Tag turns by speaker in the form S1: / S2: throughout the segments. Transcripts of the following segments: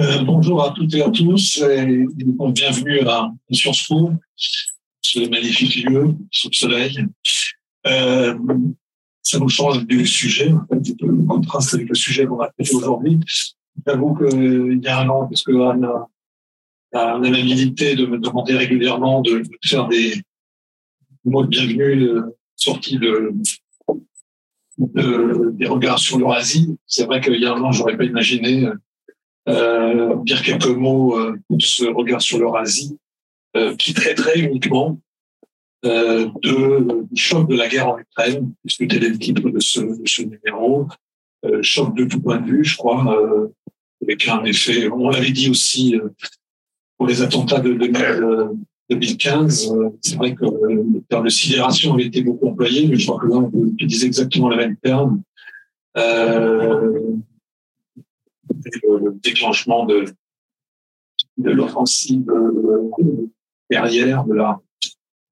S1: Euh, bonjour à toutes et à tous et bienvenue à Sciences Po, ce magnifique lieu sous le soleil. Euh, ça nous change du sujet, en fait, le contraste avec le sujet qu'on a traité aujourd'hui. J'avoue qu'il y a un an, parce que Anne a, a l'amabilité de me demander régulièrement de, faire des mots de bienvenue euh, sortis de, de, des regards sur l'Eurasie. C'est vrai qu'il y a un an, j'aurais pas imaginé euh, dire quelques mots euh, ce regard sur l'Eurasie, euh, qui traiterait uniquement euh, de, du choc de la guerre en Ukraine, puisque tel le titre de ce, de ce numéro. Euh, choc de tout point de vue, je crois, euh, avec un effet, on l'avait dit aussi pour les attentats de 2015, c'est vrai que le terme de sidération avait été beaucoup employé, mais je crois que là, on utilise exactement le même terme. Euh, le déclenchement de, l'offensive guerrière de la,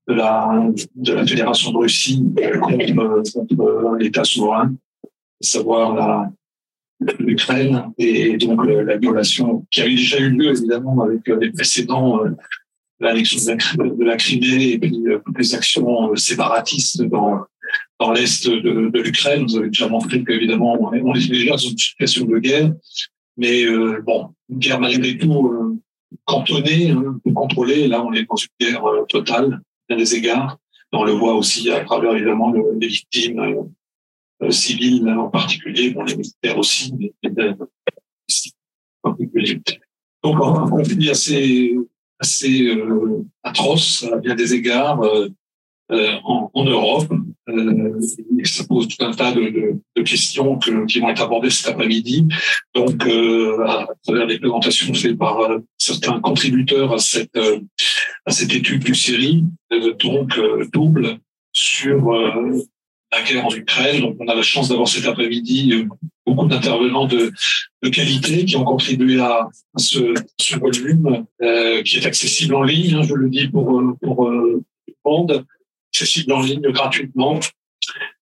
S1: de la, de la Fédération de Russie contre, l'État souverain, à savoir l'Ukraine et donc la violation qui avait déjà eu lieu évidemment avec les précédents, l'annexion de la Crimée et puis toutes les actions séparatistes dans, dans l'est de, l'Ukraine. Vous avez déjà montré qu'évidemment on on est déjà dans une situation de guerre, mais euh, bon, une guerre malgré tout euh, cantonnée, hein, contrôlée. Là, on est dans une guerre euh, totale à des égards. On le voit aussi à travers évidemment les victimes euh, civiles en particulier, bon, les militaires aussi, mais en particulier. Donc, un conflit assez assez euh, atroce à bien des égards euh, en, en, Europe. Euh, ça pose tout un tas de, de, de questions que, qui vont être abordées cet après-midi. Donc, euh, à travers les présentations faites par euh, certains contributeurs à cette, euh, à cette étude du série, donc double sur la guerre en Ukraine. Donc, on a la chance d'avoir cet après-midi beaucoup d'intervenants de, de, qualité qui ont contribué à, à ce, ce, volume euh, qui est accessible en ligne, hein, je le dis pour, pour euh, tout le monde, accessible en ligne gratuitement.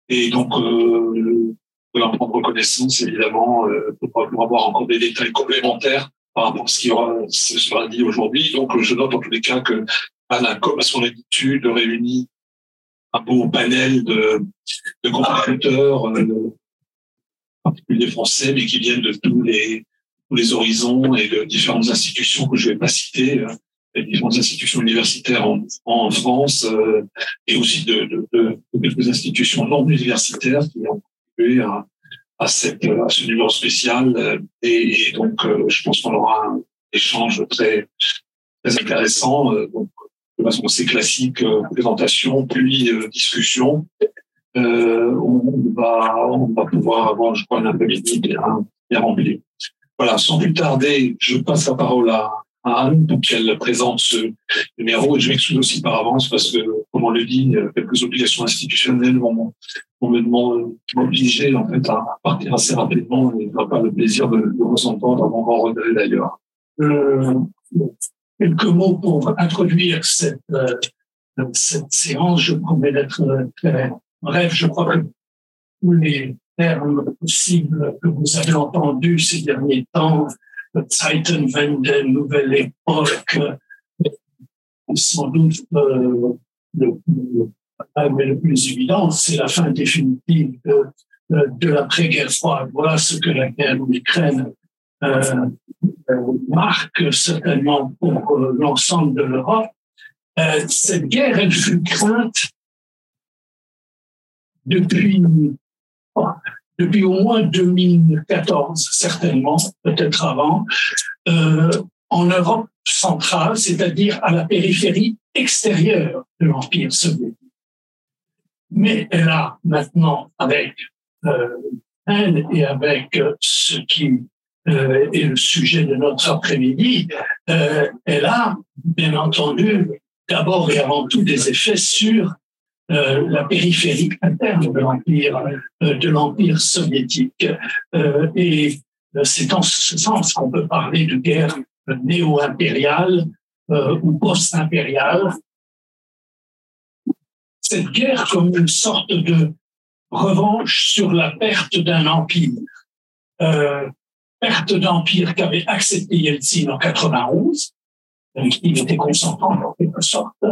S1: Et donc, euh, on en prendre connaissance, évidemment, euh, pour, pour, avoir encore des détails complémentaires par rapport à ce qui aura, ce sera dit aujourd'hui. Donc, je note en tous les cas que comme à son habitude, réunit un beau panel de, contributeurs, euh, particuliers français, mais qui viennent de tous les, tous les horizons et de différentes institutions que je vais pas citer, euh, différentes institutions universitaires en, en France euh, et aussi de, de, de, de, quelques institutions non universitaires qui ont contribué à, à, cette, à ce numéro spécial. Euh, et, et, donc, euh, je pense qu'on aura un échange très, très intéressant. donc, de façon assez classique, présentation, puis discussion. Euh, on, va, on va pouvoir avoir, je crois, un après-midi bien, bien rempli. Voilà, sans plus tarder, je passe la parole à, à pour qu'elle présente ce numéro. Et je m'excuse aussi par avance parce que, comme on le dit, quelques obligations institutionnelles vont, m'obliger en fait à partir assez rapidement et n'aura pas le plaisir de, de vous entendre avant mon regret d'ailleurs. Euh, quelques mots pour introduire cette, euh, cette séance. Je promets d'être très bref. Je crois que tous les termes possibles que vous avez entendus ces derniers temps, Zeitenwende, nouvelle époque, sans doute euh, le, plus évident, c'est la fin définitive de, de l'après-guerre froide. Voilà ce que la guerre en Ukraine euh, marque certainement pour euh, l'ensemble de l'Europe. Euh, cette guerre, elle fut crainte depuis depuis au moins 2014, certainement, peut-être avant, euh, en Europe centrale, c'est-à-dire à la périphérie extérieure de l'Empire soviétique. Mais elle a maintenant, avec euh, elle et avec ce qui euh, est le sujet de notre après-midi, euh, elle a, bien entendu, d'abord et avant tout des effets sur euh, la périphérie interne de l'empire euh, de l'empire soviétique euh, et c'est en ce sens qu'on peut parler de guerre néo-impériale ou post-impériale. Cette guerre comme une sorte de revanche sur la perte d'un empire.
S2: perte d'empire qu'avait accepté Yeltsin en 91, il était consentant en quelque sorte,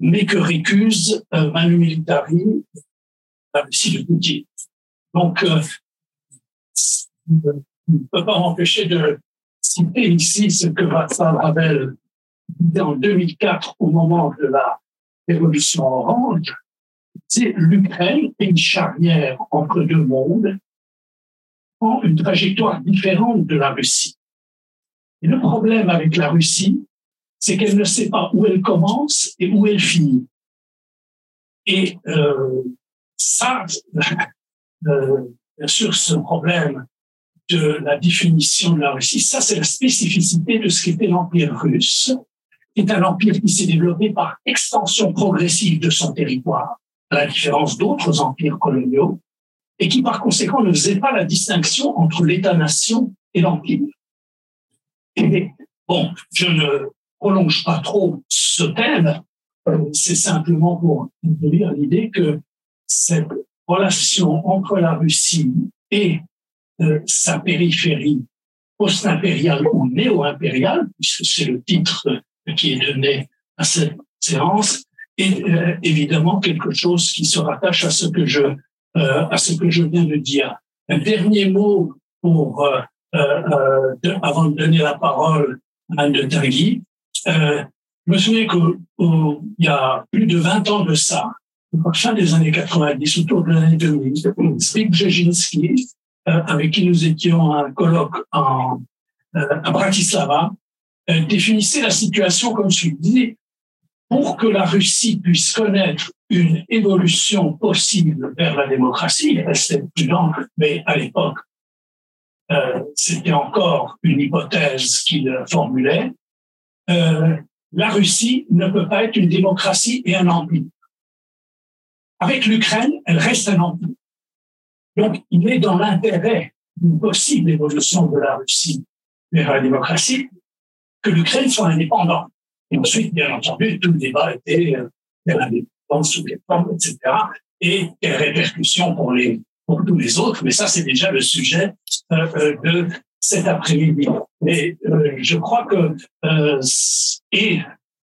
S2: mais que récuse euh, Manu Militari, la Russie de Poutine. Donc, euh, je ne peux pas m'empêcher de citer ici ce que Václav Havel disait en 2004 au moment de la révolution orange. C'est l'Ukraine est une charnière entre deux mondes, en une trajectoire différente de la Russie. Et le problème avec la Russie, c'est qu'elle ne sait pas où elle commence et où elle finit. Et euh, ça, euh, bien ce problème de la définition de la Russie, ça c'est la spécificité de ce qu'était l'Empire russe, qui est un empire qui s'est développé par extension progressive de son territoire, à la différence d'autres empires coloniaux, et qui par conséquent ne faisait pas la distinction entre l'État-nation et l'empire. Bon, je ne prolonge pas trop ce thème, euh, c'est simplement pour dire l'idée que cette relation entre la Russie et euh, sa périphérie post-impériale ou néo-impériale, puisque c'est le titre qui est donné à cette séance, est euh, évidemment quelque chose qui se rattache à ce que je à ce que je viens de dire. Un dernier mot pour avant de donner la parole à Anne de Tanguy. Euh, je me souviens qu'il y a plus de 20 ans de ça, à fin des années 90, autour de l'année 2000, Zbig Brzezinski, euh, avec qui nous étions à un colloque en, euh, à Bratislava, euh, définissait la situation comme suit. Pour que la Russie puisse connaître une évolution possible vers la démocratie, il restait prudent, mais à l'époque, euh, c'était encore une hypothèse qu'il formulait, euh, la Russie ne peut pas être une démocratie et un empire. Avec l'Ukraine, elle reste un empire. Donc, il est dans l'intérêt d'une possible évolution de la Russie vers la démocratie que l'Ukraine soit indépendante. Et ensuite, bien entendu, tout le débat était euh, vers l'indépendance sous les formes, etc. Et quelles répercussions pour les pour tous les autres. Mais ça, c'est déjà le sujet euh, de cet après-midi. Mais euh, je crois que euh, et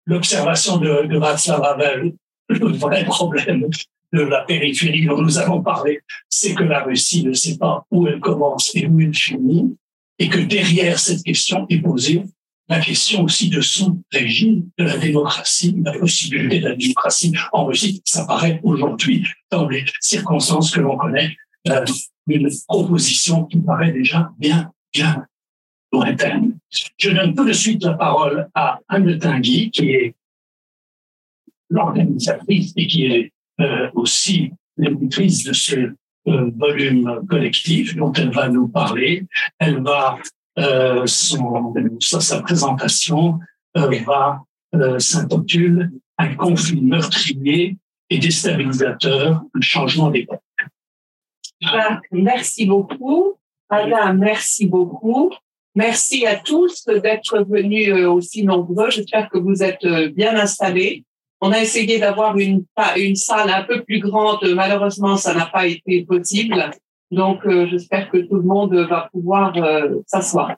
S2: l'observation de, de Václav Havel, le vrai problème de la périphérie dont nous avons parlé, c'est que la Russie ne sait pas où elle commence et où elle finit, et que derrière cette question est posée la question aussi de son régime, de la démocratie, la possibilité de la démocratie en Russie. Ça paraît aujourd'hui, dans les circonstances que l'on connaît, euh, une proposition qui paraît déjà bien bien lointaine. Je donne tout de suite la parole à Anne Tinguy, qui est l'organisatrice et qui est euh, aussi l'éditrice de ce euh, volume collectif dont elle va nous parler. Elle va, euh, son, sa présentation va s'intitule Un conflit meurtrier et déstabilisateur, un changement d'époque.
S3: Merci beaucoup. Madame, merci beaucoup. Merci à tous d'être venus euh, aussi nombreux. J'espère que vous êtes euh, bien installés. On a essayé d'avoir une, salle un peu plus grande. Malheureusement, ça n'a pas été possible. Donc, euh, j'espère que tout le monde va pouvoir s'asseoir.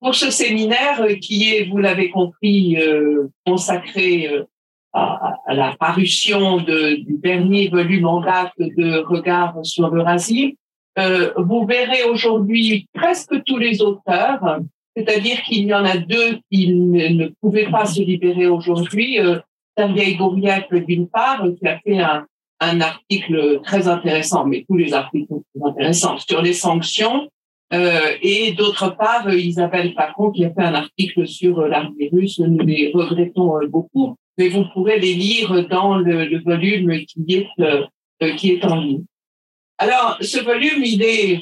S3: Pour ce séminaire qui est, vous l'avez compris, consacré à, la parution du dernier volume en date de Regard sur l'Eurasie, euh, vous verrez aujourd'hui presque tous les auteurs, c'est-à-dire qu'il y en a deux qui ne, pouvaient pas se libérer aujourd'hui. Euh, Sergei Gouriak, d'une part, qui a fait un, un, article très intéressant, mais tous les articles sont très intéressants, sur les sanctions. Euh, et d'autre part, Isabelle Facon, qui a fait un article sur l'armée russe. Nous les regrettons euh, beaucoup, mais vous pourrez les lire dans le, le volume qui est, euh, qui est en ligne. Alors, ce volume, il est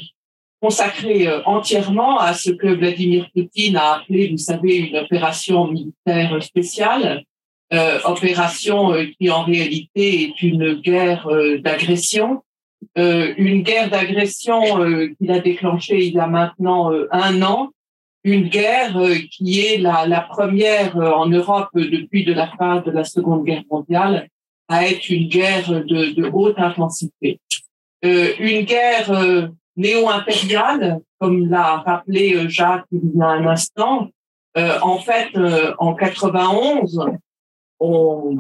S3: consacré euh, entièrement à ce que Vladimir Poutine a appelé, vous savez, une opération militaire spéciale, euh, opération euh, qui en réalité est une guerre d'agression, une guerre d'agression qu'il a déclenchée il y a maintenant un an, une guerre qui est la, première en Europe depuis de la fin de la Seconde Guerre mondiale à être une guerre de haute intensité. Euh, une guerre euh, néo-impériale, comme l'a rappelé Jacques il y a un instant. en fait, en 91, on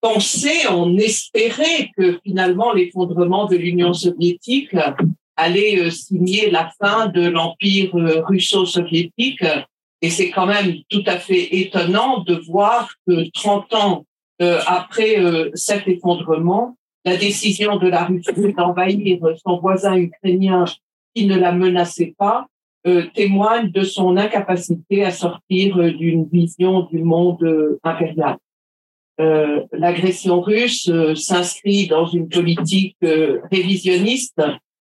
S3: pensait, on espérait que finalement l'effondrement de l'Union soviétique allait signer la fin de l'empire russo-soviétique. Et c'est quand même tout à fait étonnant de voir que 30 ans après cet effondrement, la décision de la Russie d'envahir son voisin ukrainien qui ne la menaçait pas euh, témoigne de son incapacité à sortir euh, d'une vision du monde euh, impérial. L'agression russe s'inscrit dans une politique révisionniste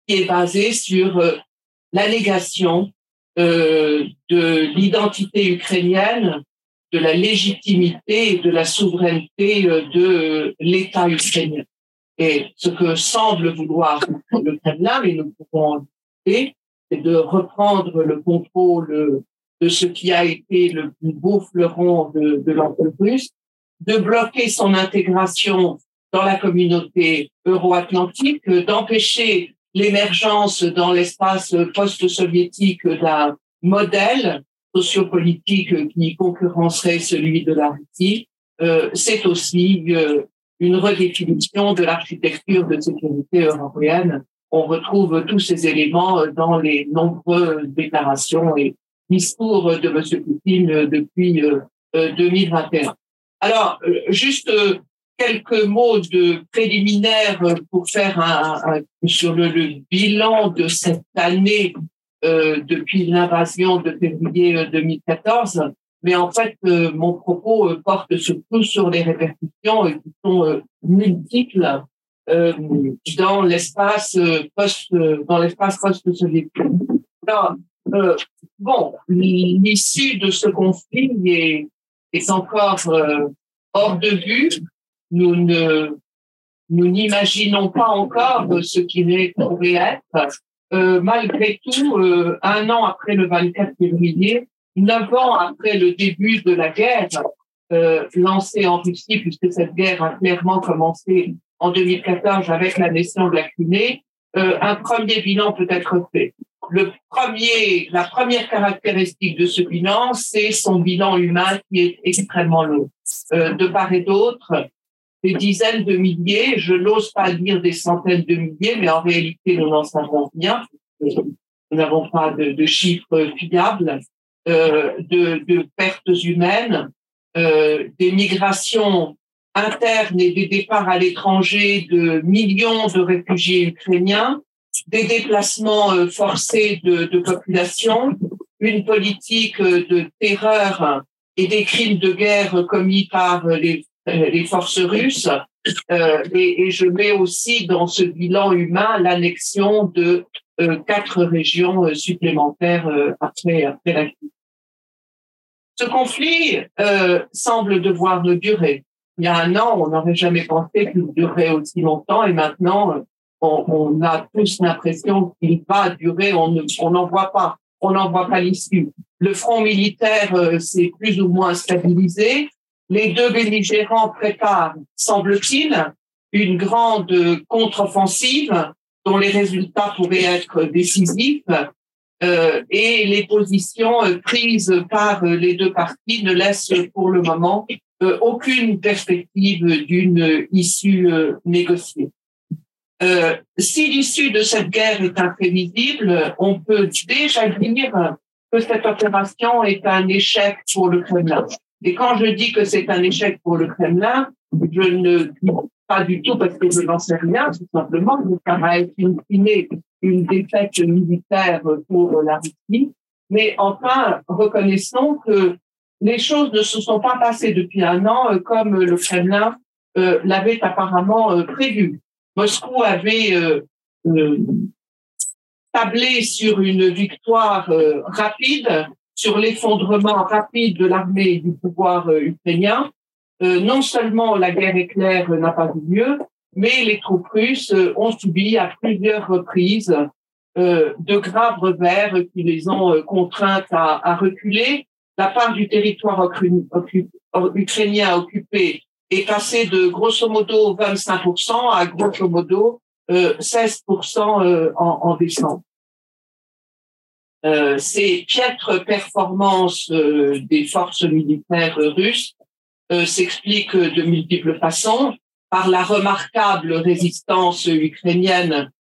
S3: qui est basée sur la négation de l'identité ukrainienne, de la légitimité et de la souveraineté de l'État ukrainien. Et ce que semble vouloir le Kremlin, mais nous pouvons c'est de reprendre le contrôle de ce qui a été le plus beau fleuron de, de l'Empire russe, de bloquer son intégration dans la communauté euro-atlantique, d'empêcher l'émergence dans l'espace post-soviétique d'un modèle sociopolitique qui concurrencerait celui de la Russie. Euh, c'est aussi euh, une redéfinition de l'architecture de sécurité européenne. On retrouve tous ces éléments dans les nombreuses déclarations et discours de M. Poutine depuis 2021. Euh, Alors, euh, juste quelques mots de préliminaire pour faire un, sur le, bilan de cette année euh, depuis l'invasion de février 2014 mais en fait, euh, mon propos euh, porte surtout sur les répercussions euh, qui sont multiples dans l'espace post dans l'espace post-soviétique. Bon, l'issue de ce conflit est, est encore hors de vue. Nous ne nous n'imaginons pas encore ce qu'il pourrait être. malgré tout, un an après le 24 février, neuf ans après le début de la guerre euh, lancée en Russie, puisque cette guerre a clairement commencé en 2014 avec la naissance de la Crimée, euh, un premier bilan peut être fait. La première caractéristique de ce bilan, c'est son bilan humain qui est extrêmement lourd. Euh, de part et d'autre, des dizaines de milliers, je n'ose pas dire des centaines de milliers, mais en réalité, nous n'en savons rien. Nous n'avons pas de chiffres fiables. Euh, de, pertes humaines, euh, des migrations internes et des départs à l'étranger de millions de réfugiés ukrainiens, des déplacements euh, forcés de, de population, une politique de terreur et des crimes de guerre commis par les, forces russes. Et, je mets aussi dans ce bilan humain l'annexion de quatre régions supplémentaires après, après la crise. Ce conflit euh, semble devoir durer. Il y a un an, on n'aurait jamais pensé qu'il durerait aussi longtemps et maintenant, on, on a tous l'impression qu'il va durer. On n'en voit pas, on n'en voit pas l'issue. Le front militaire euh, s'est plus ou moins stabilisé. Les deux belligérants préparent, semble-t-il, une grande contre-offensive dont les résultats pourraient être décisifs. Euh, et les positions euh, prises par euh, les deux parties ne laissent pour le moment aucune perspective d'une issue négociée. si l'issue de cette guerre est imprévisible, on peut déjà dire que cette opération est un échec pour le Kremlin. Et quand je dis que c'est un échec pour le Kremlin, je ne dis pas du tout parce que je n'en sais rien, tout simplement, mais ça va être une une défaite militaire pour la Russie. Mais enfin, reconnaissons que les choses ne se sont pas passées depuis un an euh, comme le Kremlin euh, l'avait apparemment euh, prévu. Moscou avait tablé sur une victoire rapide, sur l'effondrement rapide de l'armée et du pouvoir ukrainien. non seulement la guerre éclair n'a pas eu lieu, mais les troupes russes euh, ont subi à plusieurs reprises euh, de graves revers qui les ont euh, contraintes à, reculer. La part du territoire ukrainien occupé est passée de grosso modo 25% à grosso modo 16% en, en décembre. Ces piètres performances des forces militaires russes s'expliquent de multiples façons par la remarquable résistance ukrainienne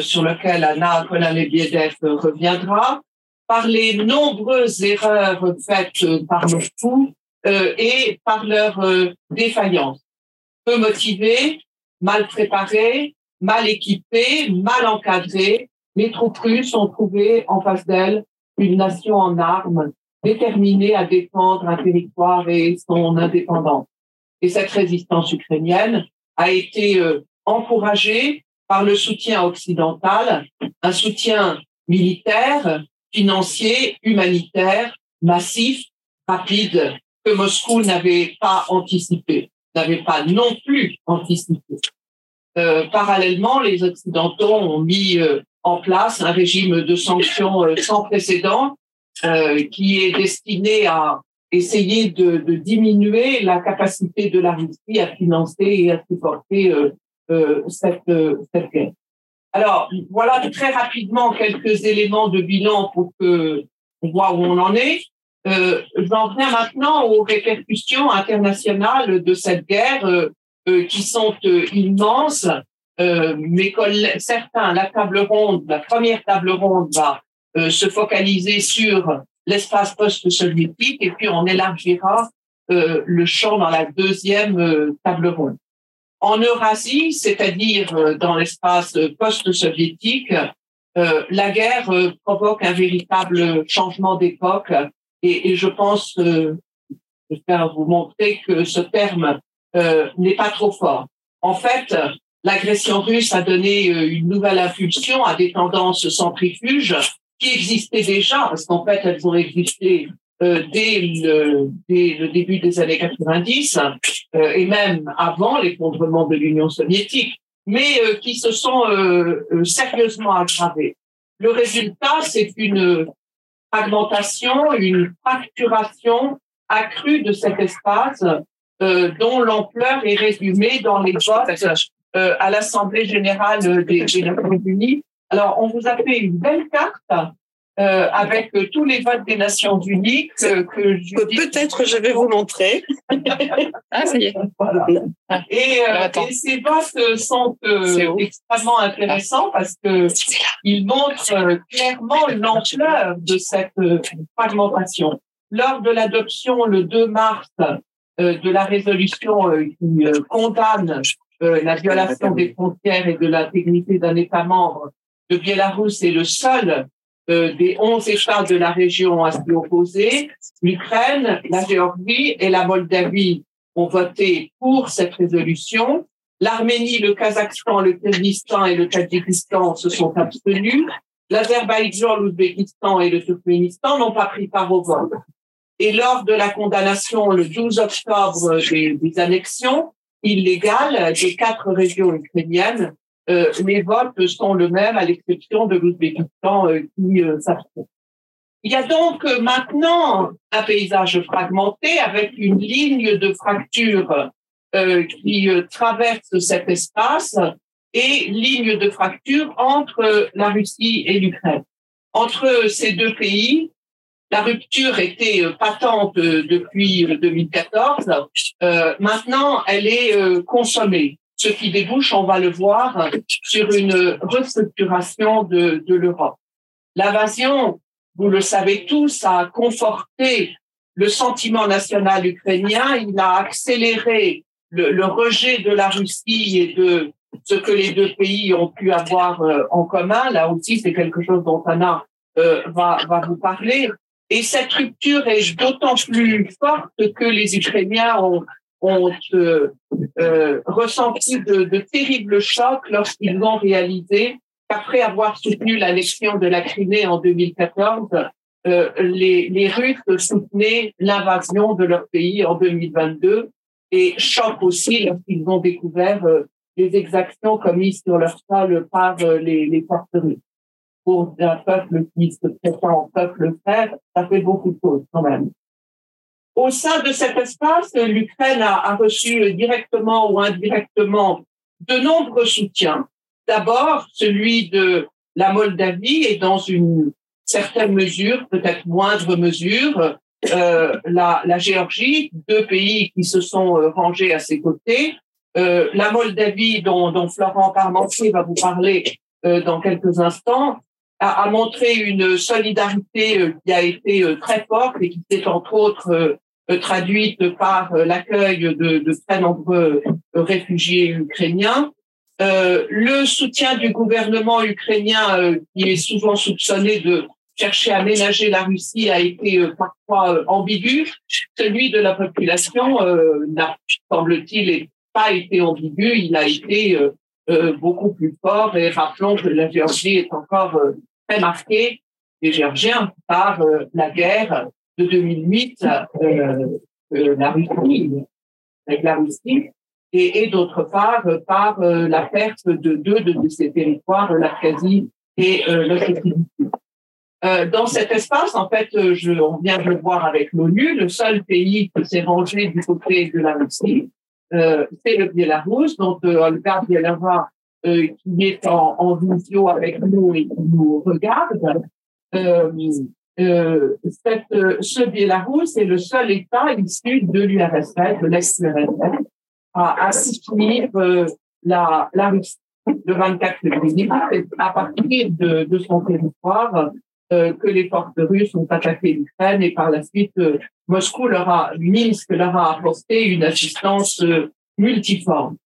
S3: sur laquelle Anna Kolanebiedev reviendra, par les nombreuses erreurs faites par Moscou et par leur défaillance. Peu motivés, mal préparés, mal équipés, mal encadrés, les troupes russes ont trouvé en face d'elles une nation en armes, déterminée à défendre un territoire et son indépendance. Et cette résistance ukrainienne a été euh, encouragée par le soutien occidental, un soutien militaire, financier, humanitaire, massif, rapide, que Moscou n'avait pas anticipé, n'avait pas non plus anticipé. Euh, parallèlement, les Occidentaux ont mis euh, en place un régime de sanctions sans précédent qui est destiné à essayer de, diminuer la capacité de la Russie à financer et à supporter euh, euh cette, cette guerre. Alors, voilà très rapidement quelques éléments de bilan pour que on voit où on en est. Euh, J'en viens maintenant aux répercussions internationales de cette guerre euh, qui sont immenses euh, mes collègues, certains, la table ronde, la première table ronde va euh, se focaliser sur l'espace post-soviétique et puis on élargira euh, le champ dans la deuxième euh, table ronde. En Eurasie, c'est-à-dire dans l'espace post-soviétique, la guerre provoque un véritable changement d'époque et, et, je pense, je vais vous montrer que ce terme n'est pas trop fort. En fait, l'agression russe a donné euh, une nouvelle impulsion à des tendances centrifuges qui existaient déjà, parce qu'en fait, elles ont existé euh, dès, le, dès, le, début des années 90 euh, et même avant l'effondrement de l'Union soviétique, mais euh, qui se sont sérieusement aggravées. Le résultat, c'est une fragmentation, une fracturation accrue de cet espace dont l'ampleur est résumée dans les votes à l'Assemblée générale des, Nations Unies. Alors, on vous a fait une belle carte euh, avec tous les votes des Nations Unies que,
S4: peut-être je vais vous montrer.
S3: ah, ça y est. Voilà. Et, euh, et, ces votes sont euh, extrêmement intéressants parce que ils montrent euh, clairement l'ampleur de cette euh, fragmentation. Lors de l'adoption le 2 mars de la résolution qui condamne la violation des frontières et de l'intégrité d'un État membre de Biélorusse est le seul euh, des onze États de la région à s'y opposer. L'Ukraine, la Géorgie et la Moldavie ont voté pour cette résolution. L'Arménie, le Kazakhstan, le Kyrgyzstan et le Tadjikistan se sont abstenus. L'Azerbaïdjan, l'Ouzbékistan et le Turkménistan n'ont pas pris part au vote. Et lors de la condamnation le 12 octobre des, annexions, illégale des quatre régions ukrainiennes, euh, les votes sont le même à l'exception de l'Ouzbékistan euh, qui euh, Il y a donc euh, maintenant un paysage fragmenté avec une ligne de fracture euh, qui traverse cet espace et ligne de fracture entre la Russie et l'Ukraine. Entre ces deux pays, la rupture était patente depuis 2014. Euh, maintenant, elle est consommée, ce qui débouche, on va le voir, sur une restructuration de, l'Europe. L'invasion, vous le savez tous, a conforté le sentiment national ukrainien. Il a accéléré le, rejet de la Russie et de ce que les deux pays ont pu avoir en commun. Là aussi, c'est quelque chose dont Anna euh, va, va vous parler. Et cette rupture est d'autant plus forte que les Ukrainiens ont, ont euh, ressenti de, terribles chocs lorsqu'ils ont réalisé qu'après avoir soutenu l'annexion de la Crimée en 2014, euh, les, les Russes soutenaient l'invasion de leur pays en 2022 et choc aussi lorsqu'ils ont découvert euh, les exactions commises sur leur sol par les, les forces russes pour un peuple qui se prétend peuple frère, ça fait beaucoup de choses quand même. Au sein de cet espace, l'Ukraine a, a, reçu directement ou indirectement de nombreux soutiens. D'abord, celui de la Moldavie et dans une certaine mesure, peut-être moindre mesure, euh, la, la, Géorgie, deux pays qui se sont euh, rangés à ses côtés. Euh, la Moldavie, dont, dont Florent Parmentier va vous parler euh, dans quelques instants, a, a, montré une solidarité euh, qui a été très forte et qui s'est entre autres traduite par l'accueil de, de, très nombreux réfugiés ukrainiens. Euh, le soutien du gouvernement ukrainien, euh, qui est souvent soupçonné de chercher à ménager la Russie, a été euh, parfois ambigu. Celui de la population n'a, semble-t-il, pas été ambigu. Il a été beaucoup plus fort. Et rappelons que la Géorgie est encore très marquée, les Géorgiens, par la guerre de 2008, la Russie, avec la Russie et, d'autre part euh, par euh, la perte de deux de ces territoires, l'Abkhazie et euh, l'Ossétie euh, dans cet espace, en fait, on vient de le voir avec l'ONU, le seul pays qui s'est rangé du côté de la Russie, euh, c'est le Biélarus, euh, Olga Bielava, euh, qui est en, en visio avec nous et qui nous regarde. Euh, euh, cette, ce Biélarus est le seul État issu de l'URSS, de l'ex-URSS, à, à soutenir euh, la, la Russie. Le 24 février, c'est à partir de, de son territoire euh, que les forces russes ont attaqué l'Ukraine et par la suite, euh, Moscou leur a, Minsk leur a apporté une assistance euh, multiforme.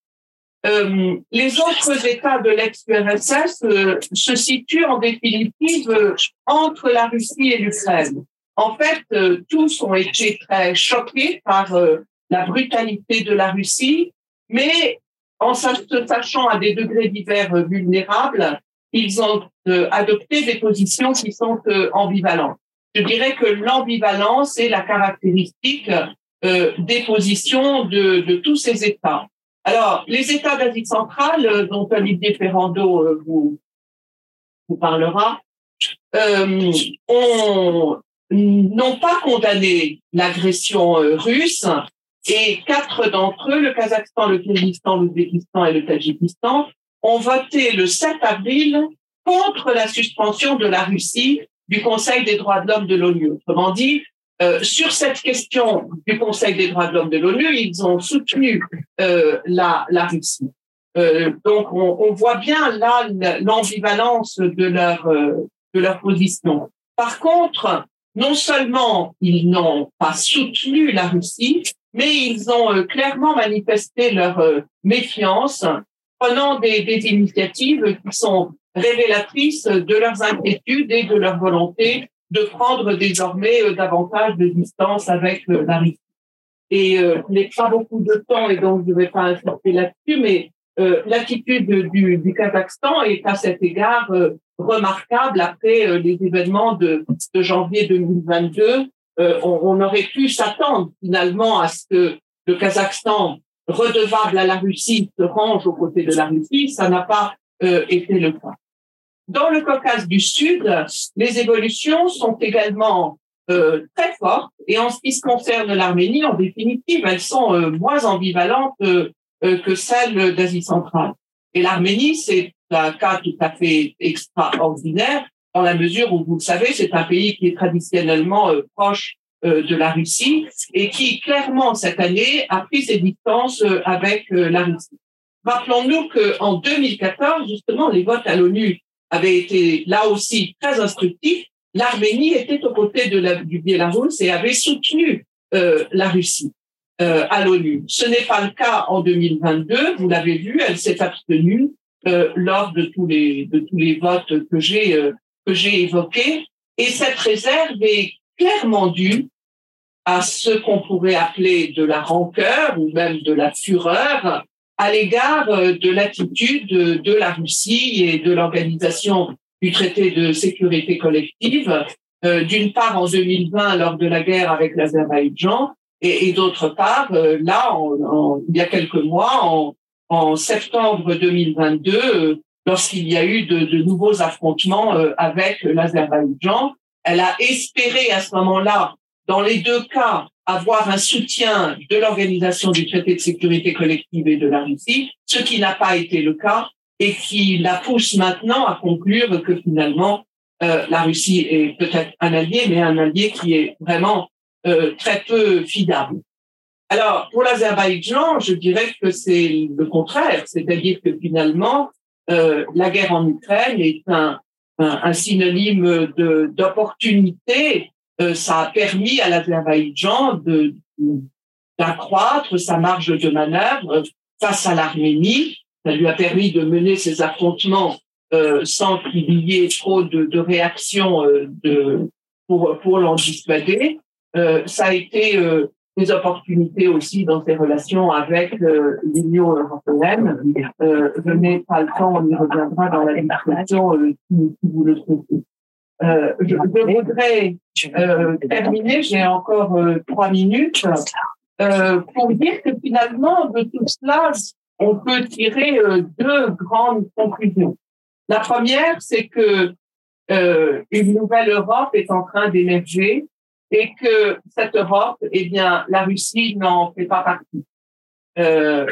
S3: Euh, les autres États de l'ex-URSS se situent en définitive entre la Russie et l'Ukraine. En fait, tous ont été très choqués par la brutalité de la Russie, mais en se sachant à des degrés divers vulnérables, ils ont euh, adopté des positions qui sont euh, ambivalentes. Je dirais que l'ambivalence est la caractéristique euh, des positions de, tous ces États. Alors, les États d'Asie centrale, dont Olivier Ferrando vous, vous parlera, n'ont pas condamné l'agression russe, et quatre d'entre eux, le Kazakhstan, le Kyrgyzstan, l'Ouzbékistan et le Tadjikistan, ont voté le 7 avril contre la suspension de la Russie du Conseil des droits de l'homme de l'ONU. Autrement dit, euh, sur cette question du Conseil des droits de l'homme de l'ONU, ils ont soutenu euh, la, la, Russie. Euh, donc, on, on, voit bien là l'ambivalence de leur euh, de leur position. Par contre, non seulement ils n'ont pas soutenu la Russie, mais ils ont euh, clairement manifesté leur méfiance, prenant des, des, initiatives qui sont révélatrices de leurs inquiétudes et de leur volonté de prendre désormais euh, davantage de distance avec la Russie. Et euh, il n'est pas beaucoup de temps et donc je ne vais pas insister là-dessus, mais euh, l'attitude du, du, Kazakhstan est à cet égard remarquable après les événements de, de janvier 2022 euh, on, on, aurait pu s'attendre finalement à ce que le Kazakhstan, redevable à la Russie, se range aux côtés de la Russie. Ça n'a pas euh, été le cas. Dans le Caucase du Sud, les évolutions sont également euh, très fortes et en ce qui se concerne l'Arménie, en définitive, elles sont euh, moins ambivalentes euh, que celles d'Asie centrale. Et l'Arménie, c'est un cas tout à fait extraordinaire dans la mesure où, vous le savez, c'est un pays qui est traditionnellement euh, proche euh, de la Russie et qui, clairement, cette année, a pris ses distances euh, avec la Russie. Rappelons-nous qu'en 2014, justement, les votes à l'ONU avaient été là aussi très instructifs. L'Arménie était aux côtés de la, du Biélarus et avait soutenu euh, la Russie euh, à l'ONU. Ce n'est pas le cas en 2022. Vous l'avez vu, elle s'est abstenue euh, lors de tous les de tous les votes que j'ai que j'ai évoqué. Et cette réserve est clairement due à ce qu'on pourrait appeler de la rancœur ou même de la fureur à l'égard euh, de l'attitude de la Russie et de l'organisation du traité de sécurité collective, euh, d'une part en 2020 lors de la guerre avec l'Azerbaïdjan et, d'autre part euh, là, il y a quelques mois, en, septembre 2022, lorsqu'il y a eu de, nouveaux affrontements avec l'Azerbaïdjan. Elle a espéré à ce moment-là, dans les deux cas, avoir un soutien de l'organisation du traité de sécurité collective et de la Russie, ce qui n'a pas été le cas. et qui la pousse maintenant à conclure que finalement euh, la Russie est peut-être un allié, mais un allié qui est vraiment euh, très peu fidable. Alors, pour l'Azerbaïdjan, je dirais que c'est le contraire, c'est-à-dire que finalement, euh, la guerre en Ukraine est un, un, synonyme de d'opportunité. Euh, ça a permis à l'Azerbaïdjan d'accroître sa marge de manœuvre face à l'Arménie. Ça lui a permis de mener ses affrontements euh, sans qu'il y ait trop de, réactions euh, pour, pour l'en dissuader. Ça a été des opportunités aussi dans ses relations avec l'Union européenne. N'ai pas le temps, on y reviendra dans la discussion si, vous le souhaitez. Euh, je, voudrais euh, terminer, j'ai encore trois minutes, pour dire que finalement, de tout cela, on peut tirer deux grandes conclusions. La première, c'est que une nouvelle Europe est en train d'émerger et que cette Europe, eh bien, la Russie n'en fait pas partie. Euh,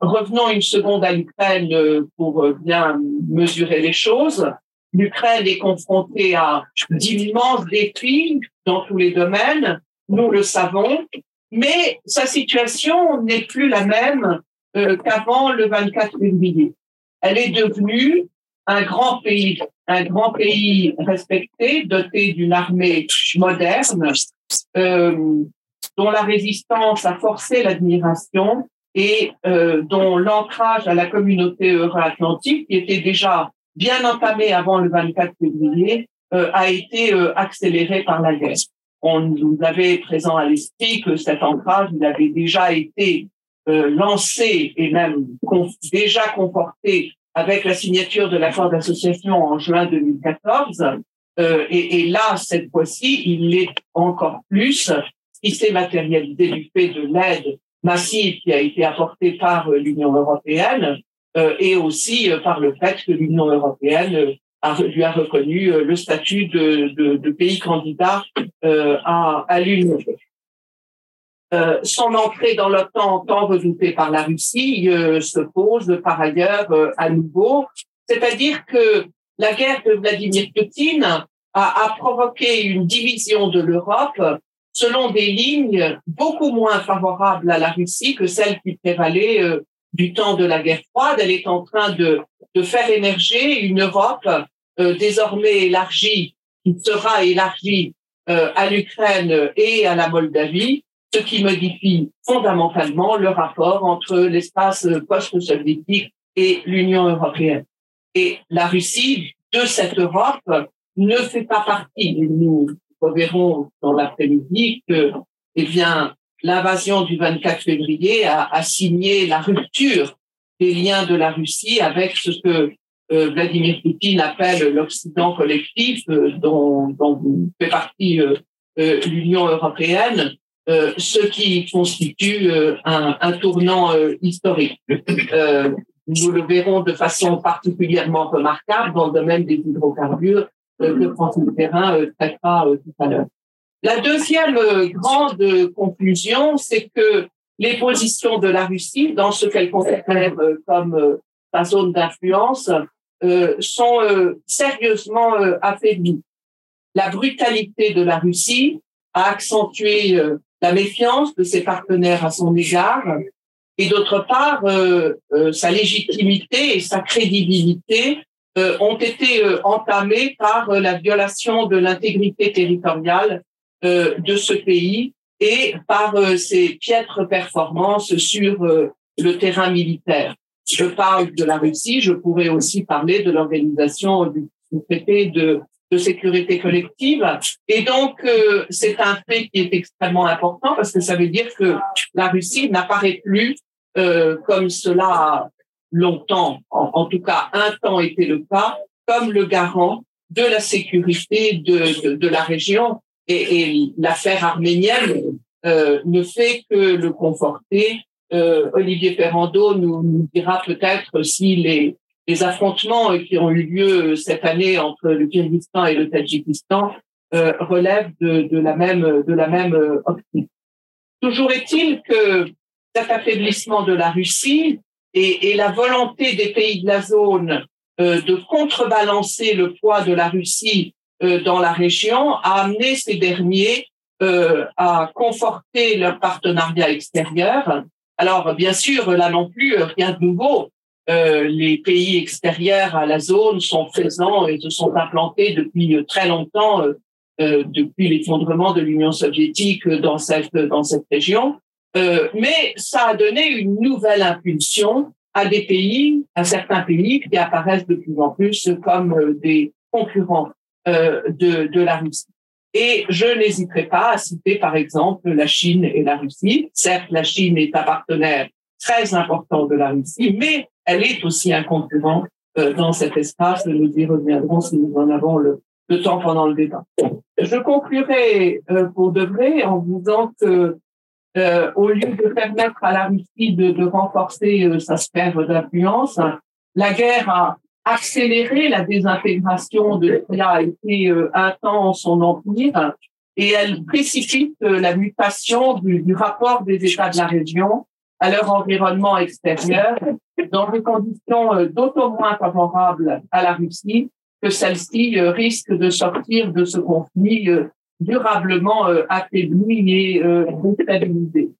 S3: revenons une seconde à l'Ukraine pour bien mesurer les choses. L'Ukraine est confrontée à d'immenses défis dans tous les domaines, nous le savons, mais sa situation n'est plus la même euh, qu'avant le 24 février. Elle est devenue un grand pays, un grand pays respecté, doté d'une armée moderne, euh, dont la résistance a forcé l'admiration et euh, dont l'ancrage à la communauté euro-atlantique, qui était déjà bien entamé avant le 24 février, euh, a été euh, accéléré par la guerre. On nous avait présent à l'esprit que cet ancrage, il avait déjà été euh, lancé et même déjà conforté avec la signature de l'accord d'association en juin 2014. Euh, et, et, là, cette fois-ci, il l'est encore plus, qui s'est matérialisé du fait de l'aide massive qui a été apportée par euh, l'Union européenne et aussi euh, par le fait que l'Union européenne a, lui a reconnu le statut de, de, pays candidat à, à l'Union. Euh, son entrée dans l'OTAN, tant redoutée par la Russie, euh, se pose par ailleurs euh, à nouveau. C'est-à-dire que la guerre de Vladimir Poutine a, a provoqué une division de l'Europe selon des lignes beaucoup moins favorables à la Russie que celles qui prévalaient du temps de la guerre froide. Elle est en train de, de faire émerger une Europe désormais élargie, qui sera élargie à l'Ukraine et à la Moldavie, ce qui modifie fondamentalement le rapport entre l'espace post-soviétique et l'Union européenne. Et la Russie, de cette Europe, ne fait pas partie. Nous reverrons dans l'après-midi que, eh bien, l'invasion du 24 février a, a, signé la rupture des liens de la Russie avec ce que euh, Vladimir Poutine appelle l'Occident collectif, euh, dont, dont fait partie euh, euh l'Union européenne, euh, ce qui constitue euh, un, un, tournant historique. nous le verrons de façon particulièrement remarquable dans le domaine des hydrocarbures que François Perrin traitera tout à l'heure. La deuxième grande conclusion, c'est que les positions de la Russie dans ce qu'elle considère comme sa zone d'influence sont sérieusement affaiblies. La brutalité de la Russie a accentué la méfiance de ses partenaires à son égard et d'autre part, euh, euh, sa légitimité et sa crédibilité euh, ont été euh, entamées par euh, la violation de l'intégrité territoriale de ce pays et par ses piètres performances sur le terrain militaire. Je parle de la Russie, je pourrais aussi parler de l'organisation du traité de de sécurité collective. Et donc, euh, c'est un fait qui est extrêmement important parce que ça veut dire que la Russie n'apparaît plus euh, comme cela a longtemps, en, tout cas un temps été le cas, comme le garant de la sécurité de, de, de la région. Et, et l'affaire arménienne euh, ne fait que le conforter. Euh, Olivier Ferrando nous, nous dira peut-être si les, les affrontements euh, qui ont eu lieu euh, cette année entre le Kyrgyzstan et le Tadjikistan euh, relèvent de, de, la même de la même optique. Toujours est-il que cet affaiblissement de la Russie et, et, la volonté des pays de la zone euh, de contrebalancer le poids de la Russie euh, dans la région a amené ces derniers euh, à conforter leur partenariat extérieur. Alors, bien sûr, là non plus, rien de nouveau. Euh, les pays extérieurs à la zone sont présents et se sont implantés depuis très longtemps, euh, depuis l'effondrement de l'Union soviétique dans cette dans cette région. Euh, mais ça a donné une nouvelle impulsion à des pays, à certains pays qui apparaissent de plus en plus comme euh, des concurrents euh, de, de la Russie. Et je n'hésiterai pas à citer, par exemple, la Chine et la Russie. Certes, la Chine est un partenaire très important de la Russie, mais elle est aussi un concurrent euh, dans cet espace. Nous y reviendrons si nous en avons le, temps pendant le débat. Je conclurai euh, pour de vrai en disant que euh, au lieu de permettre à la Russie de, renforcer euh, sa sphère d'influence, la guerre a accéléré la désintégration de ce qui a été euh, un temps son empire et elle précipite euh, la mutation du, rapport des États de la région à leur environnement extérieur dans des conditions euh, d'autant moins favorables à la Russie que celle-ci risque de sortir de ce conflit durablement affaiblie et déstabilisée.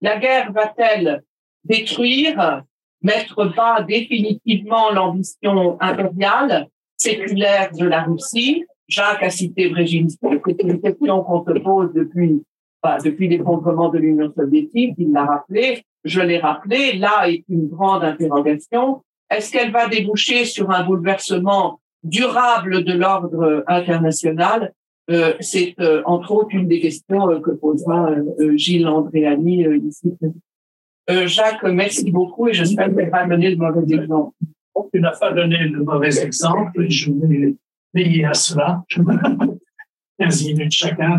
S3: La guerre va-t-elle détruire mettre bas définitivement l'ambition impériale séculaire de la Russie. Jacques a cité Brzezinski, c'est une question qu'on se pose depuis, bah, depuis l'effondrement de l'Union soviétique, il l'a rappelé, je l'ai rappelé, là est une grande interrogation. Est-ce qu'elle va déboucher sur un bouleversement durable de l'ordre international? Euh, C'est euh, entre autres une des questions euh, que posera euh, Gilles Andréani euh, ici euh, Jacques, merci beaucoup et j'espère que tu n'as pas donné le mauvais exemple.
S2: Tu n'as pas donné le mauvais exemple et je vais veiller à cela. 15 minutes chacun,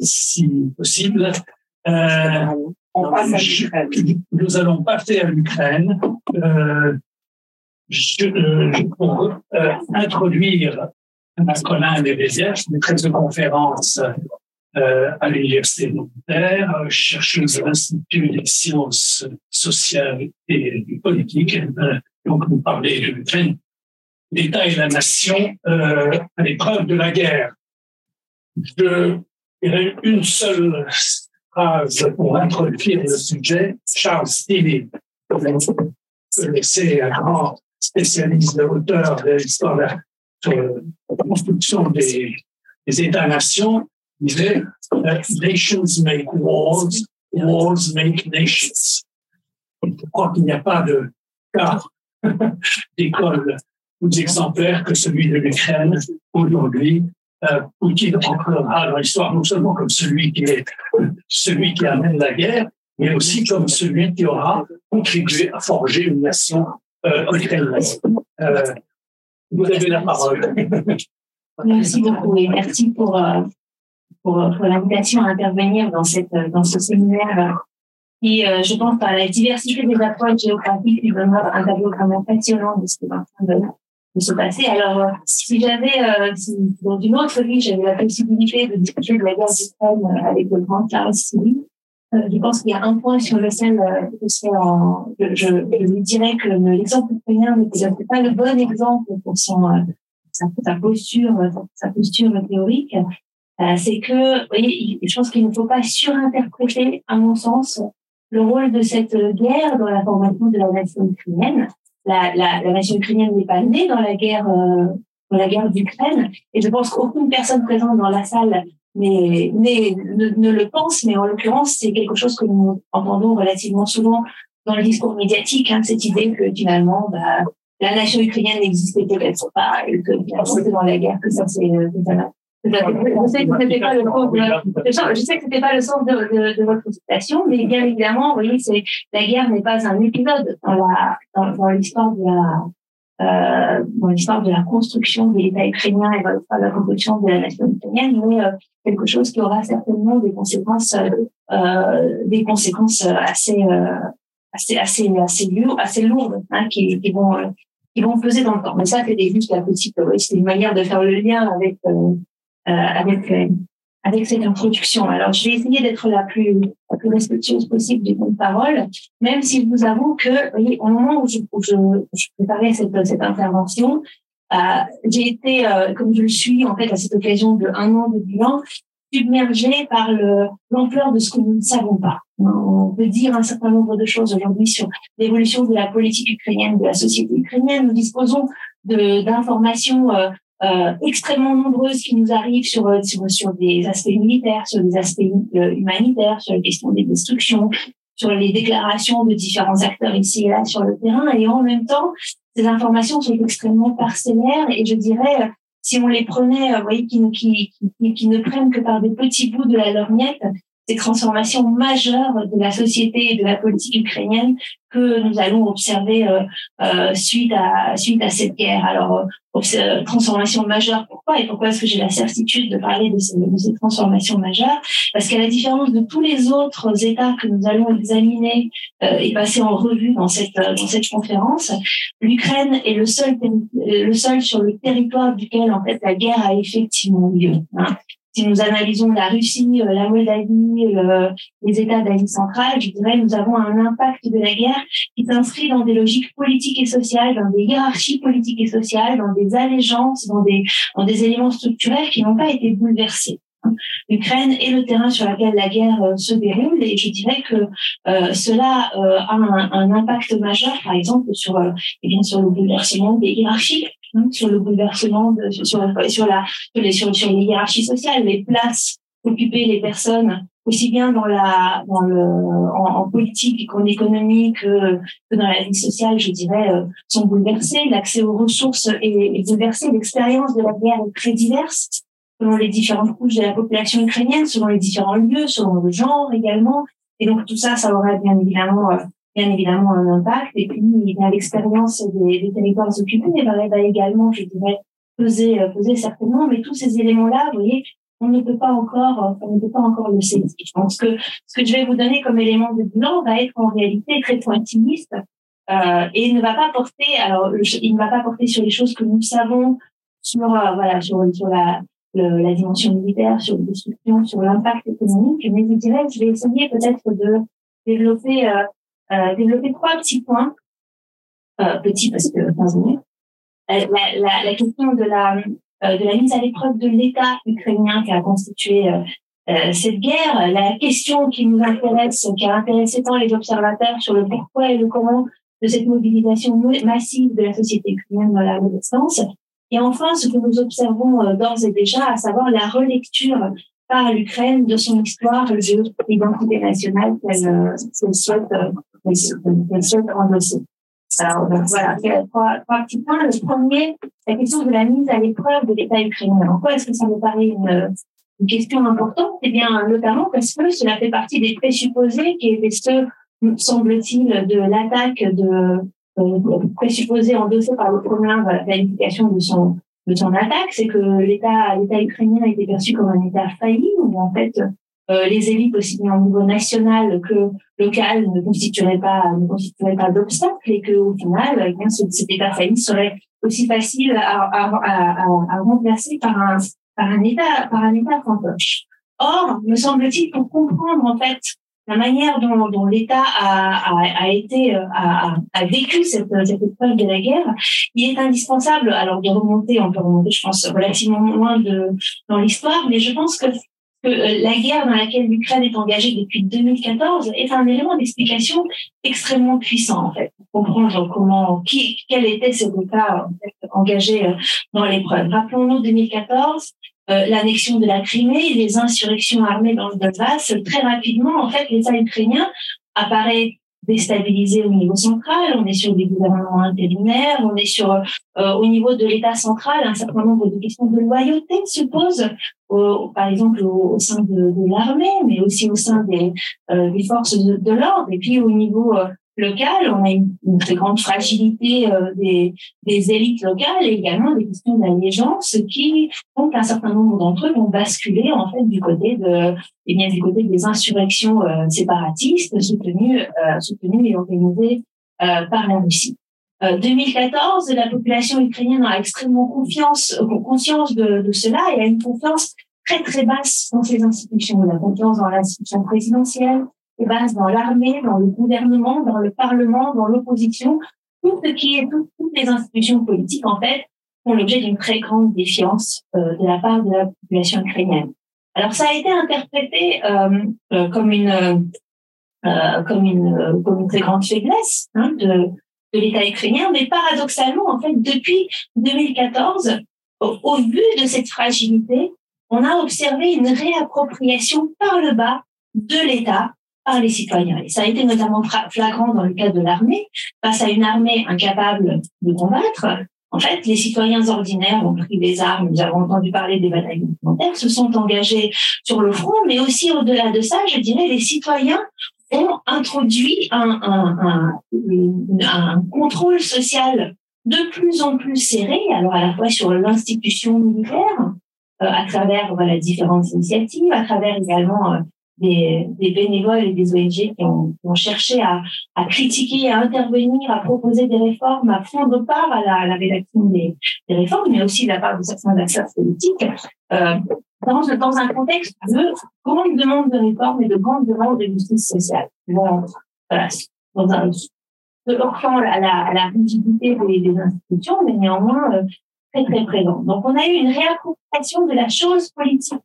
S2: si possible. Euh,
S3: On passe à l'Ukraine.
S2: Nous allons passer à l'Ukraine. Euh, je, euh, pour euh, introduire Colin Lebesiev, maîtresse de conférence euh, à l'Université de Nanterre, chercheuse à l'Institut des sciences sociales et politiques. Euh, donc, vous parlez de l'État et la nation euh, à l'épreuve de la guerre. Je dirais une seule phrase pour introduire le sujet. Charles Stevie, c'est un grand spécialiste, auteur de l'histoire de la construction des États-nations, disait Nations make wars, wars make nations. Je crois qu'il n'y a pas de cas d'école plus exemplaire que celui de l'Ukraine aujourd'hui. Euh, Poutine entrera dans l'histoire non seulement comme celui qui est celui qui amène la guerre, mais aussi comme celui qui aura contribué à forger une nation euh, ukrainienne. Euh, vous avez la parole.
S5: Merci beaucoup et merci pour, euh, pour, pour l'invitation à intervenir dans, cette, dans ce séminaire qui, euh, je pense, par la diversité des approches géographiques, lui donnera un tableau vraiment passionnant de ce qui est en train de, se passer. Alors, euh, si j'avais, euh, si, dans une autre vie, j'avais la possibilité de discuter de la guerre d'Ukraine euh, avec le grand Charles Silly, euh, je pense qu'il y a un point sur lequel euh, en, je, je, lui dirais que l'exemple ukrainien n'est pas le bon exemple pour son, sa, posture, sa posture théorique. Euh, c'est que, voyez, je pense qu'il ne faut pas surinterpréter, à mon sens, le rôle de cette guerre dans la formation de la nation ukrainienne. La, la, la nation ukrainienne n'est pas née dans la guerre, euh, dans la guerre d'Ukraine, et je pense qu'aucune personne présente dans la salle mais, mais ne, le pense, mais en l'occurrence, c'est quelque chose que nous entendons relativement souvent dans le discours médiatique, hein, cette idée que finalement, bah, la nation ukrainienne n'existait peut-être pas, et que c'était dans la guerre que ça s'est je sais que c'était pas le sens de, je sais que c'était pas le sens de, de, de, votre citation, mais bien évidemment, vous voyez, c'est la guerre n'est pas un épisode dans la dans, dans l'histoire de la euh, dans l'histoire de la construction de l'État ukrainien et dans l'histoire de la construction de la nation ukrainienne, mais euh, quelque chose qui aura certainement des conséquences euh, des conséquences assez assez assez assez lourdes, assez lourdes hein, qui, qui vont qui vont peser dans le temps. Mais ça, c'était juste la petite, c'est une manière de faire le lien avec euh, avec avec cette introduction. Alors, je vais essayer d'être la plus, la plus respectueuse possible du temps de parole, même si je vous avoue que, voyez, au moment où je, je, je préparais cette, cette intervention, euh, j'ai été, euh, comme je le suis en fait à cette occasion de un an de bilan, submergée par l'ampleur de ce que nous ne savons pas. On peut dire un certain nombre de choses aujourd'hui sur l'évolution de la politique ukrainienne, de la société ukrainienne. Nous disposons d'informations euh, euh, extrêmement nombreuses qui nous arrivent sur, euh, sur, sur des aspects militaires, sur des aspects euh, humanitaires, sur les questions des destructions, sur les déclarations de différents acteurs ici et là sur le terrain. Et en même temps, ces informations sont extrêmement parcellaires et je dirais, si on les prenait, vous voyez, qui, qui, qui, qui ne prennent que par des petits bouts de la lorgnette, ces transformations majeures de la société et de la politique ukrainienne que nous allons observer euh, euh, suite à suite à cette guerre. Alors euh, transformation majeure, pourquoi et pourquoi est-ce que j'ai la certitude de parler de ces, de ces transformations majeures? Parce qu'à la différence de tous les autres États que nous allons examiner euh, et passer en revue dans cette dans cette conférence, l'Ukraine est le seul le seul sur le territoire duquel en fait la guerre a effectivement lieu. Hein si nous analysons la Russie, euh, la Moldavie, les États d'Asie centrale, je dirais nous avons un impact de la guerre qui s'inscrit dans des logiques politiques et sociales, dans des hiérarchies politiques et sociales, dans des allégeances, dans des, dans des éléments structurels qui n'ont pas été bouleversés. L'Ukraine est le terrain sur lequel la guerre euh, se déroule et je dirais que euh, cela euh, a un, un, impact majeur, par exemple, sur, euh, et bien, sur le bouleversement des hiérarchies sur le bouleversement, sur, sur, la, sur, les, sur, les hiérarchies sociales, les places occupées les personnes aussi bien dans la dans le en, en politique qu'en économie que, que dans la vie sociale je dirais euh, sont bouleversées. L'accès aux ressources est, est bouleversé. L'expérience de la guerre est très diverse selon les différentes couches de la population ukrainienne selon les différents lieux selon le genre également. Et donc tout ça ça aura bien évidemment euh, bien évidemment un impact. Et puis, l'expérience des, territoires occupés va, va également, je dirais, peser, euh, peser certainement. Mais tous ces éléments-là, vous voyez, on ne peut pas encore, on ne peut pas encore le saisir. Je pense que ce que je vais vous donner comme élément de bilan va être en réalité très pointilliste euh, et ne va pas porter, alors il ne va pas porter sur les choses que nous savons, sur euh, voilà, sur, sur la, la dimension militaire, sur les destructions, sur l'impact économique. Mais je dirais, je vais essayer peut-être de développer euh, euh, développer trois petits points, euh, petits parce que 15 minutes. Euh, la, question de la, euh, de la mise à l'épreuve de l'État ukrainien qui a constitué euh, cette guerre, la question qui nous intéresse, qui a intéressé tant les observateurs sur le pourquoi et le comment de cette mobilisation massive de la société ukrainienne dans la résistance. Et enfin, ce que nous observons d'ores et déjà, à savoir la relecture par l'Ukraine de son histoire de l'identité nationale qu'elle souhaite alors, voilà, trois, petits points. Le premier, la question de la mise à l'épreuve de l'État ukrainien. Pourquoi est-ce que ça me paraît une, question importante Eh bien, notamment parce que cela fait partie des présupposés qui étaient ceux, semble-t-il, de l'attaque de euh, présupposés endossés par le Kremlin la qualification de son de son attaque, c'est que l'État l'État ukrainien a été perçu comme un État failli, où en fait euh, les élites aussi bien au niveau national que local ne constitueraient pas ne constitueraient pas d'obstacle et que au final eh bien cet état failli serait aussi facile à, à, à, à, remplacer par un par un état par un état fantoche. Or, me semble-t-il, pour comprendre en fait la manière dont, dont l'État a, a, a, été a, a vécu cette, cette épreuve de la guerre, il est indispensable alors de remonter, on peut remonter, je pense, relativement loin de dans l'histoire, mais je pense que que euh, la guerre dans laquelle l'Ukraine est engagée depuis 2014 est un élément d'explication extrêmement puissant en fait pour comprendre comment qui quel était cet État engagé euh, dans l'épreuve. Rappelons-nous 2014 euh, l'annexion de la Crimée, les insurrections armées dans le Donbass, très rapidement, en fait, l'État ukrainien apparaît déstabilisé au niveau central. On est sur des gouvernements intérimaires, on est sur euh, au niveau de l'État central, un certain nombre de questions de loyauté se posent, par exemple au, sein de, de l'armée, mais aussi au sein des, euh, des forces de, de l'ordre. Et puis au niveau euh, local, on a une, très grande fragilité euh, des, des, élites locales et également des questions d'allégeance qui font qu'un certain nombre d'entre eux vont basculer en fait du côté de, eh bien du côté des insurrections euh, séparatistes soutenues, euh, soutenues et organisées par la Russie. 2014, la population ukrainienne a extrêmement confiance, conscience de, de cela et a une confiance très très basse dans ces institutions. La confiance dans l'institution présidentielle est basse dans l'armée, dans le gouvernement, dans le parlement, dans l'opposition. Tout ce qui est toutes les institutions politiques en fait font l'objet d'une très grande défiance euh, de la part de la population ukrainienne. Alors ça a été interprété euh, euh, comme une euh, comme une comme une très grande faiblesse hein, de de l'État ukrainien, mais paradoxalement en fait depuis 2014, au, au vu de cette fragilité, on a observé une réappropriation par le bas de l'État par les citoyens. Et ça a été notamment flagrant dans le cas de l'armée, face à une armée incapable de combattre, en fait, les citoyens ordinaires ont pris des armes, nous avons entendu parler des batailles documentaires, se sont engagés sur le front, mais aussi au-delà de ça, je dirais, les citoyens ont introduit un, un, un, un, contrôle social de plus en plus serré, alors à la fois sur l'institution militaire, euh, à travers voilà, différentes initiatives, à travers également euh, des, bénévoles et des ONG qui ont, cherché à, critiquer, à intervenir, à proposer des réformes, à prendre part à la, rédaction des, réformes, mais aussi de la part de certains acteurs politiques, euh, dans, un contexte de grande demande de réforme et de grande demande de justice sociale. Voilà, dans un, de à la, à la rigidité des, des, institutions, mais néanmoins euh, très très présent. Donc on a eu une réappropriation de la chose politique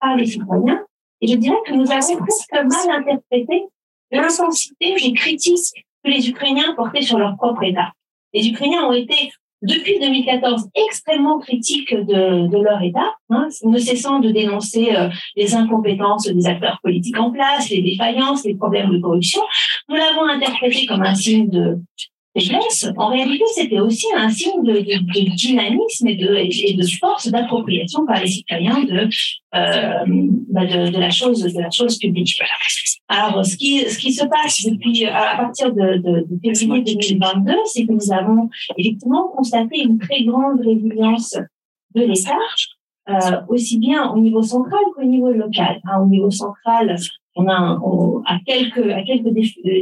S5: par les citoyens et je dirais que nous avons presque mal interprété l'intensité des critiques que les Ukrainiens portaient sur leur propre État. Les Ukrainiens ont été, depuis 2014, extrêmement critiques de, leur État, hein, ne cessant de dénoncer euh, les incompétences des acteurs politiques en place, les défaillances, les problèmes de corruption. Nous l'avons interprété comme un signe de, en réalité, c'était aussi un signe de, dynamisme et de, force d'appropriation par les citoyens de, euh, bah, la chose, publique. Alors, ce qui, se passe depuis, à partir de février 2022, c'est que nous avons effectivement constaté une très grande résilience de l'État, euh, aussi bien au niveau central qu'au niveau local. Hein, au niveau central, on a à quelques à quelques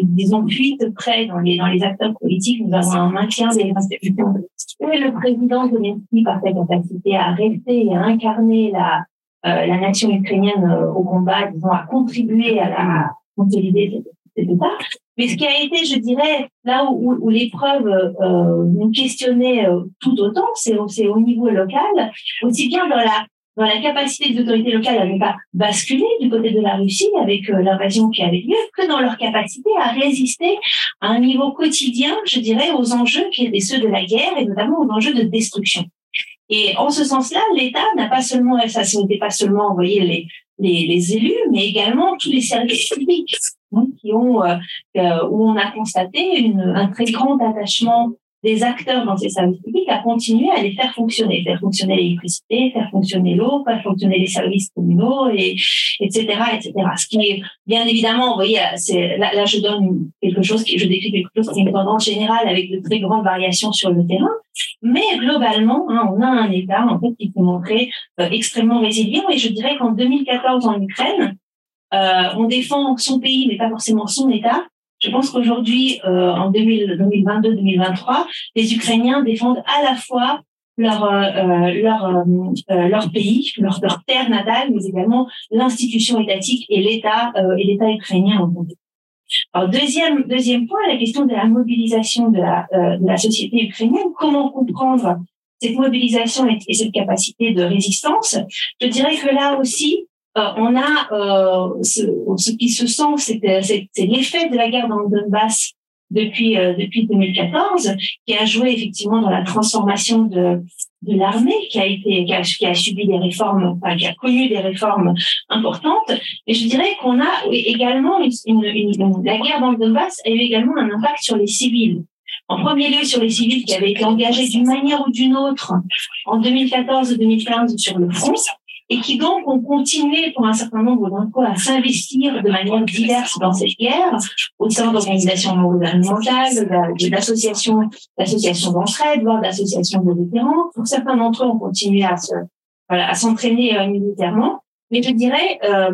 S5: disons fuites près dans les acteurs politiques, nous avons un maintien des institutions. Et le président Zelensky par sa capacité à rester et à incarner la euh, nation ukrainienne euh, au combat, disons, à contribuer à la consolider cet État. Mais ce qui a été, je dirais, là où, l'épreuve euh, nous questionnait tout autant, c'est au niveau local, aussi bien dans la dans la capacité des autorités locales à ne pas basculer du côté de la Russie avec euh, l'invasion qui avait lieu, que dans leur capacité à résister à un niveau quotidien, je dirais, aux enjeux qui étaient ceux de la guerre et notamment aux enjeux de destruction. Et en ce sens-là, l'État n'a pas seulement, ça ce n'était pas seulement, vous voyez, les, les, les, élus, mais également tous les services publics hein, qui ont, euh, euh, où on a constaté une, un très grand attachement des acteurs dans ces services publics à continuer à les faire fonctionner, faire fonctionner l'électricité, faire fonctionner l'eau, faire fonctionner les services communaux, et etc., etc. Ce qui est bien évidemment, vous voyez, c'est là, là, je donne quelque chose qui, je décris quelque chose qui est une tendance générale avec de très grandes variations sur le terrain, mais globalement, hein, on a un État en fait qui peut montrer euh, extrêmement résilient, et je dirais qu'en 2014 en Ukraine, euh, on défend son pays, mais pas forcément son État. Je pense qu'aujourd'hui, euh, en 2022-2023, les Ukrainiens défendent à la fois leur euh, euh leur leur pays, leur, leur terre natale, mais également l'institution étatique et l'État et l'État ukrainien en tant alors deuxième deuxième point, la question de la mobilisation de la société ukrainienne. Comment comprendre cette mobilisation et cette capacité de résistance? Je dirais que là aussi, euh, on a euh, ce, ce, qui se sent, c'est l'effet de la guerre dans le Donbass depuis euh, depuis 2014, qui a joué effectivement dans la transformation de de l'armée, qui a été qui a, subi des réformes, enfin, qui a connu des réformes importantes. Et je dirais qu'on a également une, une, la guerre dans le Donbass a eu également un impact sur les civils. En premier lieu, sur les civils qui avaient été engagés d'une manière ou d'une autre en 2014-2015 sur le front, et qui donc ont continué pour un certain nombre d'entre eux à s'investir de manière diverse dans cette guerre, au sein d'organisations non gouvernementales, d'associations, d'associations d'entraide, voire d'associations de vétérans. Pour certains d'entre eux, ont continué à se, voilà, à s'entraîner euh, militairement. Mais je dirais, euh,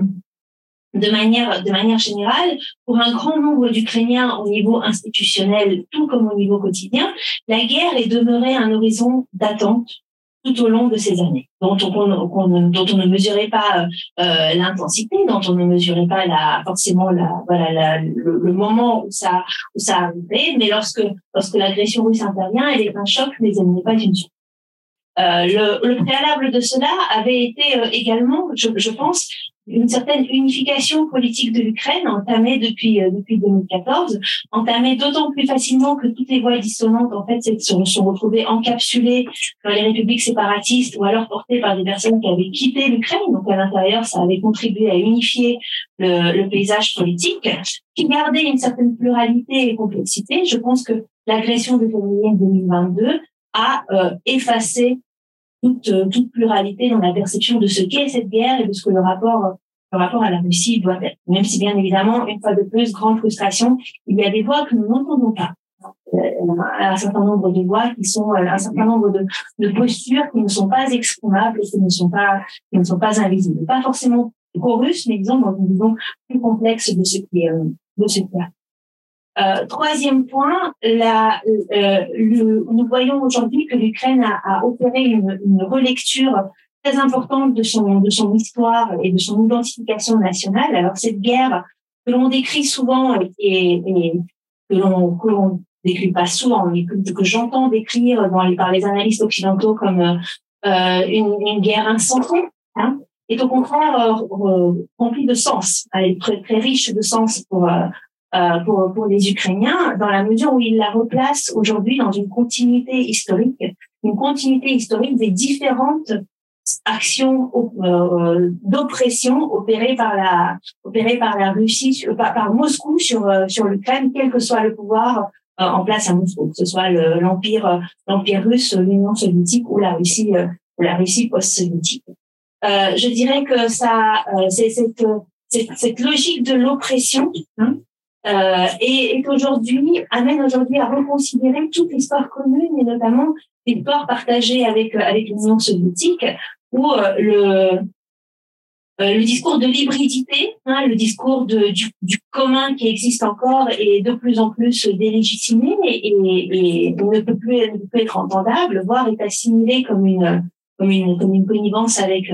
S5: de manière, de manière générale, pour un grand nombre d'Ukrainiens au niveau institutionnel, tout comme au niveau quotidien, la guerre est demeurée un horizon d'attente tout au long de ces années, dont on, ne mesurait pas euh, l'intensité, dont on ne mesurait pas la, forcément la, voilà, le, moment où ça, où ça arrivait, mais lorsque, lorsque l'agression russe intervient, elle est un choc, mais elle n'est pas une suite. Euh, le, le, préalable de cela avait été euh, également, je, pense, une certaine unification politique de l'Ukraine entamée depuis euh, depuis 2014, entamée d'autant plus facilement que toutes les voix dissonantes en fait se sont retrouvées encapsulées dans les républiques séparatistes ou alors portées par des personnes qui avaient quitté l'Ukraine. Donc à l'intérieur, ça avait contribué à unifier le, le paysage politique, qui gardait une certaine pluralité et complexité. Je pense que l'agression de février 2022 a euh, effacé toute, euh, toute pluralité dans la perception de ce qu'est cette guerre et de ce que le rapport le rapport à la Russie doit être. Même si bien évidemment, une fois de plus, grande frustration, il y a des voix que nous n'entendons pas. Euh, un certain nombre de voix qui sont euh, un certain nombre de, de postures qui ne sont pas exprimables qui ne sont pas qui ne sont pas invisibles pas forcément pro-russes mais disons dans une vision plus complexe de ce qui est de ce qui euh, troisième point, la, euh, le, nous voyons aujourd'hui que l'Ukraine a, a, opéré une, une, relecture très importante de son, de son histoire et de son identification nationale. Alors cette guerre que l'on décrit souvent et, et que l'on décrit pas souvent, mais que, j'entends décrire dans les, par les analystes occidentaux comme euh, une, une, guerre insensée, hein, est au contraire euh, remplie de sens, elle est très, très riche de sens pour euh, euh, pour, pour les Ukrainiens, dans la mesure où ils la replacent aujourd'hui dans une continuité historique, une continuité historique des différentes actions euh, d'oppression opérées par la opérées par la Russie, par, par Moscou sur euh, sur l'Ukraine, quel que soit le pouvoir en place à Moscou, que ce soit l'empire l'empire russe, l'Union soviétique ou la Russie ou la Russie post-soviétique. je dirais que ça, c'est cette, cette, cette logique de l'oppression hein, euh, et, et qu'aujourd'hui amène aujourd'hui à reconsidérer toute l'histoire commune et notamment l'histoire partagée avec euh, avec l'Union soviétique où euh, le euh, le discours de l'hybridité, hein, le discours de, du, du, commun qui existe encore est de plus en plus délégitimé et, et, ne peut plus ne peut être entendable, voire est assimilé comme une comme une comme une connivence avec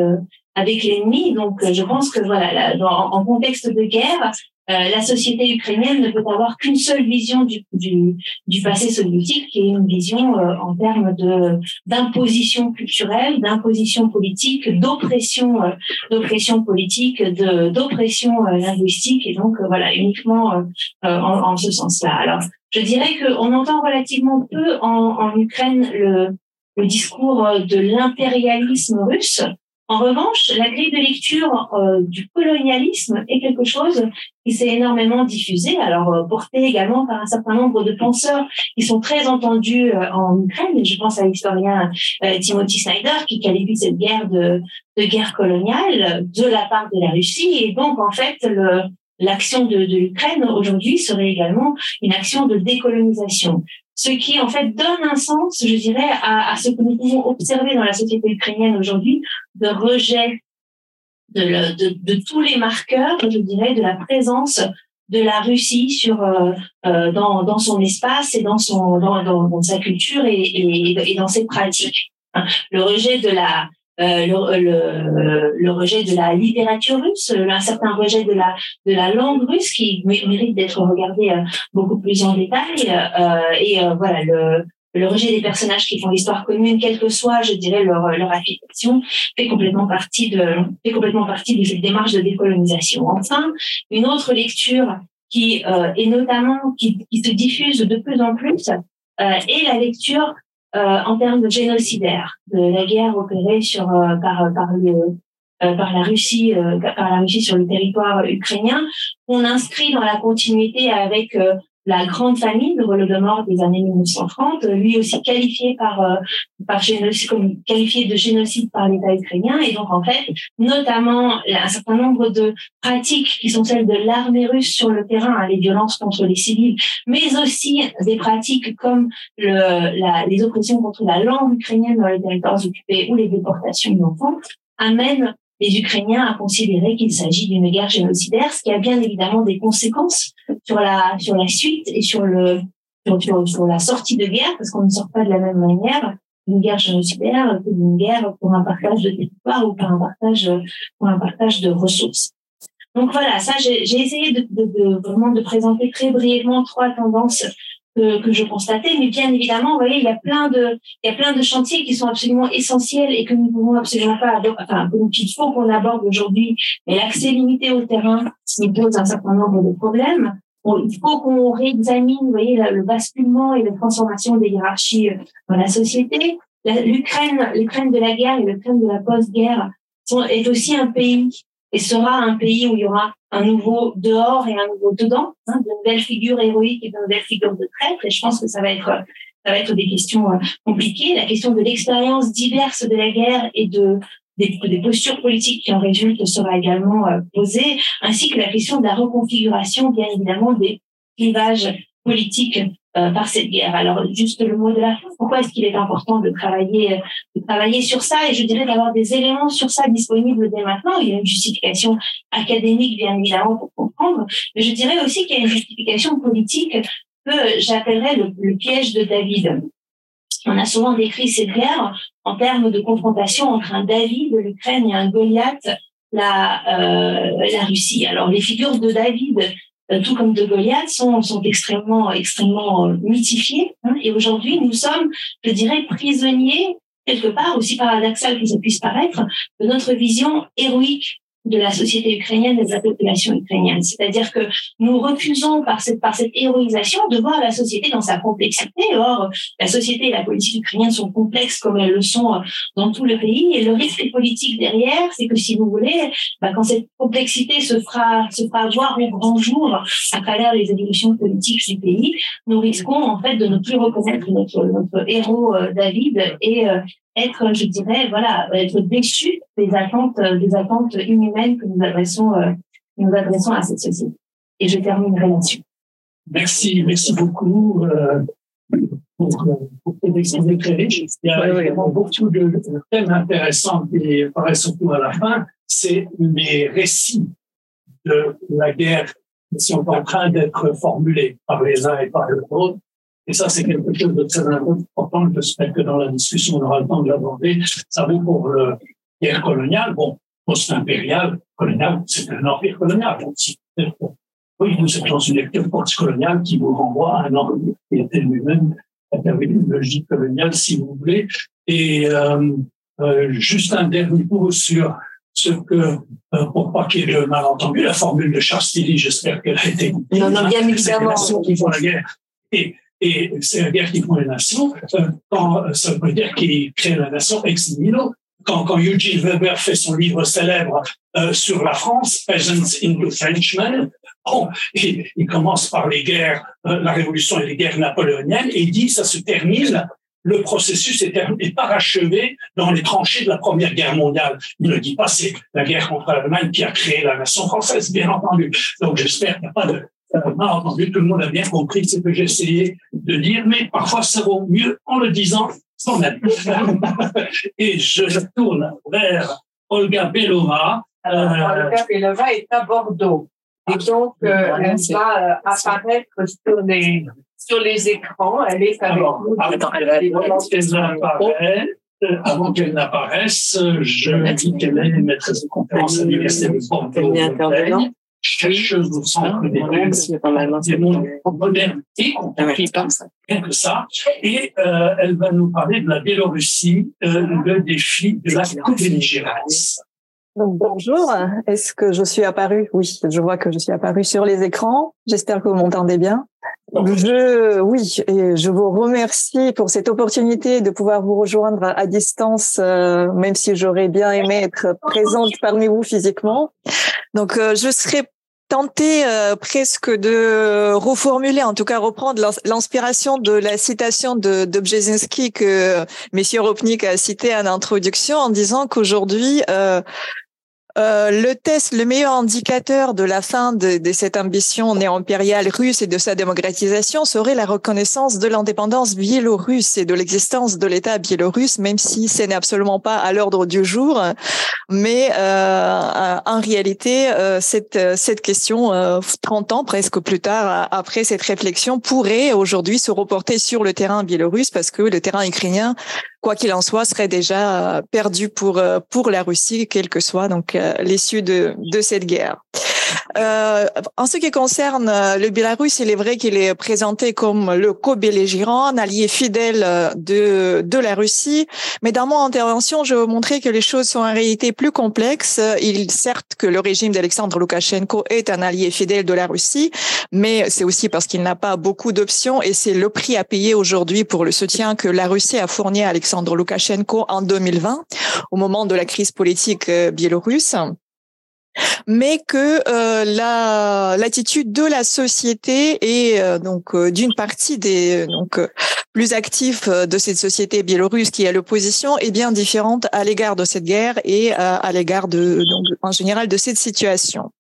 S5: avec l'ennemi. Donc, je pense que voilà, dans, en contexte de guerre, euh, la société ukrainienne ne peut avoir qu'une seule vision du, du, du, passé soviétique, qui est une vision euh, en termes de d'imposition culturelle, d'imposition politique, d'oppression, euh, d'oppression politique, de d'oppression linguistique, et donc voilà uniquement en, en, ce sens-là. Alors, je dirais qu'on entend relativement peu en, en Ukraine le, le discours de l'impérialisme russe. En revanche, la grille de lecture euh, du colonialisme est quelque chose qui s'est énormément diffusé, alors euh, porté également par un certain nombre de penseurs qui sont très entendus euh, en Ukraine. Je pense à l'historien Timothy Snyder qui qualifie cette guerre de, guerre coloniale de la part de la Russie. Et donc, en fait, l'action de l'Ukraine aujourd'hui serait également une action de décolonisation ce qui en fait donne un sens, je dirais, à, ce que nous pouvons observer dans la société ukrainienne aujourd'hui de rejet de, de, tous les marqueurs, je dirais, de la présence de la Russie sur euh, euh dans, son espace et dans son dans, dans, sa culture et, dans ses pratiques. Hein. Le rejet de la euh, le, le, le, rejet de la littérature russe, un certain rejet de la de la langue russe qui mérite d'être regardé euh, beaucoup plus en détail. Euh, et voilà le le rejet des personnages qui font l'histoire commune, quelle que soit, je dirais, leur, leur affiliation, fait complètement partie de, fait complètement partie de cette démarche de décolonisation. Enfin, une autre lecture qui euh, est notamment, qui, qui se diffuse de plus en plus, euh, est la lecture euh, en termes de génocidaire, de la guerre opérée sur euh, par par le euh, par la Russie par la Russie sur le territoire ukrainien, on inscrit dans la continuité avec la grande famille de Holodomor des années 1930, lui aussi qualifié par euh, par génocide, qualifié de génocide par l'État ukrainien, et donc en fait, notamment un certain nombre de pratiques qui sont celles de l'armée russe sur le terrain, hein, les violences contre les civils, mais aussi des pratiques comme le, la, les oppressions contre la langue ukrainienne dans les territoires occupés ou les déportations d'enfants, amènent les Ukrainiens à considérer qu'il s'agit d'une guerre génocidaire, ce qui a bien évidemment des conséquences sur la sur la suite et sur le sur, sur, la sortie de guerre, parce qu'on ne sort pas de la même manière d'une guerre génocidaire que d'une guerre pour un partage de territoire ou pour un partage, pour un partage de ressources. Donc voilà, ça, j'ai essayé de, de, de, vraiment de présenter très brièvement trois tendances que, je constatais, mais bien évidemment, voyez, il y a plein de, il y a plein de chantiers qui sont absolument essentiels et que nous ne pouvons absolument pas, enfin, qu'il faut qu'on aborde aujourd'hui. Mais l'accès limité au terrain, nous pose un certain nombre de problèmes. il faut qu'on réexamine, voyez, le basculement et la transformation des hiérarchies euh, dans la société. L'Ukraine, l'Ukraine de la guerre et l'Ukraine de la post-guerre est aussi un pays et sera un pays où il y aura un nouveau dehors et un nouveau dedans, hein, de nouvelles figures héroïques et de nouvelles figures de traîtres. Et je pense que ça va être ça va être des questions euh, compliquées. La question de l'expérience diverse de la guerre et de des, des, postures politiques qui en résultent sera également euh, posée, ainsi que la question de la reconfiguration, bien évidemment, des clivages politiques euh, par cette guerre. Alors, juste le mot de la fin, pourquoi est-ce qu'il est important de travailler, de travailler sur ça? Et je dirais d'avoir des éléments sur ça disponibles dès maintenant. Il y a une justification académique, bien évidemment, pour comprendre, mais je dirais aussi qu'il y a une justification politique que j'appellerais le, piège de David. On a souvent décrit cette guerre en termes de confrontation entre un David de l'Ukraine et un Goliath, la, euh, la Russie. Alors les figures de David euh, tout comme de Goliath, sont, sont extrêmement, extrêmement euh, mythifiés. Hein. Et aujourd'hui, nous sommes, je dirais, prisonniers, quelque part, aussi paradoxal que ça puisse paraître, de notre vision héroïque de la société ukrainienne et de la population ukrainienne. C'est-à-dire que nous refusons par cette, par cette héroïsation de voir la société dans sa complexité. Or, la société et la politique ukrainienne sont complexes comme elles le sont dans tout le pays. Et le risque politique derrière, c'est que si vous voulez, bah, quand cette complexité se fera, se fera voir au grand jour à travers les évolutions politiques du pays, nous risquons en fait de ne plus reconnaître notre, notre héros euh, David et, euh, être, je dirais, voilà, être déçu des attentes, des attentes inhumaines que nous adressons, euh, nous adressons à cette société. Et je terminerai là-dessus.
S2: Merci, merci beaucoup euh, pour, pour tes très riches. Il y a évidemment beaucoup de thèmes intéressants qui apparaissent surtout à la fin. C'est les récits de la guerre qui sont en train d'être formulés par les uns et par les autres et ça, c'est quelque chose de très important. J'espère que dans la discussion, on aura le temps de l'aborder. Ça vaut pour la guerre coloniale. Bon, post-impériale, coloniale, c'est un empire colonial. oui, nous sommes dans une lecture post-coloniale qui vous renvoie à un empire qui était lui-même une logique coloniale, si vous voulez. Et euh, euh, juste un dernier mot sur ce que, euh, pour pas qu'il y ait de malentendu, la formule de Charles Tilly, j'espère qu'elle a été...
S5: Non, non, bien évidemment.
S2: qui font la guerre. Et et c'est la guerre qui font les nations. Euh, quand, euh, ça veut dire qu'il crée la nation ex nihilo. Quand, quand Eugene Weber fait son livre célèbre euh, sur la France, Peasants into Frenchmen, bon, il, il, commence par les guerres, la Révolution et les guerres napoléoniennes, et il dit ça se termine le processus est, est parachevé dans les tranchées de la Première Guerre mondiale. Il ne dit pas c'est la guerre contre l'Allemagne qui a créé la nation française, bien entendu. Donc j'espère qu'il n'y a pas de, m'a entendu, tout le monde a bien compris ce que j'ai essayé de dire, mais parfois ça vaut mieux en le disant sans même. Et je tourne vers Olga Belova.
S3: Alors, euh, Olga Belova est à Bordeaux. Et donc, euh, elle va euh, apparaître sur les, sur les écrans. Elle est avec nous.
S2: Attends, elle va avant qu'elle n'apparaisse, je dis qu'elle est maîtresse de conférence à l'Université de Bordeaux chercheuse au centre des mondes, des mondes modernes et contemporains, rien que ça. Et euh, elle va nous parler de la Biélorussie, euh, le défi de la co-belligérance.
S6: bonjour, est-ce que je suis apparue? Oui, je vois que je suis apparue sur les écrans. J'espère que vous m'entendez bien. Je, oui, et je vous remercie pour cette opportunité de pouvoir vous rejoindre à distance, euh, même si j'aurais bien aimé être présente parmi vous physiquement. Donc, euh, je serai tenter euh, presque de reformuler, en tout cas reprendre l'inspiration de la citation de, de Brzezinski que Monsieur Ropnik a cité en introduction en disant qu'aujourd'hui, euh, euh, le test, le meilleur indicateur de la fin de, de cette ambition néo-impériale russe et de sa démocratisation serait la reconnaissance de l'indépendance biélorusse et de l'existence de l'État biélorusse, même si ce n'est absolument pas à l'ordre du jour. Mais euh, en réalité, euh, cette, cette question, 30 ans presque plus tard, après cette réflexion, pourrait aujourd'hui se reporter sur le terrain biélorusse parce que le terrain ukrainien quoi qu'il en soit, serait déjà perdu pour pour la Russie, quelle que soit donc l'issue de de cette guerre. Euh, en ce qui concerne euh, le Bélarus, il est vrai qu'il est présenté comme le co-belligérant, un allié fidèle euh, de, de la Russie. Mais dans mon intervention, je vais montrer que les choses sont en réalité plus complexes. Il certes que le régime d'Alexandre Loukachenko est un allié fidèle de la Russie, mais c'est aussi parce qu'il n'a pas beaucoup d'options et c'est le prix à payer aujourd'hui pour le soutien que la Russie a fourni à Alexandre Loukachenko en 2020, au moment de la crise politique biélorusse mais que euh, la l'attitude de la société et euh, donc euh, d'une partie des donc plus actifs de cette société biélorusse qui est l'opposition est bien différente à l'égard de cette guerre et à l'égard de donc en général de cette situation.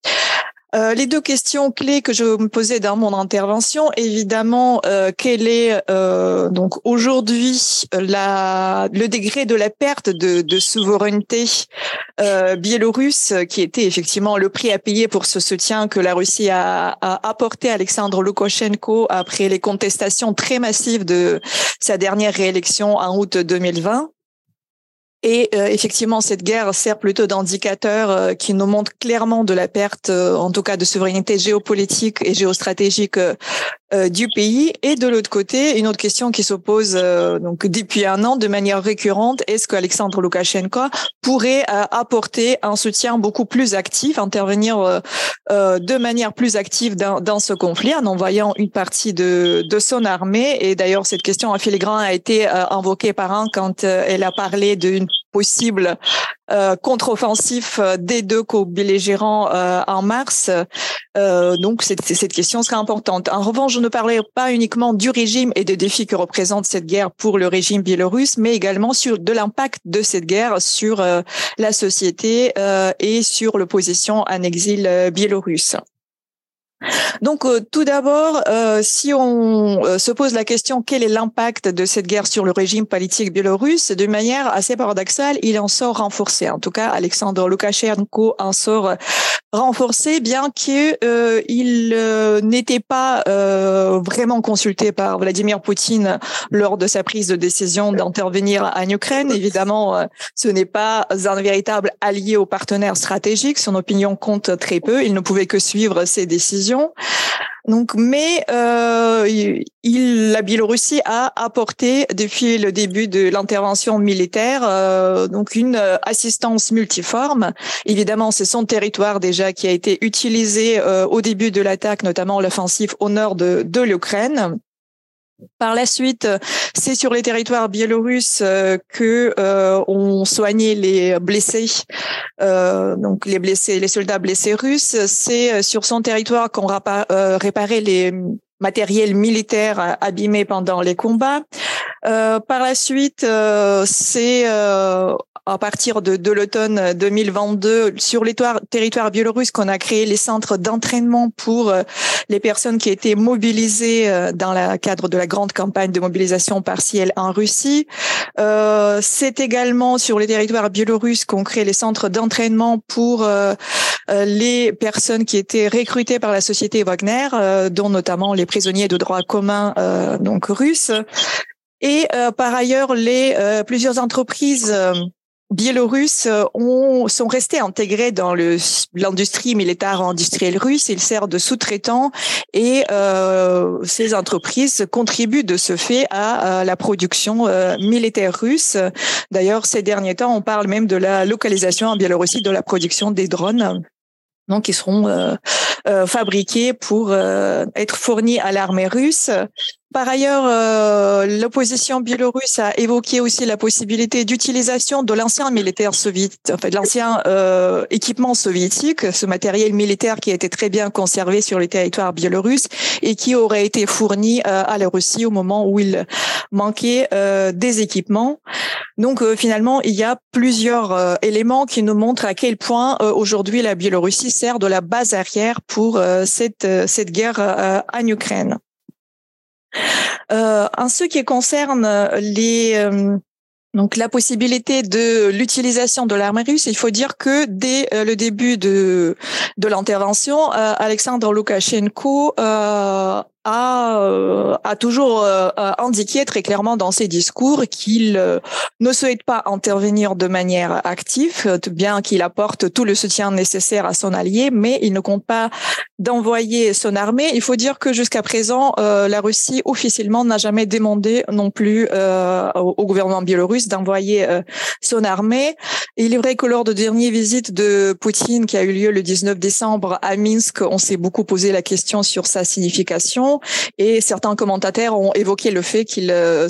S6: Euh, les deux questions clés que je me posais dans mon intervention, évidemment, euh, quel est euh, donc aujourd'hui le degré de la perte de, souveraineté biélorusse, qui était effectivement le prix à payer pour ce soutien que la Russie a, a apporté à Alexandre Loukachenko après les contestations très massives de sa dernière réélection en août 2020. Et euh, effectivement, cette guerre sert plutôt d'indicateur euh, qui nous montre clairement de la perte, euh, en tout cas de souveraineté géopolitique et géostratégique du pays. Et de l'autre côté, une autre question qui s'oppose donc depuis un an de manière récurrente est-ce qu'Alexandre Loukachenko pourrait apporter un soutien beaucoup plus actif, intervenir de manière plus active dans, dans, ce conflit en envoyant une partie de, de son armée? Et d'ailleurs, cette question en filigrane a été invoquée par un quand elle a parlé d'une possible euh, contre-offensif euh, des deux co-belligérants euh, en mars. Donc cette, cette question sera importante. En revanche, je ne parlerai pas uniquement du régime et des défis que représente cette guerre pour le régime biélorusse, mais également sur de l'impact de cette guerre sur la société et sur l'opposition en exil biélorusse. Donc, euh, tout d'abord, euh, si on euh, se pose la question quel est l'impact de cette guerre sur le régime politique biélorusse, de manière assez paradoxale, il en sort renforcé. En tout cas, Alexandre Loukachenko en sort renforcé, bien qu'il n'était pas vraiment consulté par Vladimir Poutine lors de sa prise de décision d'intervenir en Ukraine. Évidemment, ce n'est pas un véritable allié au partenaire stratégique. Son opinion compte très peu. Il ne pouvait que suivre ses décisions donc, mais euh, il, la Biélorussie a apporté depuis le début de l'intervention militaire euh, donc une assistance multiforme. Évidemment, c'est son territoire déjà qui a été utilisé euh, au début de l'attaque, notamment l'offensive au nord de l'Ukraine. Par la suite, c'est sur les territoires biélorusses euh, que euh, on soignait les blessés, euh, donc les blessés, les soldats blessés russes. C'est sur son territoire qu'on réparait les matériels militaires abîmés pendant les combats. par la suite, c'est à partir de, de l'automne 2022 sur les territoires biélorusses qu'on a créé les centres d'entraînement pour euh, les personnes qui étaient mobilisées euh, dans le cadre de la grande campagne de mobilisation partielle en Russie. Euh, c'est également sur les territoires biélorusses qu'on crée les centres d'entraînement pour les personnes qui étaient recrutées par la société Wagner, dont notamment les prisonniers de droit commun donc russes. Et par ailleurs, les plusieurs entreprises biélorusses euh, ont, sont restés intégrés dans l'industrie militaire industrielle russe. Ils servent de sous-traitants et euh, ces entreprises contribuent de ce fait à, la production euh, militaire russe. D'ailleurs, ces derniers temps, on parle même de la localisation en Biélorussie de la production des drones donc qui seront euh, euh, fabriqués pour euh, être fournis à l'armée russe. Par ailleurs, l'opposition biélorusse a évoqué aussi la possibilité d'utilisation de l'ancien militaire soviétique, enfin de l'ancien équipement soviétique, ce matériel militaire qui a été très bien conservé sur les territoires biélorusses et qui aurait été fourni à la Russie au moment où il manquait des équipements. Donc finalement, il y a plusieurs éléments qui nous montrent à quel point aujourd'hui la Biélorussie sert de la base arrière pour euh, cette, euh, cette guerre euh, en Ukraine. En ce qui concerne les donc la possibilité de l'utilisation de l'armée russe, il faut dire que dès le début de de l'intervention, Alexandre Loukachenko a, euh, a toujours euh, indiqué très clairement dans ses discours qu'il ne souhaite pas intervenir de manière active, bien qu'il apporte tout le soutien nécessaire à son allié, mais il ne compte pas d'envoyer son armée. Il faut dire que jusqu'à présent, la Russie officiellement n'a jamais demandé non plus au, gouvernement biélorusse d'envoyer son armée. il est vrai que lors de dernière visite de Poutine qui a eu lieu le 19 décembre à Minsk, on s'est beaucoup posé la question sur sa signification et certains commentateurs ont évoqué le fait qu'il, euh,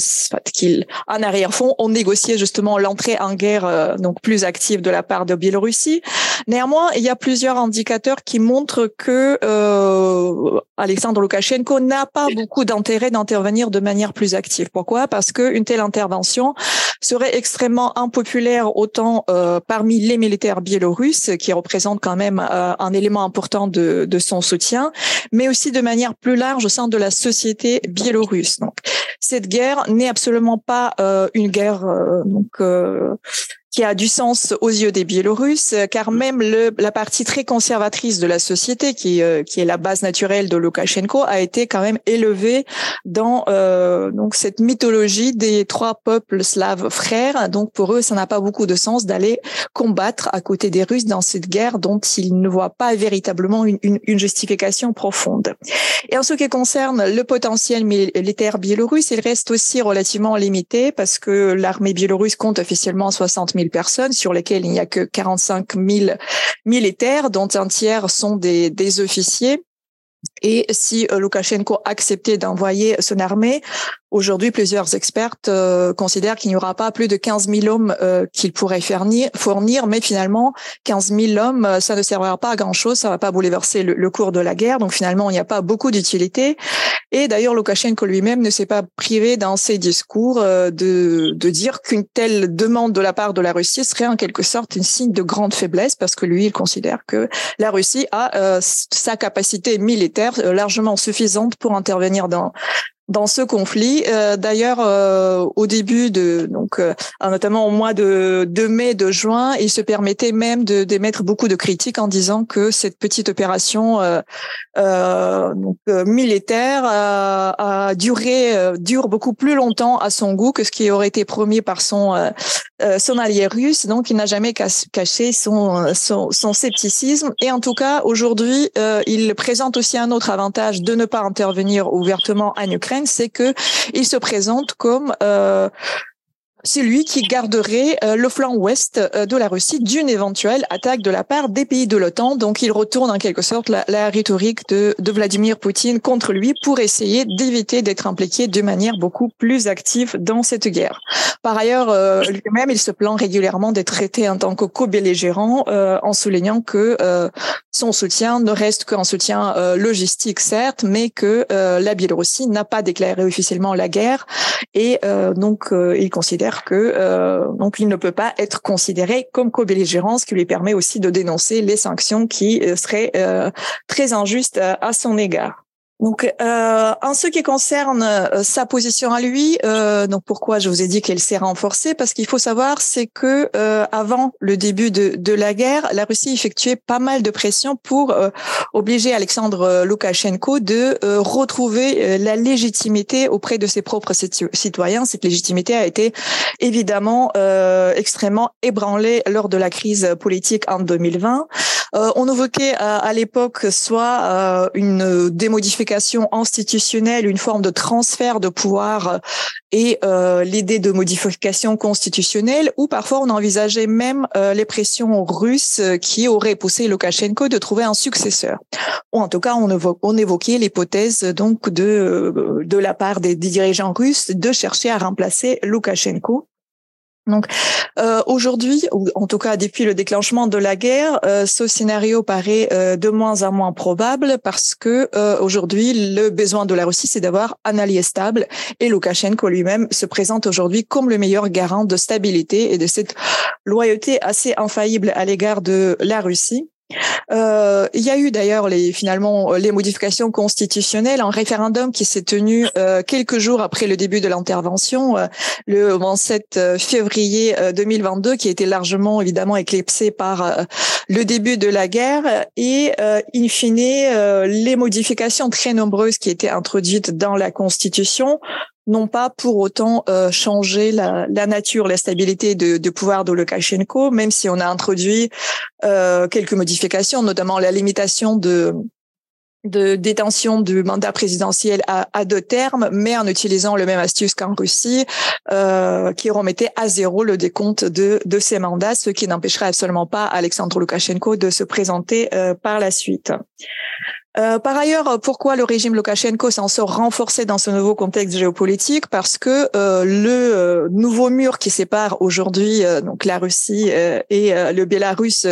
S6: en arrière-fond, ont négocié justement l'entrée en guerre euh, donc plus active de la part de Biélorussie. Néanmoins, il y a plusieurs indicateurs qui montrent que euh, Alexandre Loukachenko n'a pas beaucoup d'intérêt d'intervenir de manière plus active. Pourquoi? Parce qu'une telle intervention serait extrêmement impopulaire autant euh, parmi les militaires biélorusses qui représentent quand même euh, un élément important de, de son soutien, mais aussi de manière plus large au sein de la société biélorusse. Donc, cette guerre n'est absolument pas euh, une guerre donc qui a du sens aux yeux des Biélorusses, car même le, la partie très conservatrice de la société, qui, euh, qui est la base naturelle de Loukachenko, a été quand même élevée dans euh, donc cette mythologie des trois peuples slaves frères. Donc pour eux, ça n'a pas beaucoup de sens d'aller combattre à côté des Russes dans cette guerre dont ils ne voient pas véritablement une, une, une justification profonde. Et en ce qui concerne le potentiel militaire biélorusse, il reste aussi relativement limité parce que l'armée biélorusse compte officiellement 60 000 personnes sur lesquelles il n'y a que 45 000 militaires, dont un tiers sont des, des officiers. Et si euh, Loukachenko acceptait d'envoyer son armée, Aujourd'hui, plusieurs experts euh, considèrent qu'il n'y aura pas plus de 15 000 hommes euh, qu'il pourrait fournir, mais finalement, 15 000 hommes, euh, ça ne servira pas à grand-chose, ça va pas bouleverser le, le, cours de la guerre, donc finalement, il n'y a pas beaucoup d'utilité. Et d'ailleurs, Loukachenko lui-même ne s'est pas privé dans ses discours de, de dire qu'une telle demande de la part de la Russie serait en quelque sorte un signe de grande faiblesse, parce que lui, il considère que la Russie a sa capacité militaire largement suffisante pour intervenir dans dans ce conflit. Euh, D'ailleurs, euh, au début de donc euh, notamment au mois de, de mai, de juin, il se permettait même d'émettre beaucoup de critiques en disant que cette petite opération euh, euh, donc, militaire a duré dure beaucoup plus longtemps à son goût que ce qui aurait été promis par son son allié russe. Donc, il n'a jamais caché son, son, son scepticisme. Et en tout cas, aujourd'hui, il présente aussi un autre avantage de ne pas intervenir ouvertement en Ukraine c'est que il se présente comme euh, c'est lui qui garderait euh, le flanc ouest euh, de la Russie d'une éventuelle attaque de la part des pays de l'OTAN. Donc il retourne en quelque sorte la, rhétorique de, Vladimir Poutine contre lui pour essayer d'éviter d'être impliqué de manière beaucoup plus active dans cette guerre. Par ailleurs, euh, lui-même, il se plaint régulièrement d'être traité en tant que co-belligérant en soulignant que son soutien ne reste qu'un soutien logistique, certes, mais que la Biélorussie n'a pas déclaré officiellement la guerre et donc il considère euh, donc il ne peut pas être considéré comme co-belligérant, ce qui lui permet aussi de dénoncer les sanctions qui euh, seraient euh, très injustes à son égard. Donc, euh, en ce qui concerne euh, sa position à lui, euh, donc pourquoi je vous ai dit qu'elle s'est renforcée Parce qu'il faut savoir, c'est que avant le début de, de, la guerre, la Russie effectuait pas mal de pression pour obliger Alexandre Loukachenko de retrouver la légitimité auprès de ses propres citoyens. Cette légitimité a été évidemment extrêmement ébranlée lors de la crise politique en 2020. On évoquait à, à l'époque soit une démodification institutionnelle, une forme de transfert de pouvoir euh, et euh, l'idée de modification constitutionnelle, ou parfois on envisageait même euh, les pressions russes qui auraient poussé Loukachenko de trouver un successeur. Ou en tout cas, on, évoquait l'hypothèse donc de de la part des dirigeants russes de chercher à remplacer Loukachenko. Donc euh, aujourd'hui, ou en tout cas depuis le déclenchement de la guerre, euh, ce scénario paraît euh, de moins en moins probable parce que euh, aujourd'hui le besoin de la Russie c'est d'avoir un allié stable et Loukachenko lui-même se présente aujourd'hui comme le meilleur garant de stabilité et de cette loyauté assez infaillible à l'égard de la Russie. Euh, il y a eu d'ailleurs les finalement les modifications constitutionnelles, un référendum qui s'est tenu euh, quelques jours après le début de l'intervention, euh, le 27 février 2022, qui a été largement évidemment éclipsé par le début de la guerre. Et in fine les modifications très nombreuses qui étaient introduites dans la Constitution n'ont pas pour autant euh, changé la, la, nature, la stabilité de, de pouvoir de Lukashenko, même si on a introduit euh, quelques modifications, notamment la limitation de de détention du mandat présidentiel à, à, deux termes, mais en utilisant le même astuce qu'en Russie, euh, qui remettait à zéro le décompte de, de ces mandats, ce qui n'empêcherait absolument pas Alexandre Loukachenko de se présenter euh, par la suite. Euh, par ailleurs, pourquoi le régime Loukachenko s'en sort renforcé dans ce nouveau contexte géopolitique? Parce que euh, le euh, nouveau mur qui sépare aujourd'hui donc la Russie et le Bélarus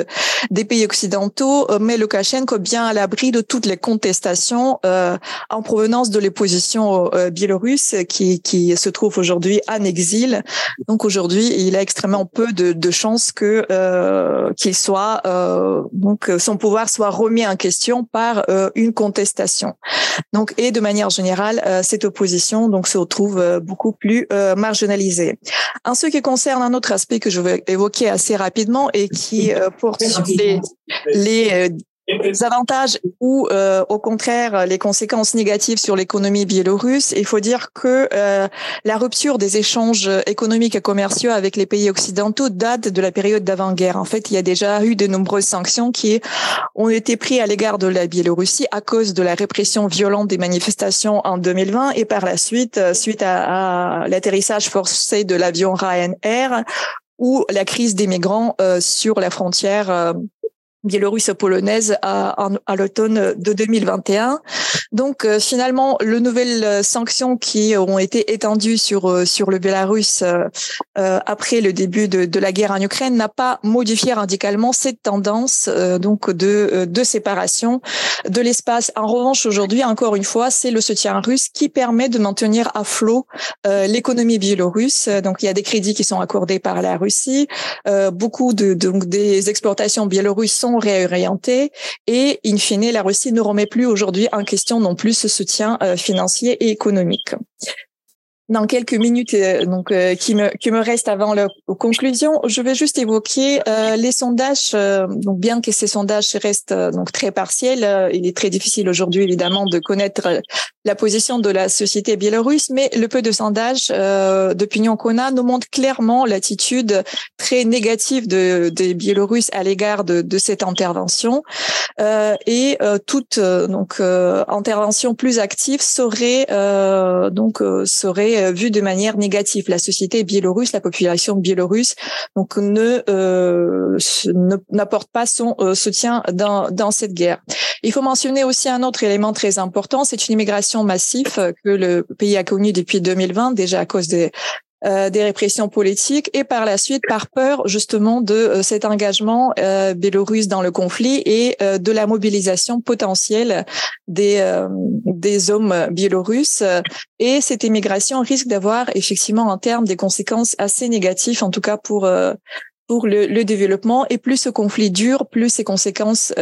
S6: des pays occidentaux met Loukachenko bien à l'abri de toutes les contestations en provenance de l'opposition biélorusse qui, qui se trouve aujourd'hui en exil. Donc aujourd'hui, il a extrêmement peu de, de chances que qu'il soit donc son pouvoir soit remis en question par une contestation. Donc, et de manière générale, euh, cette opposition donc se retrouve euh, beaucoup plus euh, marginalisée. En ce qui concerne un autre aspect que je vais évoquer assez rapidement et qui porte sur les, les les avantages ou euh, au contraire les conséquences négatives sur l'économie biélorusse. Il faut dire que euh, la rupture des échanges économiques et commerciaux avec les pays occidentaux date de la période d'avant-guerre. En fait, il y a déjà eu de nombreuses sanctions qui ont été prises à l'égard de la Biélorussie à cause de la répression violente des manifestations en 2020 et par la suite, euh, suite à, à l'atterrissage forcé de l'avion Ryanair ou la crise des migrants sur la frontière biélorusse-polonaise à, à l'automne de 2021. Donc euh, finalement, les nouvelles euh, sanctions qui ont été étendues sur euh, sur le Bélarus après le début de, de, la guerre en Ukraine n'a pas modifié radicalement cette tendance donc de de séparation de l'espace. En revanche, aujourd'hui, encore une fois, c'est le soutien russe qui permet de maintenir à flot l'économie biélorusse. Donc il y a des crédits qui sont accordés par la Russie. beaucoup de donc des exportations biélorusses sont réorientés et, in fine, la Russie ne remet plus aujourd'hui en question non plus ce soutien euh, financier et économique dans quelques minutes euh, donc euh, qui me qui me reste avant la conclusion, je vais juste évoquer euh, les sondages. donc bien que ces sondages restent donc très partiels, il est très difficile aujourd'hui évidemment de connaître la position de la société biélorusse, mais le peu de sondages d'opinion qu'on a nous montre clairement l'attitude très négative de, des Biélorusses à l'égard de, de cette intervention et toute donc intervention plus active serait donc serait euh, vu de manière négative. La société biélorusse, la population biélorusse, donc ne euh, n'apporte pas son euh, soutien dans dans cette guerre. Il faut mentionner aussi un autre élément très important, c'est une immigration massive que le pays a connue depuis 2020, déjà à cause des euh, des répressions politiques et par la suite par peur justement de euh, cet engagement euh, biélorusse dans le conflit et de la mobilisation potentielle des des hommes biélorusses et cette immigration risque d'avoir effectivement en termes des conséquences assez négatives en tout cas pour pour le, le, développement et plus ce conflit dure, plus ses conséquences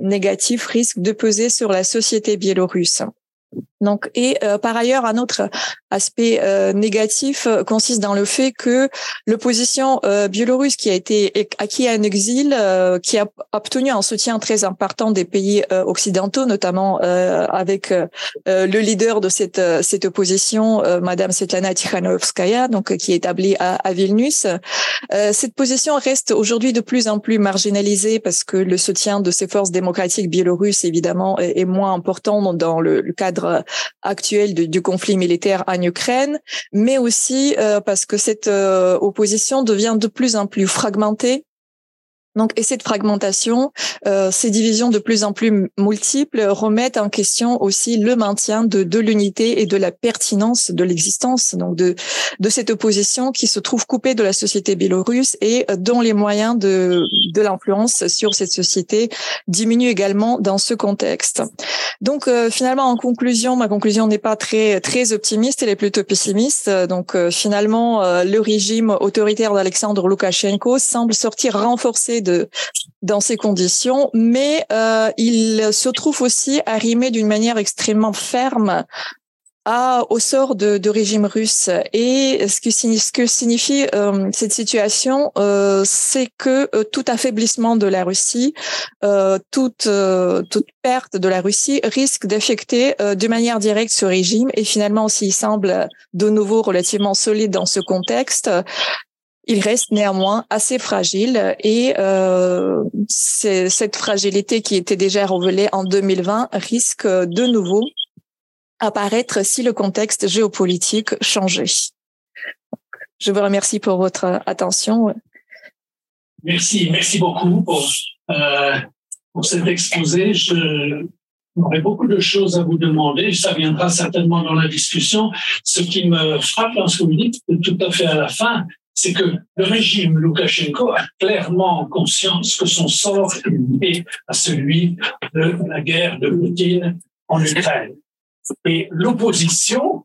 S6: négatives risquent de peser sur la société biélorusse. Donc, et euh, par ailleurs, un autre aspect euh, négatif euh, consiste dans le fait que l'opposition biélorusse qui a été acquis un exil, qui a obtenu un soutien très important des pays occidentaux, notamment avec le leader de cette cette opposition, Madame Svetlana Tikhanovskaya, donc qui est établie à, à Vilnius. cette position reste aujourd'hui de plus en plus marginalisée parce que le soutien de ces forces démocratiques biélorusses, évidemment, est, est moins important dans le cadre actuelle du conflit militaire en Ukraine, mais aussi euh, parce que cette euh, opposition devient de plus en plus fragmentée donc, et cette fragmentation, euh, ces divisions de plus en plus multiples remettent en question aussi le maintien de, de l'unité et de la pertinence de l'existence donc de de cette opposition qui se trouve coupée de la société biélorusse et dont les moyens de de l'influence sur cette société diminuent également dans ce contexte. Donc, euh, finalement, en conclusion, ma conclusion n'est pas très très optimiste, elle est plutôt pessimiste. Donc, euh, finalement, euh, le régime autoritaire d'Alexandre Loukachenko semble sortir renforcé dans ces conditions, mais euh, il se trouve aussi arrimé d'une manière extrêmement ferme au sort de, régime russe. Et ce que, signifie euh, cette situation, euh, c'est que tout affaiblissement de la Russie, toute, toute perte de la Russie risque d'affecter de manière directe ce régime. Et finalement, s'il semble de nouveau relativement solide dans ce contexte, il reste néanmoins assez fragile et euh, cette fragilité qui était déjà révélée en 2020 risque de nouveau apparaître si le contexte géopolitique changeait. Je vous remercie pour votre attention.
S2: Merci, merci beaucoup pour, euh, pour cet exposé. Je, J'aurais beaucoup de choses à vous demander, ça viendra certainement dans la discussion. Ce qui me frappe dans ce que vous dites, tout à fait à la fin, c'est que le régime Loukachenko a clairement conscience que son sort est lié à celui de la guerre de Poutine en Ukraine. Et l'opposition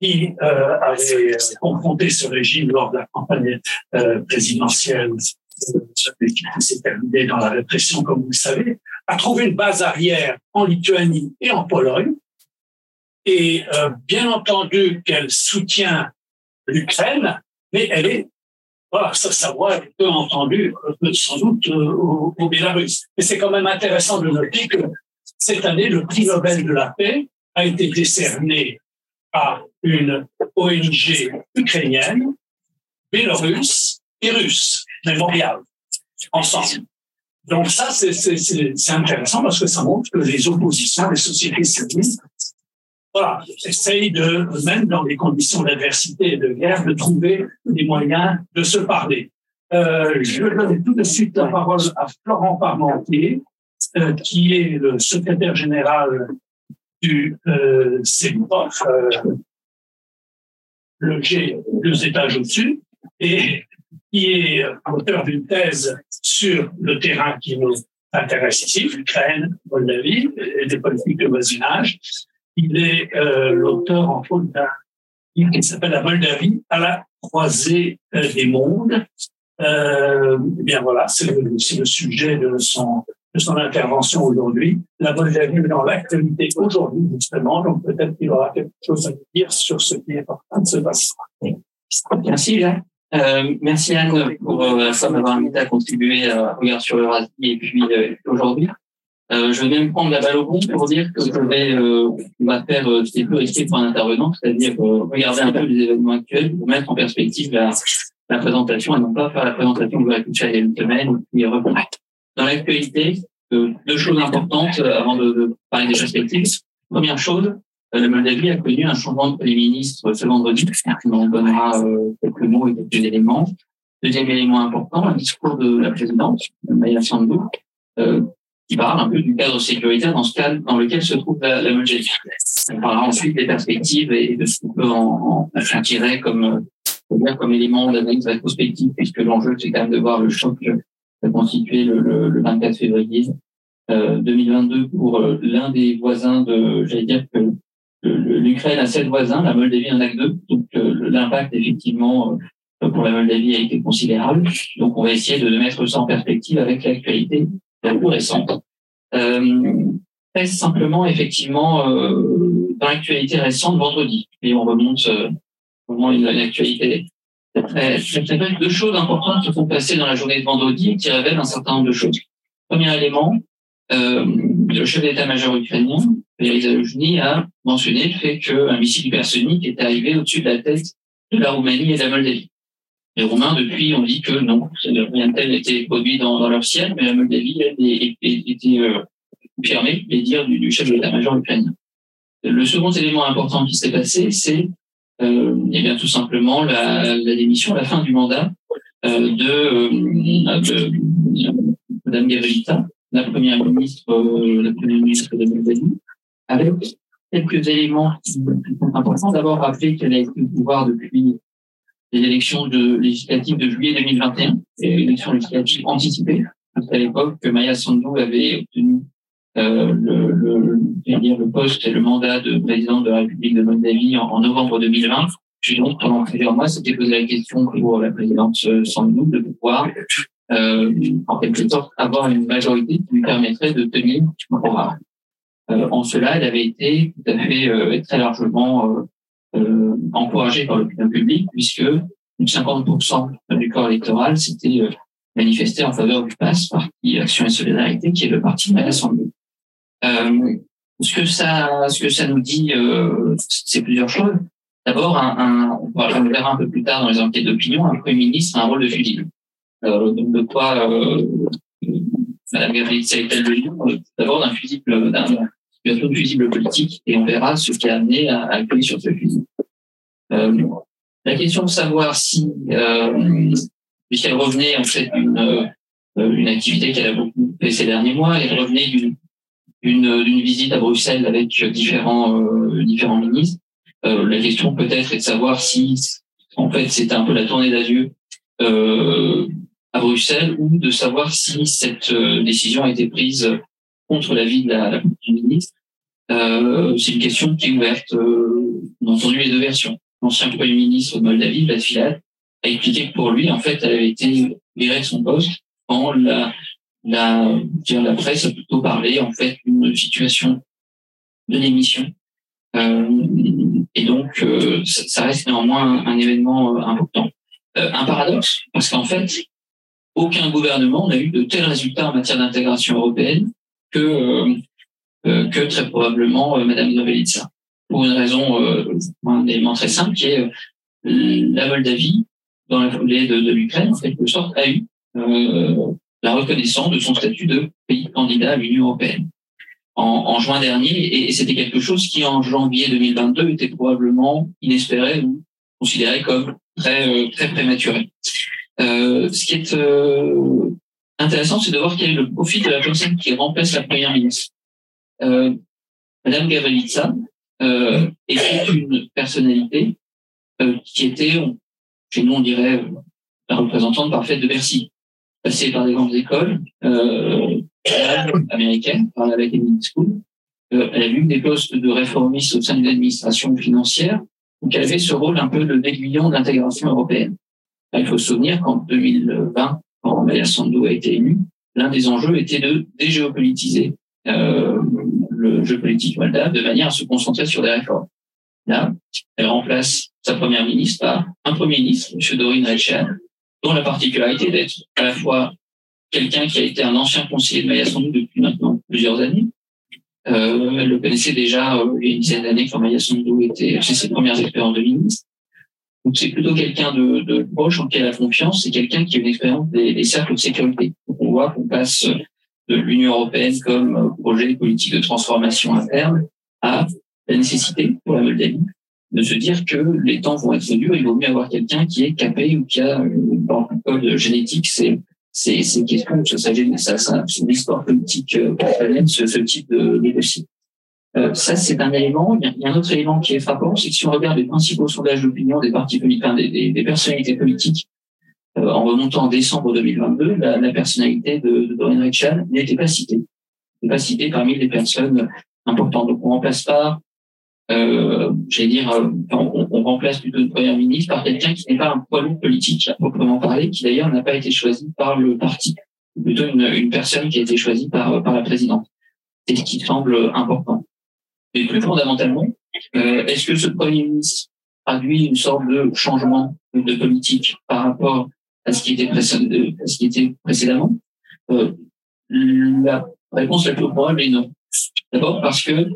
S2: qui euh, avait confronté ce régime lors de la campagne euh, présidentielle euh, qui s'est terminée dans la répression, comme vous le savez, a trouvé une base arrière en Lituanie et en Pologne. Et bien entendu qu'elle soutient l'Ukraine, mais elle est, voilà, ça, sa voix est peu entendue, euh, sans doute au, au Bélarus. Mais c'est quand même intéressant de noter que cette année, le prix Nobel de la paix a été décerné à une ONG ukrainienne, bélorusse et russe, mémorial, ensemble. Donc ça, c'est intéressant parce que ça montre que les oppositions, les sociétés civiles, voilà, essayent de, même dans les conditions d'adversité et de guerre, de trouver des moyens de se parler. Euh, je vais donner tout de suite la parole à Florent Parmentier, euh, qui est le secrétaire général du euh, euh, le G deux étages au-dessus, et qui est auteur d'une thèse sur le terrain qui nous intéresse ici, l'Ukraine, Moldavie et des politiques de voisinage. Il est euh, l'auteur, en fait, d'un livre qui s'appelle La Moldavie à la croisée des mondes. Euh, eh bien voilà, c'est le, sujet de son de son intervention aujourd'hui. La Moldavie dans l'actualité aujourd'hui, justement, donc peut-être qu'il aura quelque chose à dire sur ce qui est train de se passer.
S7: Merci, Jean. Euh, merci Anne pour euh, m'avoir invité à contribuer à Regard sur Eurasie et puis euh, aujourd'hui. Euh, je vais même prendre la balle au bon pour dire que je vais, euh, on va faire euh, ce qui est peu risqué pour un intervenant, c'est-à-dire regarder un peu les événements actuels pour mettre en perspective la, la présentation et non pas faire la présentation que vous avez il y a une semaine et revenir. Dans l'actualité, deux choses importantes avant de, de, parler des perspectives. Première chose, la Moldavie a connu un changement de Premier ministre ce vendredi. On donnera quelques mots et quelques éléments. Deuxième élément important, un discours de la présidente, Maya Sandu, qui parle un peu du cadre sécuritaire dans ce cadre dans lequel se trouve la, la Moldavie. On parlera ensuite des perspectives et de ce qu'on peut en, en tirer comme, comme élément d'analyse rétrospective, puisque l'enjeu, c'est quand même de voir le choc constitué le, le, le 24 février euh, 2022 pour euh, l'un des voisins de, j'allais dire que l'Ukraine a sept voisins, la Moldavie en a deux, donc euh, l'impact effectivement euh, pour la Moldavie a été considérable. Donc on va essayer de mettre ça en perspective avec l'actualité la plus récente. Euh, très simplement, effectivement, euh, dans l'actualité récente, vendredi, et on remonte euh, vraiment l'actualité très, deux choses importantes se sont passées dans la journée de vendredi qui révèlent un certain nombre de choses. Premier élément, euh, le chef d'état-major ukrainien, Valéry Zaluzhny, a mentionné le fait qu'un missile hypersonique était arrivé au-dessus de la tête de la Roumanie et de la Moldavie. Les Roumains, depuis, ont dit que non, rien de tel n'était produit dans, leur ciel, mais la Moldavie était euh, confirmée, les dires du, chef d'état-major ukrainien. Le second élément important qui s'est passé, c'est euh, et bien tout simplement la, démission, la fin du mandat euh, de, euh, de Madame Gavrita, la première ministre, euh, la de Moldavie, avec quelques éléments importants. D'abord, rappeler qu'elle a été au pouvoir depuis les élections de, législatives de juillet 2021, et élections législatives anticipées. À l'époque, Maya Sandu avait obtenu euh, le, le, le poste et le mandat de président de la République de Moldavie en, novembre 2020. Puis donc, pendant plusieurs mois, c'était posé la question pour la présidente Sandou de pouvoir en quelque sorte, avoir une majorité qui lui permettrait de tenir le programme. en cela, elle avait été tout à fait très largement encouragée par l'opinion publique, puisque 50% du corps électoral s'était manifesté en faveur du PASS, Parti Action et Solidarité, qui est le parti de l'Assemblée. Euh, ce que ça, ce que ça nous dit, euh, c'est plusieurs choses. D'abord, un, un, on verra un peu plus tard dans les enquêtes d'opinion, un premier ministre a un rôle de fusible. Euh, de quoi euh, Madame Gabrielle est-elle le lion D'abord d'un fusible, d'un situation de fusible politique, et on verra ce qui a amené à, sur ce fusible. Euh, la question de savoir si, euh, puisqu'elle revenait en fait d'une euh, une activité qu'elle a beaucoup fait ces derniers mois, elle revenait d'une visite à Bruxelles avec différents euh, différents ministres. Euh, la question peut-être est de savoir si en fait c'était un peu la tournée d'adieu euh, à Bruxelles ou de savoir si cette décision a été prise contre l'avis de la, la du ministre. c'est une question qui est ouverte. on a entendu les deux versions. L'ancien premier ministre de Moldavie, Vlad Filat, a expliqué que pour lui, en fait, elle avait été virée de son poste quand la, la, la presse a plutôt parlé, en fait, d'une situation de démission. Euh, et donc, euh, ça, reste néanmoins un, événement euh, important. Euh, un paradoxe, parce qu'en fait, aucun gouvernement n'a eu de tels résultats en matière d'intégration européenne que, que très probablement Madame Novelitsa. Pour une raison, un élément très simple, qui est la Moldavie dans la foulée de, de l'Ukraine, en quelque sorte, a eu euh, la reconnaissance de son statut de pays candidat à l'Union européenne en, en, juin dernier, et c'était quelque chose qui en janvier 2022 était probablement inespéré ou considéré comme très euh, très prématuré. Euh, ce qui est euh, intéressant, c'est de voir quel est le profit de la personne qui remplace la première ministre. Euh, Madame Gavritsa euh, était une personnalité qui était, chez nous on dirait la représentante parfaite de Bercy, passée par des grandes écoles euh, américaines, par la Kennedy School. Euh, elle a eu des postes de réformiste au sein d'une administration financière, donc elle avait ce rôle un peu de d'aiguillon de l'intégration européenne. Il faut se souvenir qu'en 2020, Maya Sandu a été élue, l'un des enjeux était de dégéopolitiser euh, le jeu politique moldave de manière à se concentrer sur des réformes. Là, elle remplace sa première ministre par un premier ministre, M. Dorin Rechan, dont la particularité d'être à la fois quelqu'un qui a été un ancien conseiller de Maya Sandu depuis maintenant plusieurs années. Euh, elle le connaissait déjà euh, il y a une dizaine d'années quand Maya Sandu était chez ses premières expériences de ministre. Donc c'est plutôt quelqu'un de, de, proche en qui elle a confiance, c'est quelqu'un qui a une expérience des, des, cercles de sécurité. Donc on voit qu'on passe de l'Union européenne comme projet politique de transformation interne à la nécessité pour la Moldavie de se dire que les temps vont être durs, il vaut mieux avoir quelqu'un qui est capé ou qui a une code génétique, c'est c'est c'est question ça, ça, ça c'est une histoire politique euh, ce, ce type de, de dossier. Euh, ça c'est un élément. Il y, a, un autre élément qui est frappant, c'est que si on regarde les principaux sondages d'opinion des partis politiques, des, des, des, personnalités politiques, euh, en remontant en décembre 2022, la, la personnalité de, de Dorian n'était pas citée, n'était pas citée parmi les personnes importantes. Donc on remplace pas euh, j'allais dire, euh, on, on, remplace plutôt une première ministre par quelqu'un qui n'est pas un poids politique à proprement parler, qui d'ailleurs n'a pas été choisi par le parti, plutôt une, une, personne qui a été choisie par, par la présidente. C'est ce qui semble important. Et plus fondamentalement, euh, est-ce que ce premier ministre traduit une sorte de changement de politique par rapport à ce qui était, précédemment, euh, La réponse la plus probable est non. D'abord parce que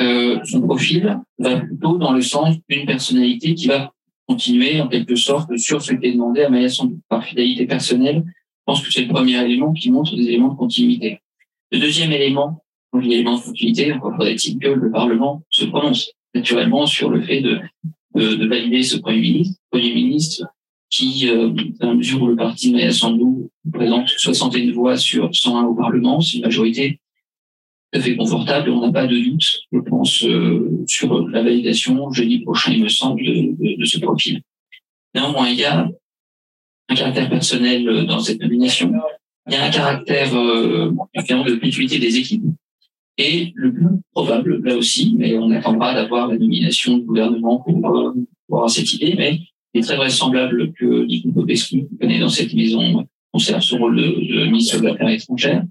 S7: euh, son profil va plutôt dans le sens d'une personnalité qui va continuer en quelque sorte sur ce qui est demandé à Maya Sandu par fidélité personnelle. Je pense que c'est le premier élément qui montre des éléments de continuité. Le deuxième élément, l'élément de continuité, encore faudrait-il que le Parlement se prononce naturellement sur le fait de, de, de valider ce Premier ministre, Premier ministre qui, euh, dans la mesure où le parti Maya Sandu présente 61 voix sur 101 au Parlement, c'est une majorité tout à fait confortable. On n'a pas de doute, je pense, euh, sur la validation jeudi prochain, il me semble, de, de, ce profil. Néanmoins, il y a un caractère personnel euh, dans cette nomination. Il y a un caractère euh, de continuité des équipes. Et le plus probable, là aussi, mais on n'attendra d'avoir la nomination du gouvernement pour, euh, avoir cette idée, mais il est très vraisemblable que Nico Popescu, qui connaît dans cette maison conserve son rôle de, ministre de l'Affaires étrangères.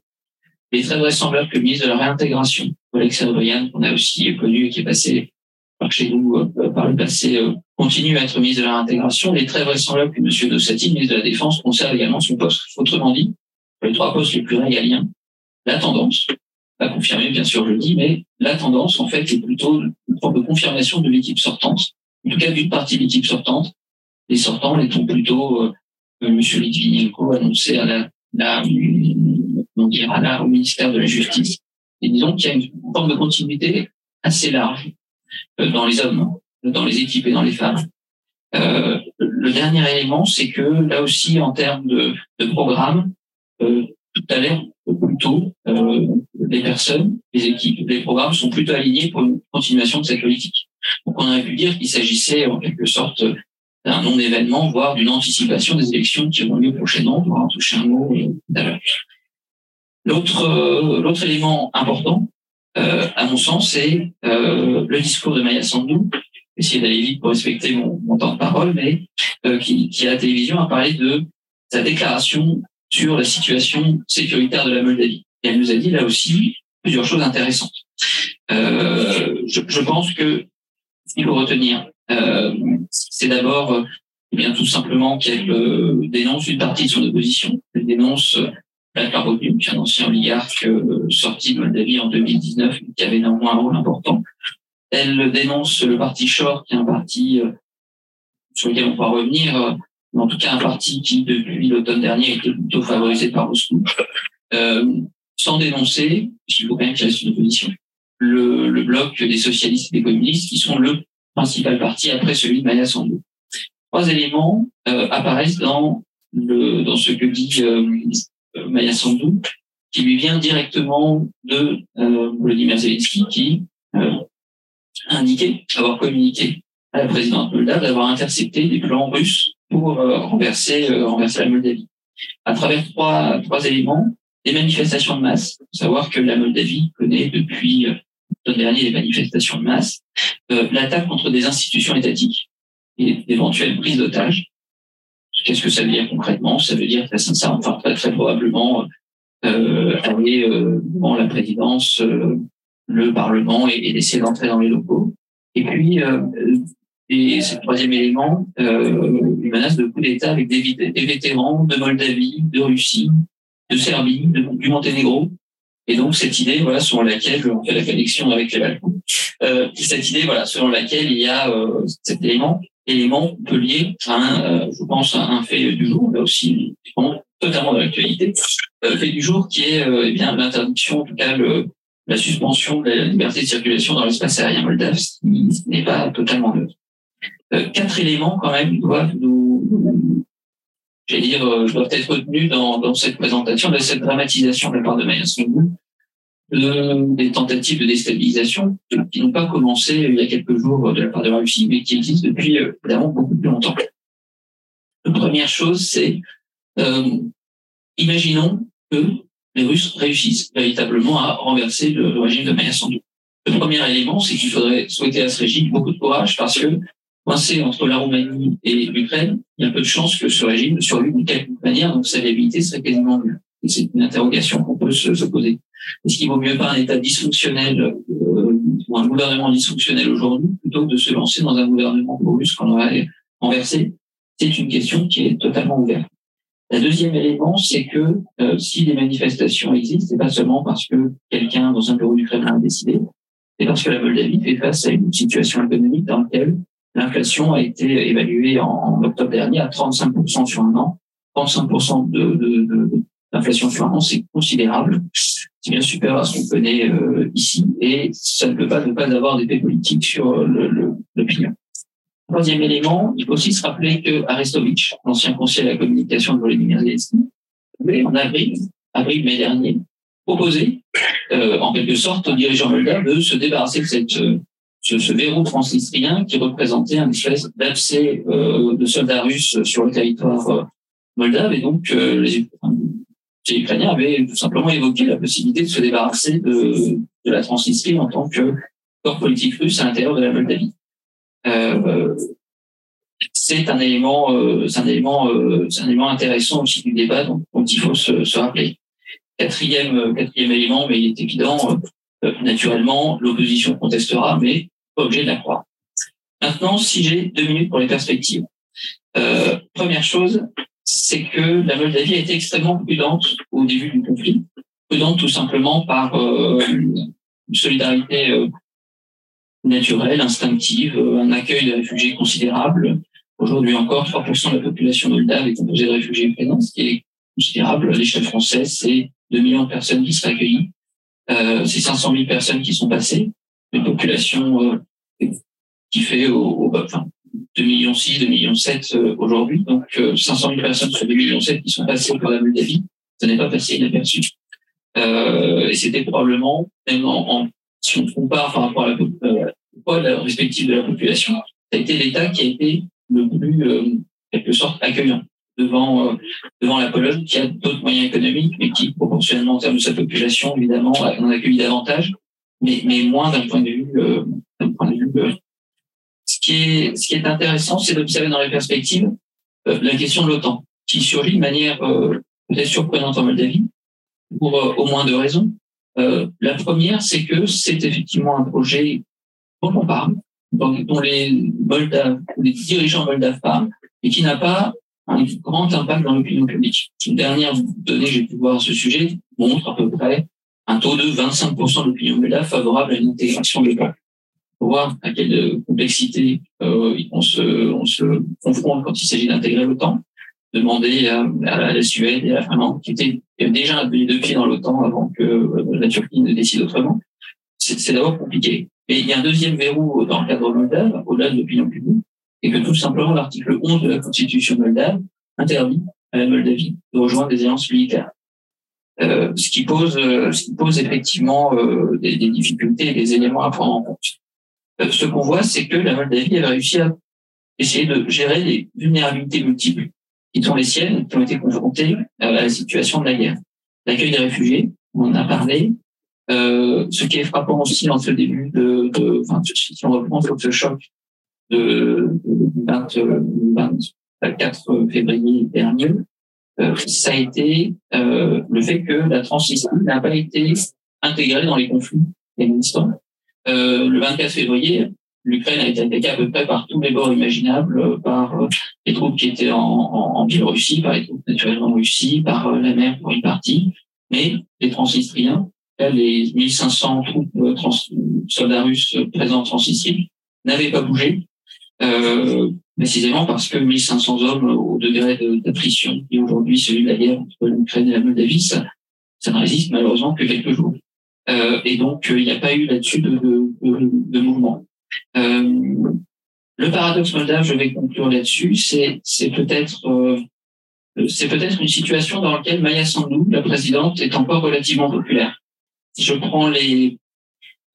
S7: Il est très vraisemblable que le ministre de la Réintégration, Alexandre Brian, qu'on a aussi connu et qui est passé par chez nous euh, par le passé, euh, continue à être ministre de la Réintégration. Il est très vraisemblable que M. Dossati, ministre de la Défense, conserve également son poste. Autrement dit, les trois postes les plus régaliens, la tendance, pas confirmée bien sûr je le dis, mais la tendance en fait est plutôt une forme de confirmation de l'équipe sortante, en tout cas d'une partie de l'équipe sortante. Les sortants étant plutôt euh, M. Litvinenko annoncé à la, la, on dira au ministère de la Justice. Et disons qu'il y a une forme de continuité assez large euh, dans les hommes, dans les équipes et dans les femmes. Euh, le dernier élément, c'est que là aussi, en termes de, de programme, euh, tout à l'heure, plutôt, euh, les personnes, les équipes, les programmes sont plutôt alignés pour une continuation de cette politique. Donc on aurait pu dire qu'il s'agissait en quelque sorte d'un non-événement, voire d'une anticipation des élections qui auront lieu prochainement. On va en toucher un mot à l'heure. L'autre, euh, l'autre élément important, euh, à mon sens, c'est euh, le discours de Maya Sandou. Essayer d'aller vite pour respecter mon, mon temps de parole, mais euh, qui, qui à la télévision a parlé de sa déclaration sur la situation sécuritaire de la Moldavie. Et elle nous a dit là aussi plusieurs choses intéressantes. Euh, je, je, pense que ce qu'il faut retenir, euh, c'est d'abord eh bien tout simplement qu'elle euh, dénonce une partie de son opposition. Elle dénonce Vladimir Poutine, qui est un ancien oligarque euh, sorti de Moldavie en 2019, qui avait néanmoins un rôle important. Elle dénonce le parti Shor, qui est un parti euh, sur lequel on pourra revenir, en tout cas un parti qui, depuis l'automne dernier, était plutôt favorisé par Moscou, euh, sans dénoncer, il faut quand même qu'il reste une opposition, le, le, bloc des socialistes et des communistes, qui sont le principal parti après celui de Maya Sandu. Trois éléments euh, apparaissent dans, le, dans ce que dit euh, Maya Sandu, qui lui vient directement de euh, Vladimir Zelensky, qui euh, indiquait avoir communiqué à la présidente moldave d'avoir intercepté des plans russes pour euh, renverser, euh, renverser la Moldavie. À travers trois, trois éléments, des manifestations de masse. Il faut savoir que la Moldavie connaît depuis euh, l'automne dernier des manifestations de masse, euh, l'attaque contre des institutions étatiques et d'éventuelles prises d'otages. Qu'est-ce que ça veut dire concrètement? Ça veut dire très sincèrement, enfin très, très probablement euh, aller euh, devant la présidence, le Parlement et, et essayer d'entrer dans les locaux. Et puis et le troisième élément, euh, une menace de coup d'État avec des, vétérans de Moldavie, de Russie, de Serbie, du Monténégro. Et donc cette idée, voilà, selon laquelle on fait la connexion avec les Balkans, euh, cette idée, voilà, selon laquelle il y a euh, cet élément, élément peut lier à un, euh, je pense, à un fait du jour, là aussi totalement de l'actualité, euh, fait du jour qui est euh, eh bien l'interdiction, en tout cas le, la suspension de la liberté de circulation dans l'espace aérien moldave, ce qui n'est pas totalement neutre. Euh, quatre éléments quand même doivent nous, j'allais dire, euh, doivent être retenus dans, dans cette présentation, de cette dramatisation de la part de Maya de, des tentatives de déstabilisation qui n'ont pas commencé il y a quelques jours de la part de la Russie, mais qui existent depuis euh, évidemment beaucoup plus longtemps. La première chose, c'est euh, imaginons que les Russes réussissent véritablement à renverser le, régime de Maya Sandu. Le premier élément, c'est qu'il faudrait souhaiter à ce régime beaucoup de courage parce que coincé entre la Roumanie et l'Ukraine, il y a peu de chances que ce régime survive de quelque manière, donc sa viabilité serait quasiment nulle. C'est une interrogation qu'on peut se, se poser. Est-ce qu'il vaut mieux pas un État dysfonctionnel euh, ou un gouvernement dysfonctionnel aujourd'hui plutôt que de se lancer dans un gouvernement russe qu'on aurait renversé? C'est une question qui est totalement ouverte. Le deuxième élément, c'est que euh, si des manifestations existent, c'est pas seulement parce que quelqu'un dans un bureau du a décidé, c'est parce que la Moldavie fait face à une situation économique dans laquelle L'inflation a été évaluée en, octobre dernier à 35% sur un an. 35% de, d'inflation sur un an, c'est considérable. C'est bien supérieur à ce qu'on connaît euh, ici et ça ne peut pas ne pas avoir d'effet politique sur l'opinion. Troisième élément, il faut aussi se rappeler que Arestovitch, l'ancien conseiller à la communication de Volodymyr Zelensky, en avril, avril-mai dernier, proposé euh, en quelque sorte aux dirigeants moldaves de se débarrasser de cette ce, ce verrou transnistrien qui représentait un espèce d'abcès euh, de soldats russes sur le territoire euh, moldave. Et donc, euh, les, les Ukrainiens avaient tout simplement évoqué la possibilité de se débarrasser de, de la Transnistrie en tant que corps politique russe à l'intérieur de la Moldavie. Euh, c'est un élément, euh, c'est un élément, c'est un élément intéressant aussi du débat dont, il faut se, se, rappeler. Quatrième, quatrième élément, mais il est évident, naturellement, l'opposition contestera, mais pas obligé de la croire. Maintenant, si j'ai deux minutes pour les perspectives. Euh, première chose, c'est que la Moldavie a été extrêmement prudente au début du conflit. Prudente tout simplement par euh, une solidarité euh, naturelle, instinctive, euh, un accueil de réfugiés considérable. Aujourd'hui encore, 3% de la population moldave est composée de réfugiés ukrainiens, ce qui est considérable. À l'échelle française, c'est 2 millions de personnes qui seraient accueillies. Euh, c'est 500 000 personnes qui sont passées. Une population euh, qui fait au, au enfin, 2 millions 6, 2 millions 7 euh, aujourd'hui. Donc, 500 000 personnes sur 2 millions 7 qui sont passées par la Moldavie. Ça n'est pas passé inaperçu. Euh, et c'était probablement, même en, si on compare par rapport à la, euh, poids respective de la population, ça a été l'État qui a été le plus, euh, quelque sorte, accueillant devant euh, devant la Pologne, qui a d'autres moyens économiques, mais qui, proportionnellement en termes de sa population, évidemment, en a accueilli davantage, mais, moins d'un point de vue, euh, point de vue euh, ce qui est, ce qui est intéressant, c'est d'observer dans les perspectives la question de l'OTAN, qui surgit de manière peut-être surprenante en Moldavie, pour au moins deux raisons. la première, c'est que c'est effectivement un projet dont on parle, dont, les les dirigeants moldaves parlent, et qui n'a pas un grand impact dans l'opinion publique. Une dernière donnée que j'ai pu voir à ce sujet montre à peu près un taux de 25% de l'opinion favorable à une intégration de l'État voir à quelle complexité euh, on, se, on se confronte quand il s'agit d'intégrer l'OTAN. Demander à, la Suède et à la Finlande, qui étaient déjà les deux pieds dans l'OTAN avant que euh, la Turquie ne décide autrement, c'est d'abord compliqué. Mais il y a un deuxième verrou dans le cadre moldave, au-delà de l'opinion publique, et que tout simplement l'article 11 de la Constitution moldave interdit à la Moldavie de rejoindre des alliances militaires. Euh, ce qui pose, euh, ce qui pose effectivement euh, des, des, difficultés et des éléments à prendre en compte. Euh, ce qu'on voit, c'est que la Moldavie a réussi à essayer de gérer les vulnérabilités multiples qui sont les siennes, qui ont été confrontées à la situation de la guerre. L'accueil des réfugiés, on en a parlé. Euh, ce qui est frappant aussi dans ce début de, de enfin, si on reprend sur ce choc de, de 24 février dernier, euh, ça a été euh, le fait que la Transnistrie n'a pas été intégrée dans les conflits existants. Euh, le 24 février, l'Ukraine a été attaquée à peu près par tous les bords imaginables, euh, par euh, les troupes qui étaient en, en, en, Biélorussie, par les troupes naturellement en Russie, par la mer pour une partie, mais les Transnistriens, les 1500 troupes trans soldats russes présents en Transnistrie, n'avaient pas bougé, euh, précisément parce que 1500 hommes au degré d'attrition qui est aujourd'hui celui de la guerre entre l'Ukraine et la Moldavie, ça, ça ne résiste malheureusement que quelques jours. Euh, et donc, euh, il n'y a pas eu là-dessus de, de, de, mouvement. Euh, le paradoxe moldave, je vais conclure là-dessus, c'est, peut-être c'est peut-être une situation dans laquelle Maya Sandu, la présidente, est encore relativement populaire. Si je prends les,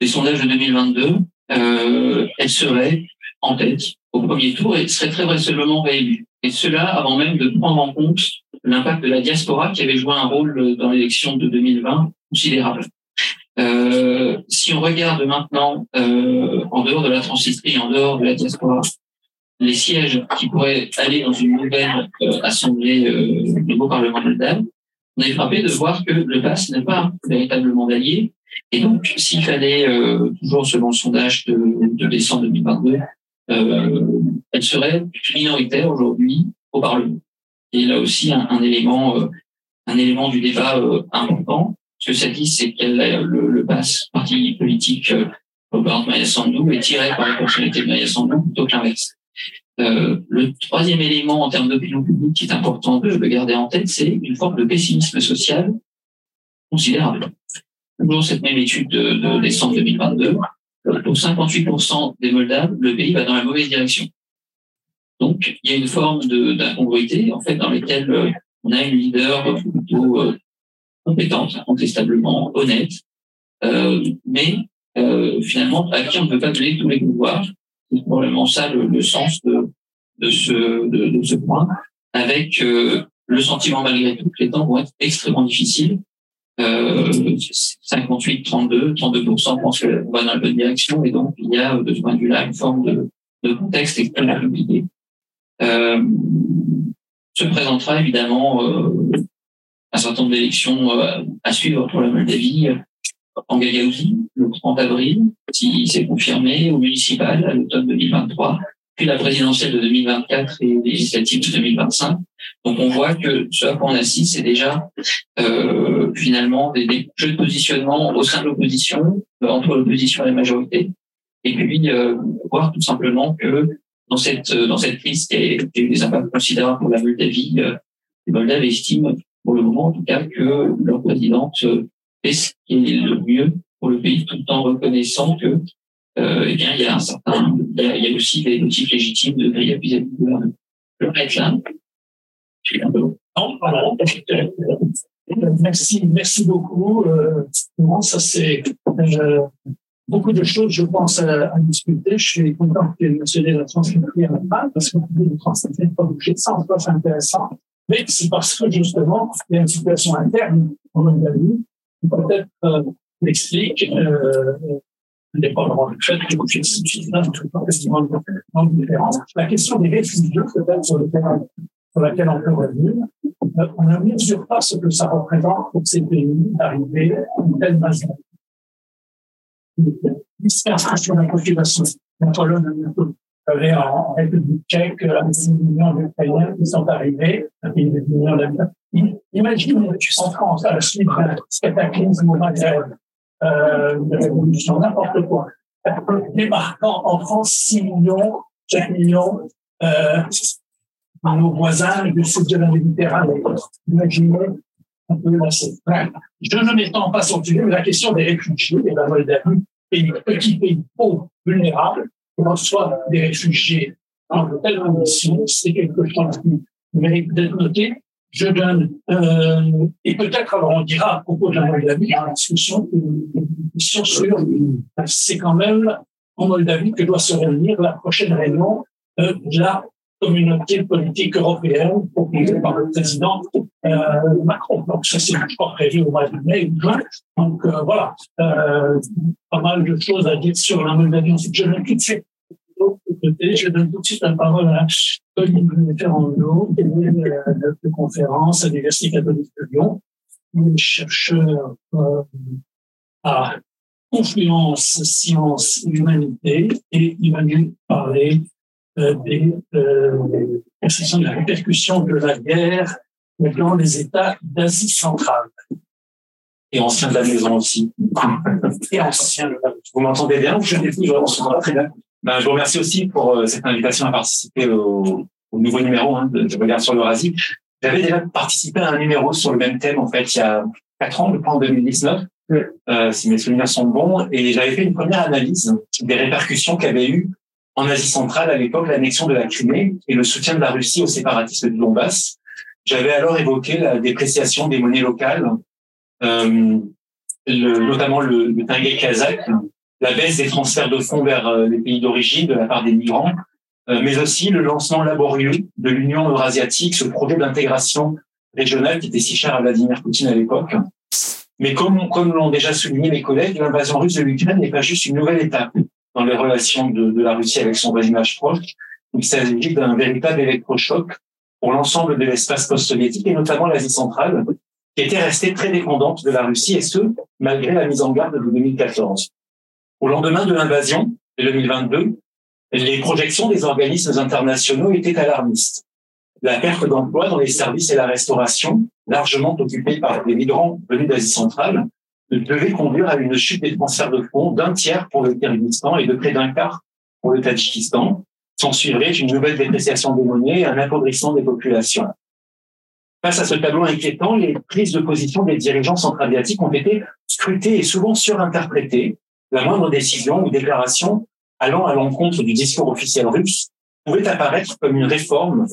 S7: les sondages de 2022, euh, elle serait en tête au premier tour et serait très vraisemblablement réélue. Et cela avant même de prendre en compte l'impact de la diaspora qui avait joué un rôle dans l'élection de 2020 considérable. Euh, si on regarde maintenant euh, en dehors de la Transnistrie, en dehors de la diaspora, les sièges qui pourraient aller dans une nouvelle euh, assemblée, euh, nouveau Parlement moldave, on est frappé de voir que le PAS n'est pas véritablement d'allié. Et donc, s'il fallait, toujours selon le sondage de, décembre 2022, euh, elle serait minoritaire aujourd'hui au Parlement. Et là aussi, un, un élément, euh, un élément du débat important. Ce que ça dit, c'est que le, le parti politique euh, Robert Maya Sandu est tiré par la personnalité de Maya Sandu plutôt que l'inverse. Euh, le troisième élément en termes d'opinion publique qui est important de le garder en tête, c'est une forme de pessimisme social considérable. Toujours cette même étude de, de décembre 2022, euh, pour 58% des Moldaves, le pays va dans la mauvaise direction. Donc, il y a une forme d'incongruité, en fait, dans laquelle euh, on a une leader plutôt compétente, incontestablement honnête, euh, mais euh, finalement à qui on ne peut pas donner tous les pouvoirs. C'est probablement ça le, sens de, ce, point, avec euh, le sentiment malgré tout que les temps vont être extrêmement difficiles. Euh, 58, 32, 32% pensent qu'on va dans la bonne direction et donc il y a de ce point vue-là une forme de, de contexte extrêmement compliqué. euh, se présentera évidemment euh, un certain nombre d'élections euh, à suivre pour la Moldavie en Gagaouzie le 30 avril, si c'est confirmé, au municipal à l'automne 2023, puis la présidentielle de 2024 et les législatives de 2025. Donc on voit que ce à quoi on assiste, c'est déjà euh, finalement des, jeux de positionnement au sein de l'opposition, entre l'opposition et la majorité, et puis euh, voir tout simplement que dans cette dans cette crise qui a, eu des impacts considérables pour la Moldavie, euh, les Moldaves estiment pour le moment en tout cas que leur présidente fait ce qui est le mieux pour le pays, tout en reconnaissant que euh, eh bien il y a un certain il y a, aussi des motifs légitimes de grille vis-à-vis du gouvernement. Je là.
S2: Non. Merci, merci beaucoup. Euh, ça c'est euh, beaucoup de choses, je pense, à, discuter. Je suis content que M. la transcription à la fin, parce peut le transmettre pas bouger ça, en tout cas, c'est intéressant. Mais c'est parce que, justement, il y a une situation interne au Moldavie qui peut-être euh, l'explique, euh, indépendamment du fait que là, tout le festival de différence. La question des réfugiés, peut-être sur, sur laquelle on peut revenir, euh, on ne mesure pas ce que ça représente pour ces pays d'arriver à une telle masse dispersation de la population. La Pologne, avait en République tchèque, des millions d'Ukrainiens qui sont arrivés, un pays de millions d'habitants. Imaginez en France, à la suite d'un cataclysme mondial, euh, de révolution, n'importe quoi, débarquant en France 6 millions, 5 millions, euh, nos voisins du sud de la Méditerranée. Imaginez un peu la Je ne m'étends pas sur le sujet, mais la question des réfugiés et la Moldavie, pays, petit pays pauvre, vulnérable, reçoit des réfugiés dans de telles conditions, c'est quelque chose qui mérite d'être noté. Je donne, euh, et peut-être alors on dira à propos de la Moldavie, la discussion, une question sur, c'est quand même en Moldavie que doit se réunir la prochaine réunion euh, de la communauté politique européenne proposée par le président euh, Macron. Donc ça, c'est pas prévu au mois de mai ou juin. Donc euh, voilà, euh, pas mal de choses à dire sur la Moldavie. Je donne tout de suite, je donne tout de suite la parole à Olivier Ferrando, qui est de conférence à l'Université catholique de Lyon, chercheur à confluence sciences et il va nous parler des, euh, de la répercussion de la guerre dans les États d'Asie centrale.
S8: Et ancien de la maison aussi.
S2: Et ancien de la maison.
S8: Vous m'entendez bien Je vraiment très bien. Ben, je vous remercie aussi pour euh, cette invitation à participer au, au nouveau numéro hein, de, de Regard sur l'Eurasie. J'avais déjà participé à un numéro sur le même thème, en fait, il y a quatre ans, je crois, en 2019, euh, si mes souvenirs sont bons, et j'avais fait une première analyse des répercussions qu'avait eu en Asie centrale à l'époque l'annexion de la Crimée et le soutien de la Russie aux séparatistes du Donbass. J'avais alors évoqué la dépréciation des monnaies locales, euh, notamment le, le tenge kazakh, la baisse des transferts de fonds vers euh, les pays d'origine de la part des migrants, euh, mais aussi le lancement laborieux de l'Union eurasiatique, ce projet d'intégration régionale qui était si cher à Vladimir Poutine à l'époque. Mais comme, comme l'ont déjà souligné mes collègues, l'invasion russe de l'Ukraine n'est pas juste une nouvelle étape dans les relations de, la Russie avec son voisinage proche. Il s'agit d'un véritable électrochoc pour l'ensemble de l'espace post-soviétique et notamment l'Asie centrale, qui était restée très dépendante de la Russie et ce, malgré la mise en garde de 2014. Au lendemain de l'invasion de 2022, les projections des organismes internationaux étaient alarmistes. La perte d'emplois dans les services et la restauration, largement occupés par des migrants venus d'Asie centrale, devait conduire à une chute des transferts de fonds d'un tiers pour le Kyrgyzstan et de près d'un quart pour le Tadjikistan. S'en suivrait une nouvelle dépréciation des monnaies et un appauvrissement des populations. Face à ce tableau inquiétant, les prises de position des dirigeants centra-asiatiques ont été scrutées et souvent surinterprétées. La moindre décision ou déclaration allant à l'encontre du discours officiel russe pouvait apparaître comme une réforme,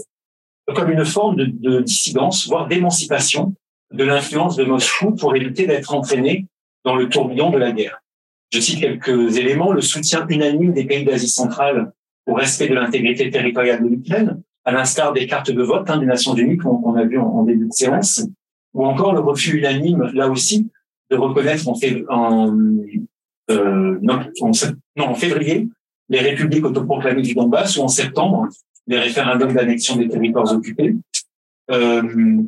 S8: comme une forme de dissidence, voire d'émancipation de l'influence de Moscou pour éviter d'être entraîné dans le tourbillon de la guerre. Je cite quelques éléments. Le soutien unanime des pays d'Asie centrale au respect de l'intégrité territoriale de l'Ukraine, à l'instar des cartes de vote hein, des Nations Unies qu'on a vu en, début de séance, ou encore le refus unanime, là aussi, de reconnaître euh, en, février les républiques autoproclamées du Donbass, ou en septembre des référendums d'annexion des territoires occupés. Euh,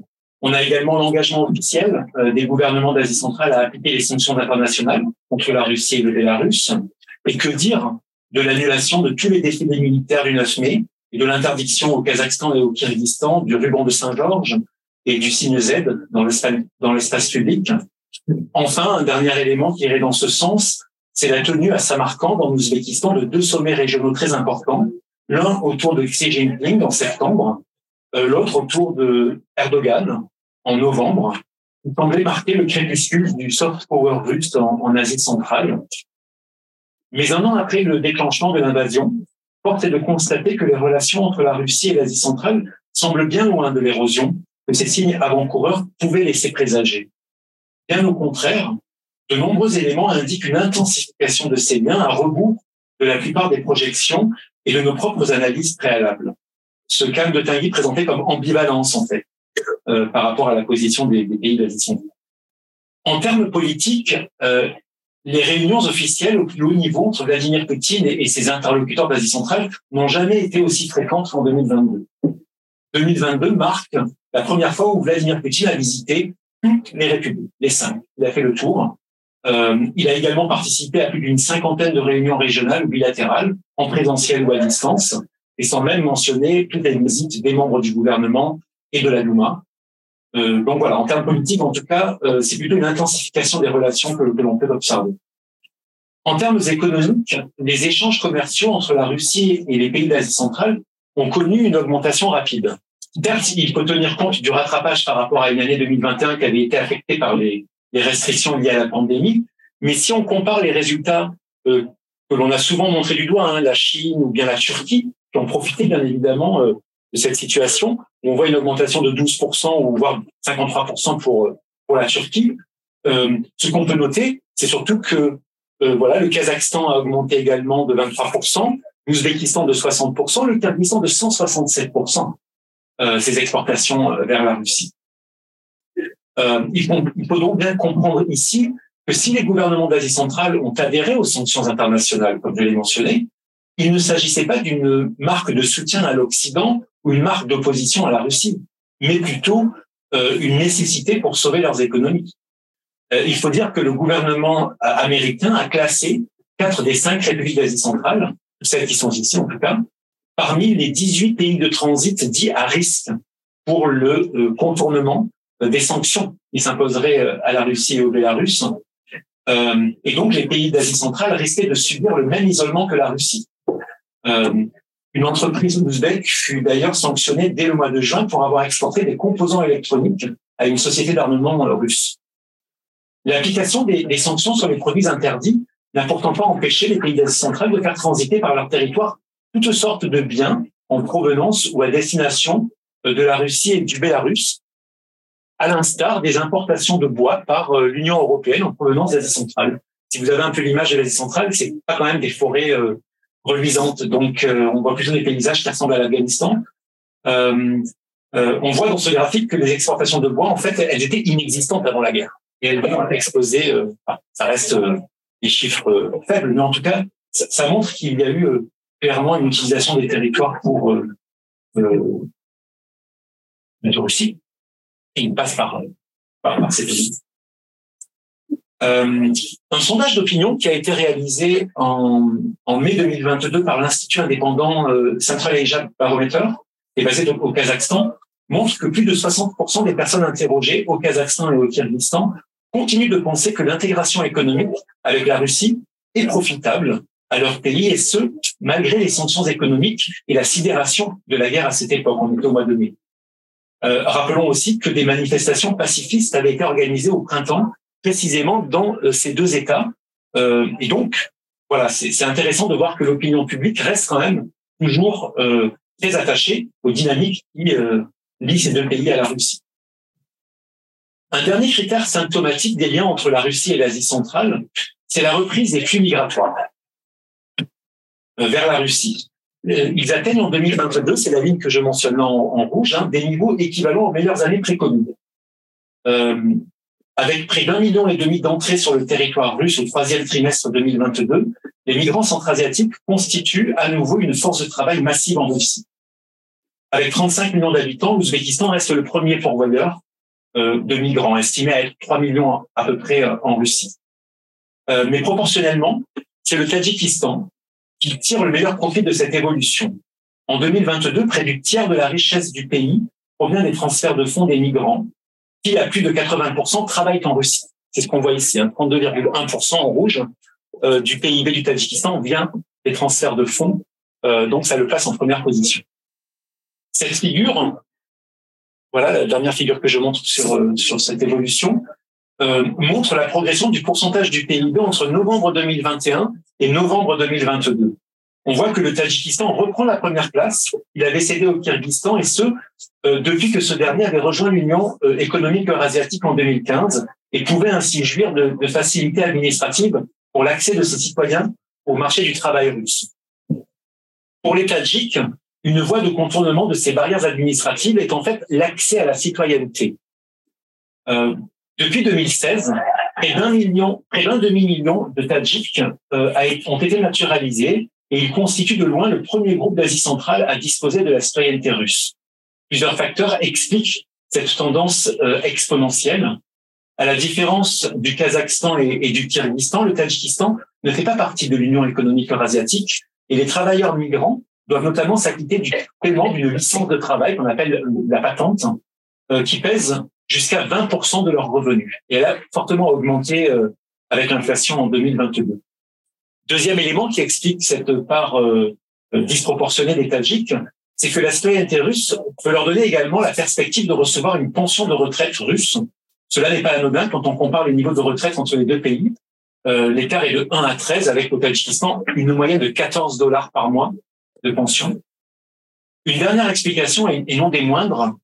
S8: on a également l'engagement officiel euh, des gouvernements d'Asie centrale à appliquer les sanctions internationales contre la Russie et le Bélarus. Et que dire de l'annulation de tous les défilés militaires du 9 mai et de l'interdiction au Kazakhstan et au Kyrgyzstan du ruban de Saint-Georges et du signe Z dans l'espace public? Enfin, un dernier élément qui irait dans ce sens, c'est la tenue à Samarkand, en Ouzbékistan, de deux sommets régionaux très importants. L'un autour de Xi Jinping en septembre, euh, l'autre autour de Erdogan en novembre, qui semblait marquer le crépuscule du soft power russe en, en Asie centrale. Mais un an après le déclenchement de l'invasion, force est de constater que les relations entre la Russie et l'Asie centrale semblent bien loin de l'érosion que ces signes avant-coureurs pouvaient laisser présager. Bien au contraire, de nombreux éléments indiquent une intensification de ces liens à rebours de la plupart des projections et de nos propres analyses préalables. Ce calme de Tanguy présenté comme ambivalence, en fait, euh, par rapport à la position des, pays d'Asie centrale. En termes politiques, euh, les réunions officielles au plus haut niveau entre Vladimir Poutine et, ses interlocuteurs d'Asie centrale n'ont jamais été aussi fréquentes qu'en 2022. 2022 marque la première fois où Vladimir Poutine a visité toutes les républiques, les cinq. Il a fait le tour. Euh, il a également participé à plus d'une cinquantaine de réunions régionales ou bilatérales, en présentiel ou à distance, et sans même mentionner toutes les visites des membres du gouvernement et de la Douma. Euh, donc voilà, en termes politiques, en tout cas, euh, c'est plutôt une intensification des relations que, l'on peut observer. En termes économiques, les échanges commerciaux entre la Russie et les pays d'Asie centrale ont connu une augmentation rapide. Certes, il faut tenir compte du rattrapage par rapport à une année 2021 qui avait été affectée par les, restrictions liées à la pandémie. Mais si on compare les résultats euh, que l'on a souvent montré du doigt, hein, la Chine ou bien la Turquie, qui ont profité bien évidemment cette situation, on voit une augmentation de 12% ou voire 53% pour euh, pour la Turquie. Euh, ce qu'on peut noter, c'est surtout que euh, voilà, le Kazakhstan a augmenté également de 23%, l'Ouzbékistan de 60%, le Kyrgyzstan de 167% euh, ses exportations vers la Russie. Il, faut, il faut donc bien comprendre ici que si les gouvernements d'Asie centrale ont adhéré aux sanctions internationales, comme je l'ai mentionné, il ne s'agissait pas d'une marque de soutien à l'Occident une marque d'opposition à la Russie, mais plutôt euh, une nécessité pour sauver leurs économies. Euh, il faut dire que le gouvernement américain a classé quatre des cinq républiques d'Asie centrale, celles qui sont ici en tout cas, parmi les 18 pays de transit dits à risque pour le euh, contournement euh, des sanctions qui s'imposeraient euh, à la Russie et au Bélarus. Euh, et donc, les pays d'Asie centrale risquaient de subir le même isolement que la Russie. Euh, une entreprise ouzbek fut d'ailleurs sanctionnée dès le mois de juin pour avoir exporté des composants électroniques à une société d'armement russe. L'application des, sanctions sur les produits interdits n'a pourtant pas empêché les pays d'Asie centrale de faire transiter par leur territoire toutes sortes de biens en provenance ou à destination de la Russie et du Bélarus, à l'instar des importations de bois par euh, l'Union européenne en provenance d'Asie centrale. Si vous avez un peu l'image de l'Asie centrale, c'est pas quand même des forêts euh, reluisantes. Donc, euh, on voit plutôt des paysages qui ressemblent à l'Afghanistan. Euh, on voit dans ce graphique que les exportations de bois, en fait, elles étaient inexistantes avant la guerre. Et elles vont exploser. ça reste des chiffres faibles, mais en tout cas, ça, montre qu'il y a eu clairement une utilisation des territoires pour euh, la Russie et il passe par ces pays. Euh, un sondage d'opinion qui a été réalisé en, mai 2022 par l'Institut indépendant euh, Central Asia Barometer, et basé au Kazakhstan, montre que plus de 60% des personnes interrogées au Kazakhstan et au Kyrgyzstan continuent de penser que l'intégration économique avec la Russie est profitable à leur pays, et ce, malgré les sanctions économiques et la sidération de la guerre à cette époque. On était au mois de mai. Euh, rappelons aussi que des manifestations pacifistes avaient été organisées au printemps, précisément dans euh, ces deux États. Euh, et donc, voilà, c'est intéressant de voir que l'opinion publique reste quand même toujours euh, très attachée aux dynamiques qui lient ces deux pays à la Russie. Un dernier critère symptomatique des liens entre la Russie et l'Asie centrale, c'est la reprise des flux migratoires vers la Russie. Ils atteignent en 2022, c'est la ligne que je mentionne en, en rouge, hein, des niveaux équivalents aux meilleures années pré-Covid. Avec près d'un million et demi d'entrées sur le territoire russe au troisième trimestre 2022, les migrants centra-asiatiques constituent à nouveau une force de travail massive en Russie. Avec 35 millions d'habitants, l'Ouzbékistan reste le premier pourvoyeur euh, de migrants, estimé à être 3 millions à peu près euh, en Russie. Euh, mais proportionnellement, c'est le Tadjikistan qui tire le meilleur profit de cette évolution. En 2022, près du tiers de la richesse du pays provient des transferts de fonds des migrants, qui à plus de 80% travaillent en Russie. C'est ce qu'on voit ici, hein, 32,1% en rouge du PIB du Tadjikistan vient des transferts de fonds, donc ça le place en première position. Cette figure voilà la dernière figure que je montre sur, euh, sur cette évolution, euh, montre la progression du pourcentage du PIB entre novembre 2021 et novembre 2022. On voit que le Tadjikistan reprend la première place. Il avait cédé au Kyrgyzstan et ce, euh, depuis que ce dernier avait rejoint l'Union économique eurasiatique en 2015 et pouvait ainsi jouir de, de facilités administratives pour l'accès de ses citoyens au marché du travail russe. Pour les Tadjiks, une voie de contournement de ces barrières administratives est en fait l'accès à la citoyenneté. Euh, depuis 2016, près d'un million, près d'un demi-million de Tadjiks euh, ont été naturalisés et ils constituent de loin le premier groupe d'Asie centrale à disposer de la citoyenneté russe. Plusieurs facteurs expliquent cette tendance euh, exponentielle. À la différence du Kazakhstan et, et du Kyrgyzstan, le Tadjikistan ne fait pas partie de l'Union économique eurasiatique et les travailleurs migrants doivent notamment s'acquitter du paiement d'une licence de travail qu'on appelle la patente, euh, qui pèse jusqu'à 20% de leurs revenus. Et elle a fortement augmenté euh, avec l'inflation en 2022. Deuxième élément qui explique cette part euh, disproportionnée des Tadjiks, c'est que la citoyenneté russe peut leur donner également la perspective de recevoir une pension de retraite russe. Cela n'est pas anodin quand on compare les niveaux de retraite entre les deux pays. L'écart est de 1 à 13 avec au Tadjikistan une moyenne de 14 dollars par mois de pension. Une dernière explication, et non des moindres,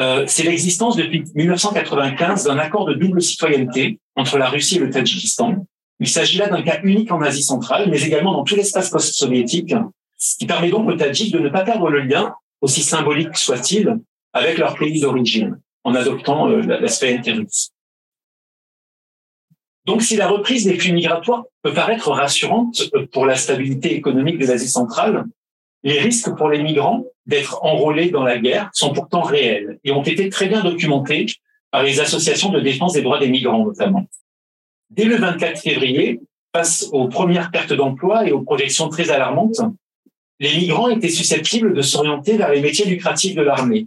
S8: euh, c'est l'existence depuis 1995 d'un accord de double citoyenneté entre la Russie et le Tadjikistan. Il s'agit là d'un cas unique en Asie centrale, mais également dans tout l'espace post-soviétique, qui permet donc aux Tadjiks de ne pas perdre le lien, aussi symbolique soit-il, avec leur pays d'origine, en adoptant euh, la, citoyenneté russe. Donc, si la reprise des flux migratoires peut paraître rassurante pour la stabilité économique de l'Asie centrale, les risques pour les migrants d'être enrôlés dans la guerre sont pourtant réels et ont été très bien documentés par les associations de défense des droits des migrants notamment. Dès le 24 février, face aux premières pertes d'emploi et aux projections très alarmantes, les migrants étaient susceptibles de s'orienter vers les métiers lucratifs de l'armée.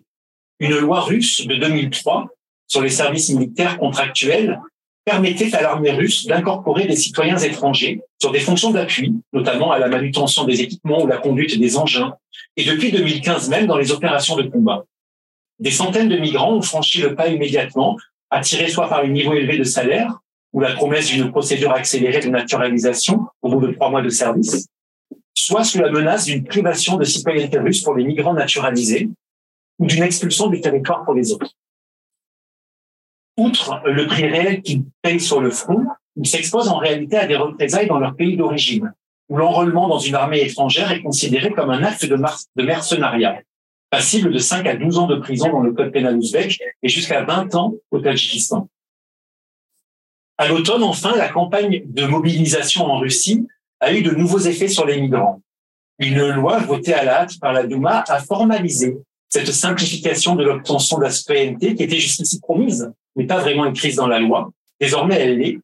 S8: Une loi russe de 2003 sur les services militaires contractuels permettait à l'armée russe d'incorporer des citoyens étrangers sur des fonctions d'appui, notamment à la manutention des équipements ou la conduite des engins, et depuis 2015 même dans les opérations de combat. Des centaines de migrants ont franchi le pas immédiatement, attirés soit par le niveau élevé de salaire ou la promesse d'une procédure accélérée de naturalisation au bout de trois mois de service, soit sous la menace d'une privation de citoyenneté russe pour les migrants naturalisés ou d'une expulsion du territoire pour les autres outre le prix réel qu'ils payent sur le front, ils s'exposent en réalité à des représailles dans leur pays d'origine, où l'enrôlement dans une armée étrangère est considéré comme un acte de, mercenariat, passible de 5 à 12 ans de prison dans le code pénal ouzbek et jusqu'à 20 ans au Tadjikistan. À l'automne, enfin, la campagne de mobilisation en Russie a eu de nouveaux effets sur les migrants. Une loi votée à la hâte par la Douma a formalisé cette simplification de l'obtention de la citoyenneté qui était jusqu'ici promise n'est pas vraiment écrite dans la loi. Désormais, elle l'est.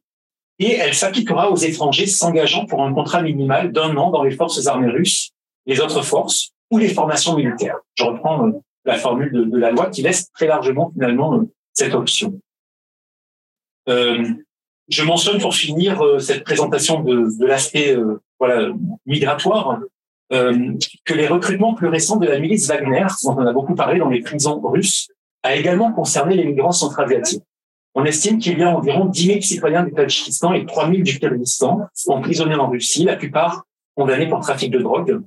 S8: Et elle s'appliquera aux étrangers s'engageant pour un contrat minimal d'un an dans les forces armées russes, les autres forces ou les formations militaires. Je reprends euh, la formule de, la loi qui laisse très largement finalement euh, cette option. Euh, je mentionne pour finir cette présentation de, l'aspect voilà, migratoire que les recrutements plus récents de la milice Wagner, dont on a beaucoup parlé dans les prisons russes, a également concerné les migrants centra-asiatiques. On estime qu'il y a environ 10 000 citoyens du Tadjikistan et 3 000 du Kyrgyzstan emprisonnés en Russie, la plupart condamnés pour trafic de drogue.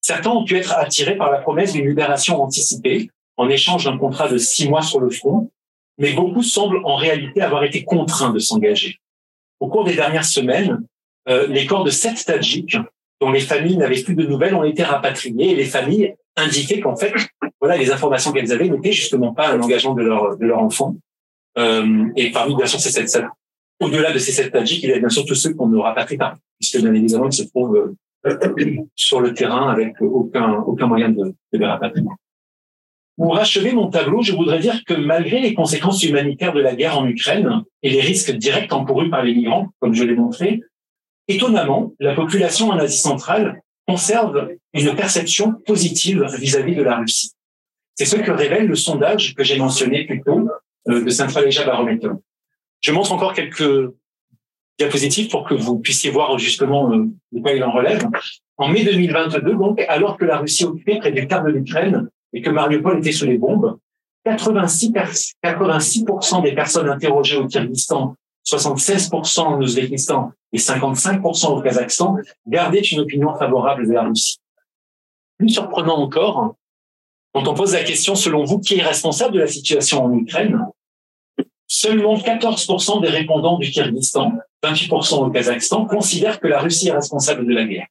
S8: Certains ont pu être attirés par la promesse d'une libération anticipée en échange d'un contrat de six mois sur le front, mais beaucoup semblent en réalité avoir été contraints de s'engager. Au cours des dernières semaines, euh, les corps de sept Tadjiks, dont les familles n'avaient plus de nouvelles, ont été rapatriés et les familles indiquaient qu'en fait, voilà, les informations qu'elles avaient n'étaient justement pas un engagement de leur, de leur enfant. Euh, et parmi, bien sûr, ces sept, au-delà de ces sept Tadjiks, il y a bien sûr tous ceux qu'on ne rapatrie pas, puisque bien évidemment, ils se trouvent euh, sur le terrain avec aucun, aucun moyen de, de les rapatrier. Pour achever mon tableau, je voudrais dire que malgré les conséquences humanitaires de la guerre en Ukraine et les risques directs encourus par les migrants, comme je l'ai montré, étonnamment, la population en Asie centrale conserve une perception positive vis-à-vis de la Russie. C'est ce que révèle le sondage que j'ai mentionné plus tôt euh, de Central Asia Barometer. Je montre encore quelques diapositives pour que vous puissiez voir justement euh, de quoi il en relève. En mai 2022, donc, alors que la Russie occupait près du quart de l'Ukraine, et que Mariupol était sous les bombes, 86, 86% des personnes interrogées au Kyrgyzstan, 76% en Ouzbékistan et 55% au Kazakhstan gardaient une opinion favorable de la Russie. Plus surprenant encore, quand on pose la question selon vous qui est responsable de la situation en Ukraine, seulement 14% des répondants du Kyrgyzstan, 28% au Kazakhstan considèrent que la Russie est responsable de la guerre.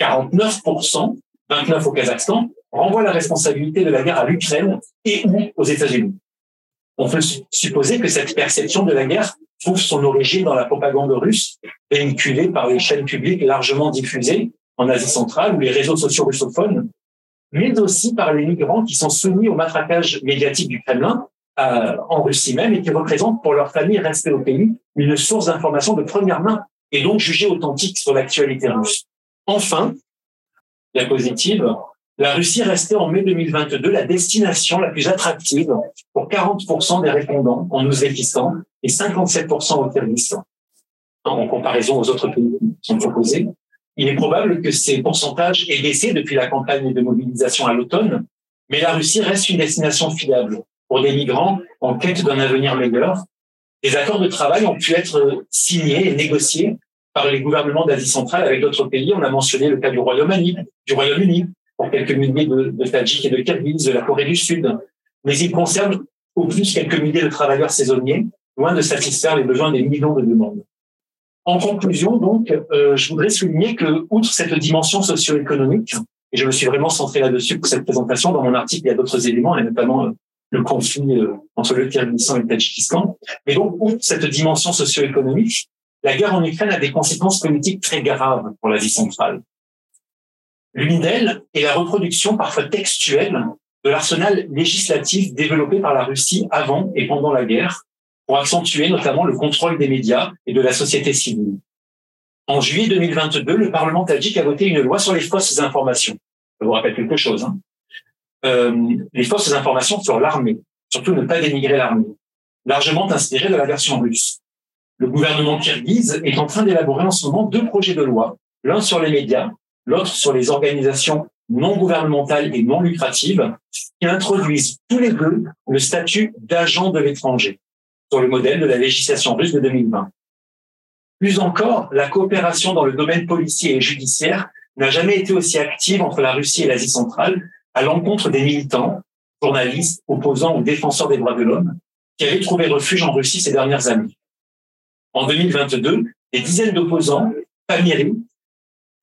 S8: 49%, 29 au Kazakhstan, renvoie la responsabilité de la guerre à l'Ukraine et ou aux États-Unis. On peut supposer que cette perception de la guerre trouve son origine dans la propagande russe, véhiculée par les chaînes publiques largement diffusées en Asie centrale ou les réseaux sociaux russophones, mais aussi par les migrants qui sont soumis au matraquage médiatique du Kremlin euh, en Russie même et qui représentent pour leur famille restée au pays une source d'information de première main et donc jugée authentique sur l'actualité russe. Enfin, la positive, la Russie restait en mai 2022 la destination la plus attractive pour 40% des répondants en Ouzbékistan et 57% au Kyrgyzstan, en comparaison aux autres pays qui sont proposés. Il est probable que ces pourcentages aient baissé depuis la campagne de mobilisation à l'automne, mais la Russie reste une destination fiable pour des migrants en quête d'un avenir meilleur. Des accords de travail ont pu être signés et négociés par les gouvernements d'Asie centrale avec d'autres pays. On a mentionné le cas du Royaume-Uni, du Royaume-Uni, pour quelques milliers de, de Tadjiks et de Kirghizes, de la Corée du Sud. Mais il concerne au plus quelques milliers de travailleurs saisonniers, loin de satisfaire les besoins des millions de demandes. En conclusion, donc, euh, je voudrais souligner que, outre cette dimension socio-économique, et je me suis vraiment centré là-dessus pour cette présentation, dans mon article, il y a d'autres éléments, et notamment euh, le conflit euh, entre le Kyrgyzstan et le Tadjikistan. Mais donc, outre cette dimension socio-économique, la guerre en Ukraine a des conséquences politiques très graves pour l'Asie centrale. L'une d'elles est la reproduction parfois textuelle de l'arsenal législatif développé par la Russie avant et pendant la guerre pour accentuer notamment le contrôle des médias et de la société civile. En juillet 2022, le Parlement tadjik a voté une loi sur les fausses informations. Ça vous rappelle quelque chose. Hein? Euh, les fausses informations sur l'armée, surtout ne pas dénigrer l'armée, largement inspiré de la version russe. Le gouvernement kirghize est en train d'élaborer en ce moment deux projets de loi, l'un sur les médias l'autre sur les organisations non gouvernementales et non lucratives, qui introduisent tous les deux le statut d'agent de l'étranger, sur le modèle de la législation russe de 2020. Plus encore, la coopération dans le domaine policier et judiciaire n'a jamais été aussi active entre la Russie et l'Asie centrale à l'encontre des militants, journalistes, opposants ou défenseurs des droits de l'homme qui avaient trouvé refuge en Russie ces dernières années. En 2022, des dizaines d'opposants, Pamiri,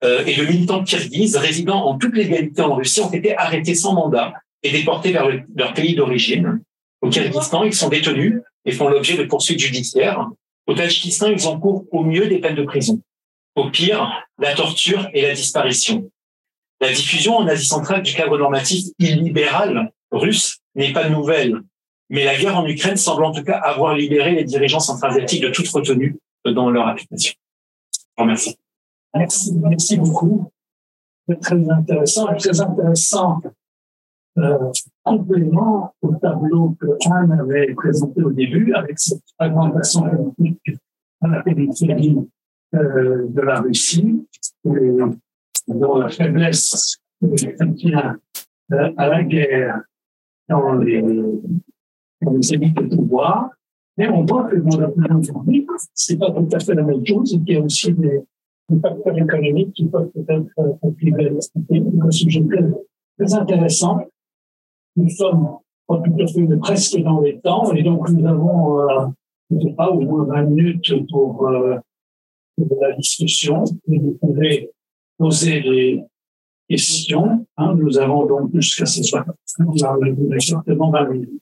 S8: euh, et de militants kirghizes résidant en toute légalité en Russie ont été arrêtés sans mandat et déportés vers leur pays d'origine. Au Kyrgyzstan, ils sont détenus et font l'objet de poursuites judiciaires. Au Tadjikistan, ils encourent au mieux des peines de prison. Au pire, la torture et la disparition. La diffusion en Asie centrale du cadre normatif illibéral russe n'est pas nouvelle, mais la guerre en Ukraine semble en tout cas avoir libéré les dirigeants centra-asiatiques de toute retenue dans leur application. Je vous remercie.
S2: Merci, merci beaucoup. C'est très intéressant, très intéressant euh, complément au tableau que Anne avait présenté au début avec cette fragmentation politique à la périphérie euh, de la Russie, et dont la faiblesse tient euh, à la guerre dans les, les élites de pouvoir. Mais on voit que dans l'opinion publique, c'est pas tout à fait la même chose et qu'il y a aussi des, facteurs économiques qui peuvent peut-être à C'est un sujet très, intéressant. Nous sommes tout à presque dans les temps et donc nous avons, euh, je sais pas, au moins 20 minutes pour, euh, pour la discussion. Vous pouvez poser des questions. Hein. Nous avons donc jusqu'à ce soir, nous avons exactement 20 minutes.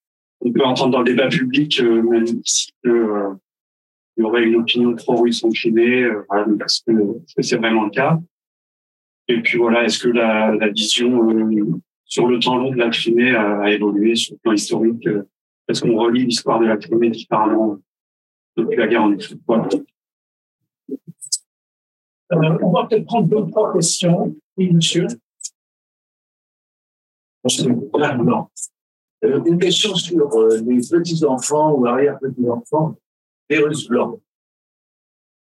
S9: on peut entendre dans le débat public même ici que il y aurait une opinion pro-russe en Crimée, parce que c'est vraiment le cas et puis voilà, est-ce que la, la vision euh, sur le temps long de la Crimée a, évolué sur le plan historique euh, Est-ce qu'on relie l'histoire de la Crimée différemment depuis la guerre en Ukraine?
S10: Euh, On va peut-être prendre deux trois questions. Oui, monsieur.
S11: Une question sur les petits-enfants ou arrière-petits-enfants des Russes blancs.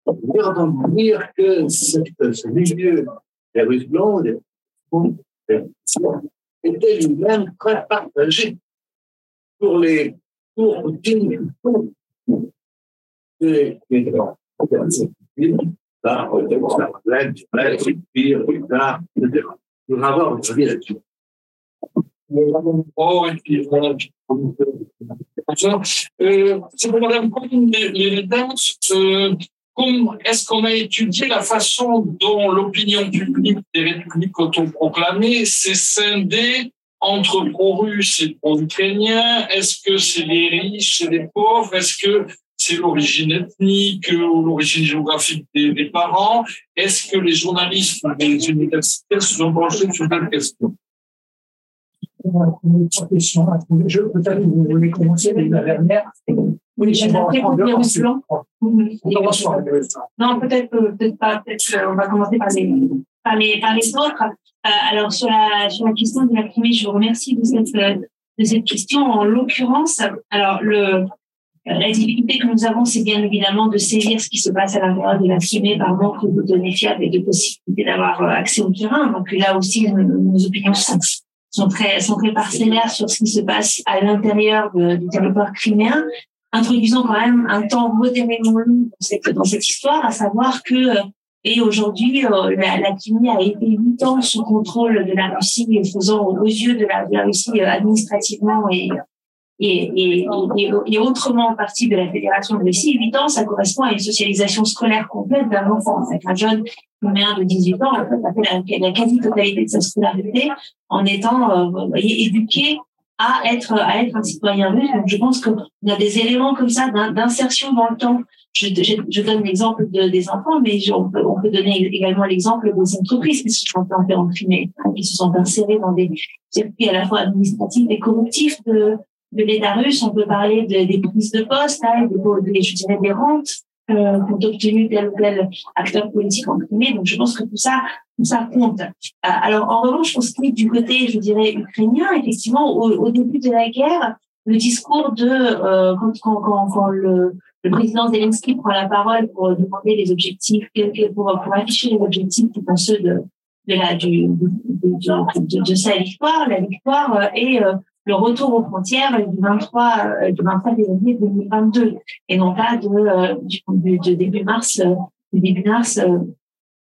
S11: Dire que ce milieu les Russes blondes étaient lui-même très partagés pour les pour Poutine et nous avons un là-dessus.
S10: Euh, c'est pour euh, est-ce qu'on a étudié la façon dont l'opinion publique des républiques autoproclamées s'est scindée entre pro-russes et pro-ukrainiens? Est-ce que c'est les riches et les pauvres? Est-ce que c'est l'origine ethnique ou l'origine géographique des, parents? Est-ce que les journalistes ou les universitaires se sont penchés sur cette question?
S5: Question. Peut-être que vous voulez commencer avec la dernière. Oui, j'ai pour virus blanc. Non, peut-être peut-être pas. Peut-être on va commencer par les par les par les autres. Euh, alors sur la sur la question de la Crimée, je vous remercie de cette de cette question. En l'occurrence, alors le la difficulté que nous avons, c'est bien évidemment de saisir ce qui se passe à l'intérieur de la Crimée par manque de données fiables et de possibilité d'avoir euh, accès au terrain. Donc là aussi, nos opinions sont, sont très sont très parcellaires sur ce qui se passe à l'intérieur du territoire criméen introduisant quand même un temps modérément long dans cette, histoire, à savoir que euh, et aujourd'hui, euh, la, la Crimée a été huit ans sous contrôle de la Russie, faisant aux yeux de la, de la Russie euh, administrativement et, et, et, et, autrement partie de la Fédération de Russie. Huit ans, ça correspond à une socialisation scolaire complète d'un enfant. En fait, un jeune de 18 ans en fait, a fait la, quasi-totalité de sa scolarité en étant euh, éduqué à être à être un citoyen russe. Donc je pense qu'on a des éléments comme ça d'insertion dans le temps. Je, donne l'exemple de, des enfants, mais on, peut, on peut donner également l'exemple des entreprises qui se sont imprimées, hein, qui se sont insérées dans des circuits à la fois administratifs et corruptifs de, de l'État russe. On peut parler de, des prises de poste, hein, des, je dirais des rentes euh, qu'ont obtenu tel ou tel acteur politique en Crimée. Donc je pense que tout ça ça compte. Euh, alors, en revanche, ce qui est du côté, je dirais, ukrainien, effectivement, au, début de la guerre, le discours de euh, quand, le, président Zelensky prend la parole pour demander les objectifs, pour, afficher les objectifs qui sont ceux de, de, la, de, de, sa victoire, la victoire euh, et le retour aux frontières du 23, du 23 février 2022, et non pas de, du, de début mars, du début mars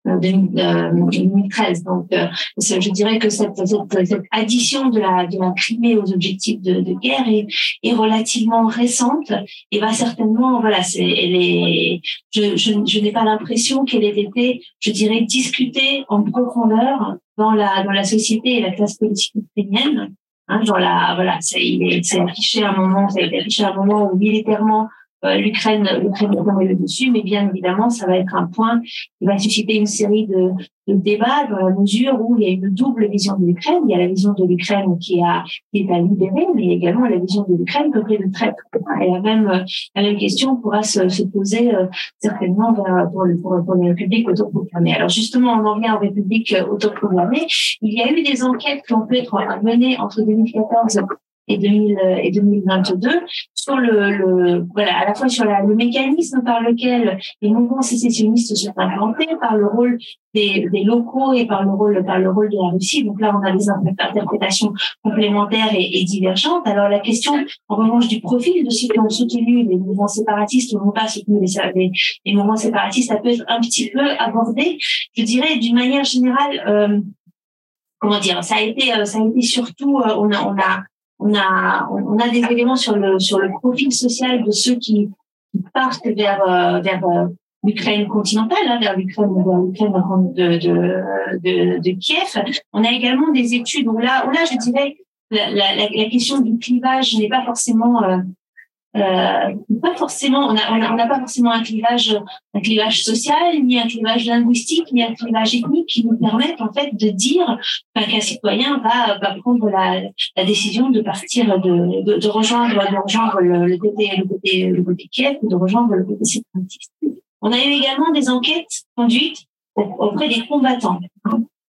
S5: 2013. Donc, euh, je dirais que cette, cette, cette, addition de la, de la Crimée aux objectifs de, de guerre est, est, relativement récente et va certainement, voilà, c'est, elle est, je, je, je n'ai pas l'impression qu'elle ait été, je dirais, discutée en profondeur dans la, dans la société et la classe politique ukrainienne. Hein, dans la, voilà, c'est, c'est affiché à un moment, ça a affiché à un moment où militairement l'Ukraine, l'Ukraine est le dessus, mais bien évidemment, ça va être un point qui va susciter une série de, débats dans la mesure où il y a une double vision de l'Ukraine. Il y a la vision de l'Ukraine qui, a, est à libérer, mais également la vision de l'Ukraine peuplée de traîtres. Et la même, la même question pourra se, se poser euh, certainement pour, le, pour, pour les républiques autoproclamées. Alors justement, on en vient aux républiques autoproclamées. Il y a eu des enquêtes qui ont pu être menées entre 2014 et, 2000, et 2022 sur le, le, voilà à la fois sur la, le mécanisme par lequel les mouvements sécessionnistes sont implantés par le rôle des, des, locaux et par le rôle par le rôle de la Russie. Donc là on a des interprétations complémentaires et, et divergentes. Alors la question en revanche du profil de ceux qui ont soutenu les mouvements séparatistes ou n'ont pas soutenu les, les, mouvements séparatistes ça peut être un petit peu abordé je dirais d'une manière générale euh, comment dire, ça a été, ça a été surtout, on a, on a, on a, on a des éléments sur le sur le profil social de ceux qui, partent vers vers l'Ukraine continentale, hein, vers l'Ukraine de, de, de, de, Kiev. On a également des études où là, où là je dirais, la, la, la question du clivage n'est pas forcément euh, pas forcément, on n'a on a, pas forcément un clivage, un clivage social, ni un clivage linguistique, ni un clivage ethnique qui nous permettent en fait de dire qu'un citoyen va, va prendre la, la décision de partir, de, de, de rejoindre, de rejoindre le, le, côté, le côté, le côté Kiev, de rejoindre le côté séparatiste. On a eu également des enquêtes conduites auprès des combattants,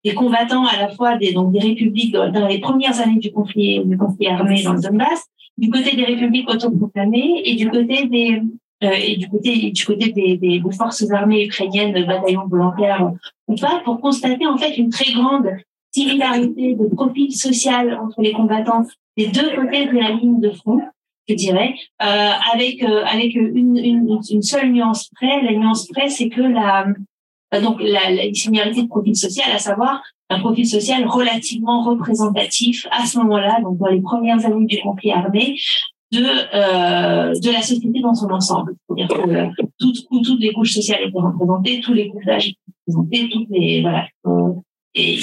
S5: des combattants à la fois des, donc des républiques dans les premières années du conflit, du conflit armé dans le Donbass, du côté des républiques autoproclamées et du côté des euh, et du côté du côté des, des, forces armées ukrainiennes, bataillons volontaires ou pas, pour constater en fait une très grande similarité de profil social entre les combattants des deux côtés de la ligne de front je dirais, euh, avec euh, avec une, une, une, seule nuance près. La nuance près, c'est que la donc la, la similarité de profil social, à savoir un profil social relativement représentatif à ce moment-là, donc dans les premières années du conflit armé, de euh, de la société dans son ensemble. C'est-à-dire que toutes toutes les couches sociales étaient représentées, tous les couches d'âge étaient représentés, toutes les voilà. Et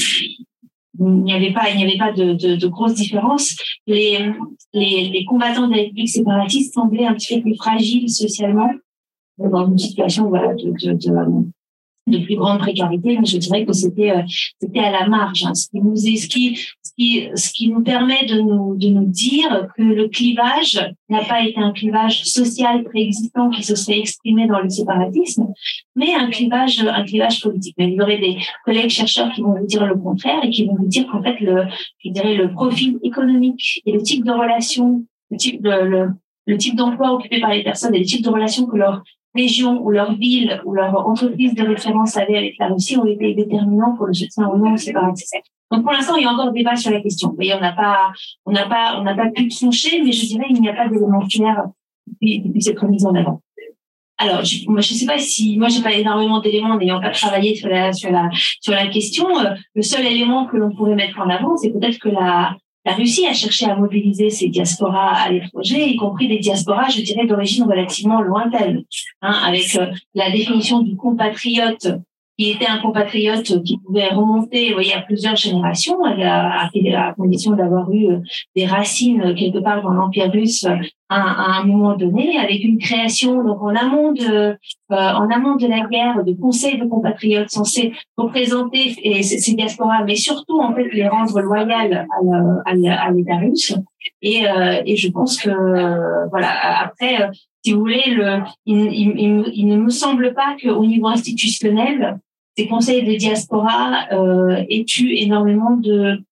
S5: il n'y avait pas, il n'y avait pas de, de, de grosses différences. Les, les, les, combattants des républiques séparatistes semblaient un petit peu plus fragiles socialement, dans une situation voilà, de, de, de plus grande précarité, mais je dirais que c'était euh, c'était à la marge. Hein. Ce qui nous ce qui ce qui ce qui nous permet de nous de nous dire que le clivage n'a pas été un clivage social préexistant qui se serait exprimé dans le séparatisme, mais un clivage un clivage politique. Mais il y aurait des collègues chercheurs qui vont vous dire le contraire et qui vont vous dire qu'en fait le je dirais le profil économique et le type de relation le type de le, le type d'emploi occupé par les personnes et le type de relation que leur région ou leur ville ou leur entreprise de référence avait avec la Russie ont été déterminants pour le soutien ou non au séparatisme. Donc pour l'instant, il y a encore débat sur la question. Vous voyez, on n'a pas, on n'a pas, on n'a pas pu trancher, mais je dirais il n'y a pas d'élément clair depuis, depuis cette remise en avant. Alors, je, moi, je sais pas si, moi, j'ai pas énormément d'éléments n'ayant pas travaillé sur la, sur la, sur la question. Euh, le seul élément que l'on pourrait mettre en avant, c'est peut-être que la, la Russie a cherché à mobiliser ses diasporas à l'étranger, y compris des diasporas, je dirais, d'origine relativement lointaine, hein, avec euh, la définition du compatriote qui était un compatriote qui pouvait remonter, vous voyez, à plusieurs générations, à, à, condition d'avoir eu euh, des racines euh, quelque part dans l'Empire russe euh, à, un moment donné, avec une création donc en amont de en amont de la guerre de conseils de compatriotes censés représenter ces diasporas, mais surtout en fait les rendre loyales à, à, l'État russe. Et, et je pense que voilà après si vous voulez, le, il, il, il, ne me semble pas qu'au niveau institutionnel, ces conseils de diaspora euh, eu énormément de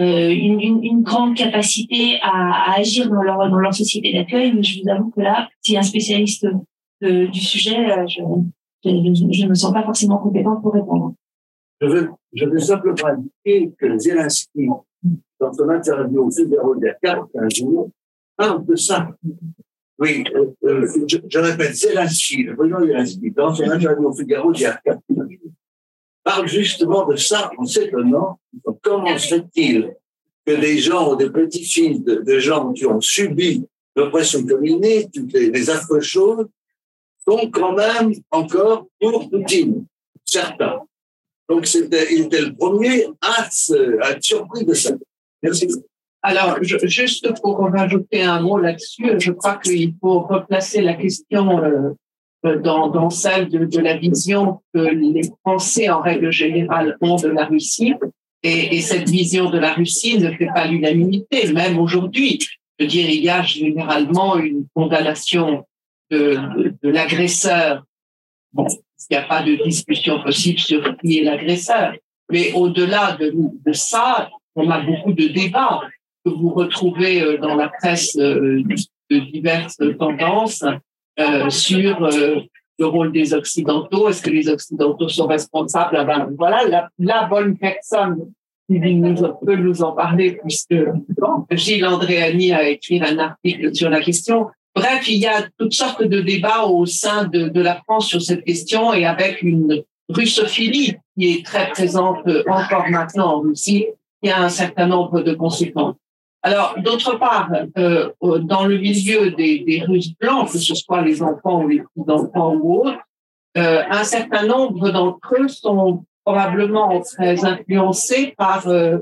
S5: euh, une, grande capacité à, agir dans leur dans leur société d'accueil. Mais je vous avoue que là, si un spécialiste du sujet, euh, je, ne me sens pas forcément compétente pour répondre.
S11: Je veux, je veux simplement indiquer que Zelensky, dans son interview au a quatre un jour, parle de ça. Oui, euh, euh je, je, répète, Zelensky, le président Zelensky, dans son interview au Figaro il y a parle justement de ça en s'étonnant. Comment se fait-il que des gens ou des petits fils de, gens qui ont subi l'oppression communiste, toutes les, affreuses choses, sont quand même encore pour Poutine, certains. Donc, c'était, il était le premier à, à être surpris de ça. Merci.
S3: Alors, juste pour rajouter un mot là-dessus, je crois qu'il faut replacer la question euh, dans, dans celle de, la vision que les Français, en règle générale, ont de la Russie. Et, et cette vision de la Russie ne fait pas l'unanimité, même aujourd'hui. Je veux dire, il y a généralement une condamnation de, l'agresseur. Bon, il n'y a pas de discussion possible sur qui est l'agresseur. Mais au-delà de, de ça, on a beaucoup de débats que vous retrouvez euh, dans la presse euh, de diverses tendances euh, sur euh, le rôle des Occidentaux. Est-ce que les Occidentaux sont responsables ben, Voilà la, la, bonne personne qui nous, peut nous en parler puisque Gilles Andréani a écrit un article sur la question. Bref, il y a toutes sortes de débats au sein de, de la France sur cette question et avec une russophilie qui est très présente encore maintenant en Russie qui a un certain nombre de conséquences. Alors, d'autre part, euh, dans le milieu des, des, Russes blancs, que ce soit les enfants ou les petits-enfants ou autres, euh, un certain nombre d'entre eux sont probablement très influencés par euh,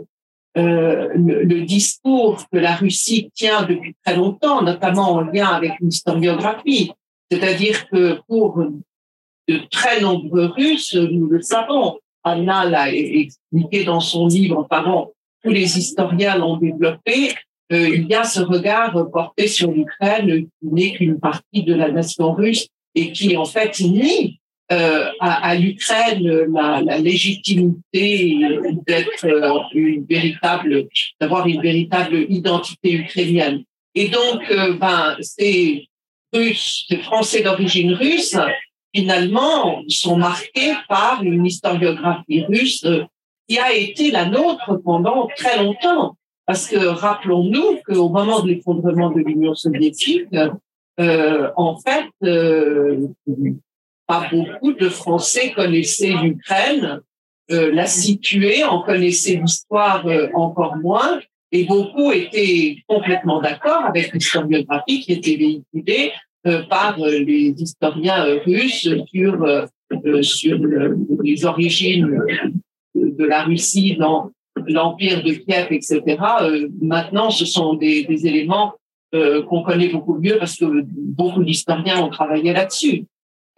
S3: euh, le, le, discours que la Russie tient depuis très longtemps, notamment en lien avec l'historiographie. C'est-à-dire que pour de très nombreux Russes, nous le savons, Anna l'a expliqué dans son livre, pardon, tous les historiens l'ont développé, euh, il y a ce regard porté sur l'Ukraine qui n'est qu'une partie de la nation russe et qui en fait nie euh, à, l'Ukraine la, légitimité d'être euh, une véritable, d'avoir une véritable identité ukrainienne. Et donc, ben, ces Français d'origine russe, finalement, sont marqués par une historiographie russe qui a été la nôtre pendant très longtemps. Parce que rappelons-nous qu'au moment de l'effondrement de l'Union soviétique, euh, en fait, euh, pas beaucoup de Français connaissaient l'Ukraine, euh, la situaient, en connaissaient l'histoire euh, encore moins, et beaucoup étaient complètement d'accord avec l'historiographie qui était véhiculée euh, par euh, les historiens russes sur, sur les origines de la Russie dans l'empire de Kiev, etc. maintenant, ce sont des, éléments qu'on connaît beaucoup mieux parce que beaucoup d'historiens ont travaillé là-dessus.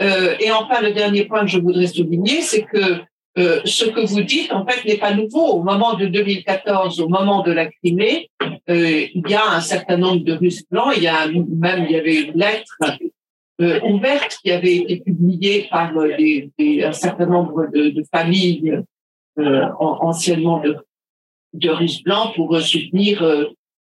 S3: Euh, et enfin, le dernier point que je voudrais souligner, c'est que euh, ce que vous dites, en fait, n'est pas nouveau. Au moment de 2014, au moment de la Crimée, euh, il y a un certain nombre de Russes blancs. Il y a même, il y avait une lettre euh, ouverte qui avait été publiée par un certain nombre de, familles euh, anciennement de, de Russes blancs pour soutenir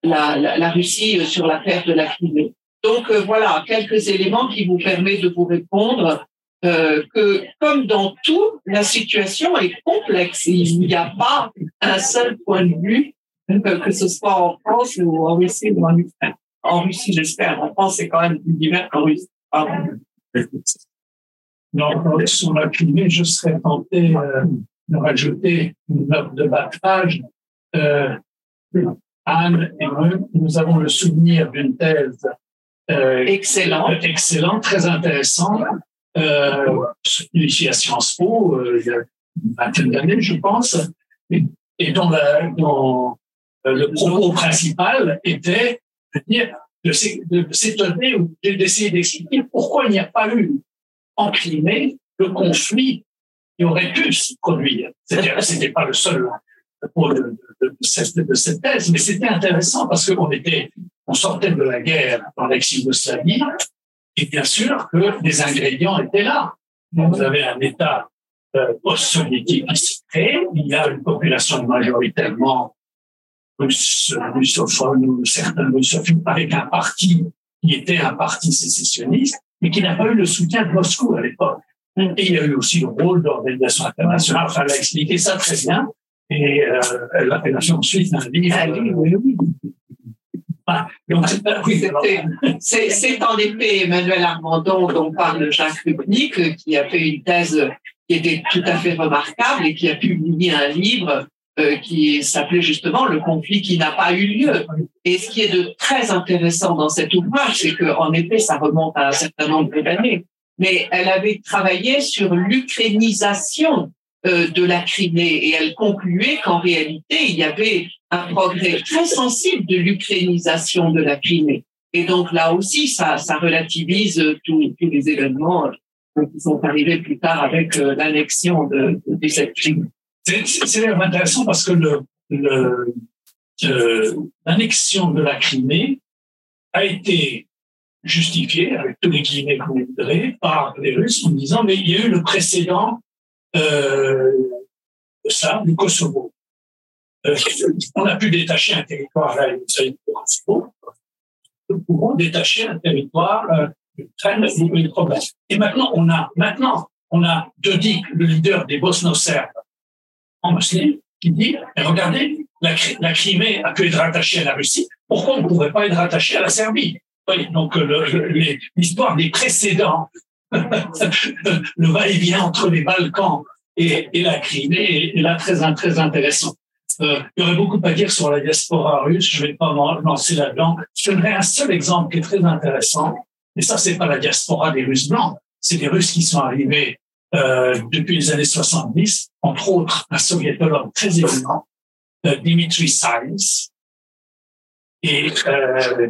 S3: la, la, Russie sur l'affaire de la Crimée. Donc euh, voilà, quelques éléments qui vous permettent de vous répondre euh, que, comme dans tout, la situation est complexe. Il n'y a pas un seul point de vue, euh, que ce soit en France ou en Russie ou en Ukraine. En Russie, j'espère. En France, c'est quand même plus divers qu'en Russie.
S2: Non, sur la climée, je serais tenté euh, de rajouter une note de bas Euh, Anne et moi, nous avons le souvenir d'une thèse
S3: euh, excellent.
S2: Euh, excellent, très intéressant. Euh, ici à Sciences Po, euh, il y a une vingtaine d'années, je pense, et, et dont, la, dont euh, le propos principal était de dire de s'étonner ou d'essayer d'expliquer pourquoi il n'y a pas eu en Crimée le conflit qui aurait pu se produire. C'est-à-dire, c'était pas le seul cette, de cette thèse, mais c'était intéressant parce qu'on était on sortait de la guerre dans l'ex-Yougoslavie, et bien sûr que les ingrédients étaient là. Vous avez un État euh, post-soviétique qui s'y crée, il y a une population majoritairement russe, russophone ou certains russophones, avec un parti qui était un parti sécessionniste, mais qui n'a pas eu le soutien de Moscou à l'époque. Et il y a eu aussi le rôle d'organisation internationale. Enfin, elle a expliqué ça très bien. Et euh, elle a fait ensuite un livre. Ah oui, oui.
S3: C'est en effet Emmanuel Armandon dont parle Jacques Rubnik, qui a fait une thèse qui était tout à fait remarquable et qui a publié un livre euh, qui s'appelait justement Le conflit qui n'a pas eu lieu. Et ce qui est de très intéressant dans cet ouvrage, c'est qu'en effet, ça remonte à un certain nombre d'années, mais elle avait travaillé sur l'ukrainisation euh, de la Crimée et elle concluait qu'en réalité, il y avait un progrès très sensible de l'ukrainisation de la Crimée. Et donc là aussi, ça, ça relativise tous, tous les événements euh, qui sont arrivés plus tard avec euh, l'annexion de, cette Crimée.
S2: C'est intéressant parce que l'annexion de la Crimée a été justifiée, avec tous les guillemets qu'on voudrait, par les Russes en disant mais il y a eu le précédent euh, de ça, du Kosovo. Euh, on a pu détacher un territoire là, du Kosovo. Nous pouvons détacher un territoire euh, de problème. Et maintenant, on a, maintenant, on a Dodik, le leader des Bosno-Serbes en musulman, qui dit, regardez, la, la, Crimée a pu être rattachée à la Russie, pourquoi on ne pourrait pas être rattaché à la Serbie? Oui, Donc l'histoire des précédents le va-et-vient entre les Balkans et, la Crimée est là très, très intéressant. euh, il y aurait beaucoup à dire sur la diaspora russe. Je ne vais pas m'en lancer là-dedans. Je donnerai un seul exemple qui est très intéressant. Et ça, c'est pas la diaspora des Russes blancs. C'est des Russes qui sont arrivés euh, depuis les années 70, entre autres un soviétologue très éminent, euh, Dimitri Saïs, et euh,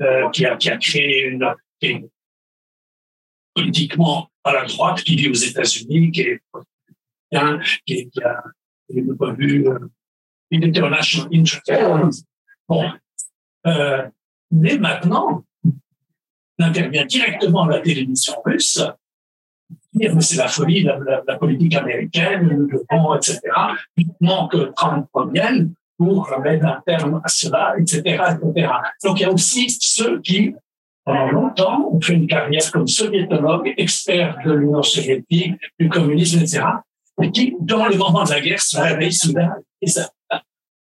S2: euh, qui, a, qui a créé une, est politiquement à la droite, qui vit aux États-Unis, qui est qui, a une revue euh, International Interest. Bon, euh, mais maintenant, il intervient directement la télévision russe c'est la folie, la, la, politique américaine, le pont, etc. Il manque 30 premières pour mettre un terme à cela, etc., etc. Donc, il y a aussi ceux qui, pendant longtemps, ont fait une carrière comme soviétologue, expert de l'Union soviétique, du communisme, etc., et qui, dans le moment de la guerre, se réveillent soudain et ça,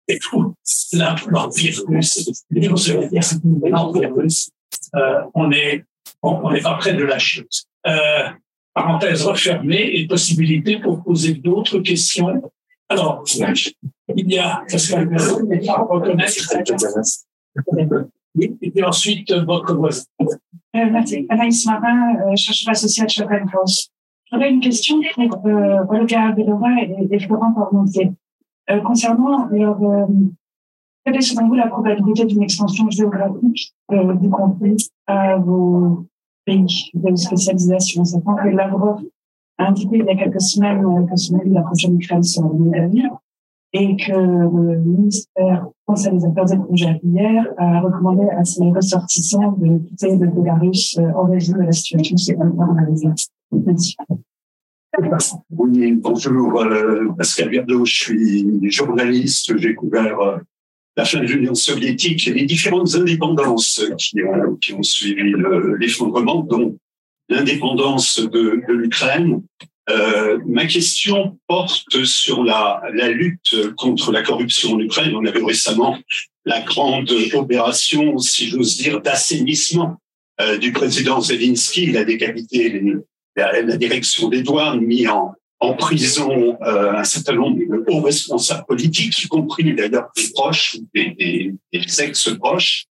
S2: c'est. L'empire russe, l'Union soviétique, c'est l'empire russe. Euh, on est, on n'est pas près de la chose. Euh, parenthèse refermée et possibilité pour poser d'autres questions. Alors, il y a, parce que reconnaître, et puis ensuite, votre voisin. Euh.
S12: Anaïs Marin, euh, chercheur associé à Chopin France. J'aurais une question pour euh, Olga Belova et, et Florent Parmentier. Euh, concernant leur, quelle est selon vous la probabilité d'une extension géographique du conflit à vos pays de spécialisation. Sachant que Lavrov a indiqué il y a quelques semaines que avis, la prochaine Ukraine sera en d'avenir et que le ministère français des Affaires étrangères hier a recommandé à ses ressortissants de quitter le Bélarus euh, en raison de la situation sécuritaire.
S13: Oui, bonjour, euh, Pascal Verdeau, je suis journaliste, j'ai couvert euh, la fin de l'Union soviétique et les différentes indépendances qui ont, qui ont suivi l'effondrement, dont l'indépendance de, de l'Ukraine. Euh, ma question porte sur la, la lutte contre la corruption en Ukraine. On avait récemment la grande opération, si j'ose dire, d'assainissement euh, du président Zelensky. Il a décapité la, direction des douanes, mis en, en prison euh, un certain nombre de hauts responsables politiques, y compris d'ailleurs des proches ou des, des, des ex-proches.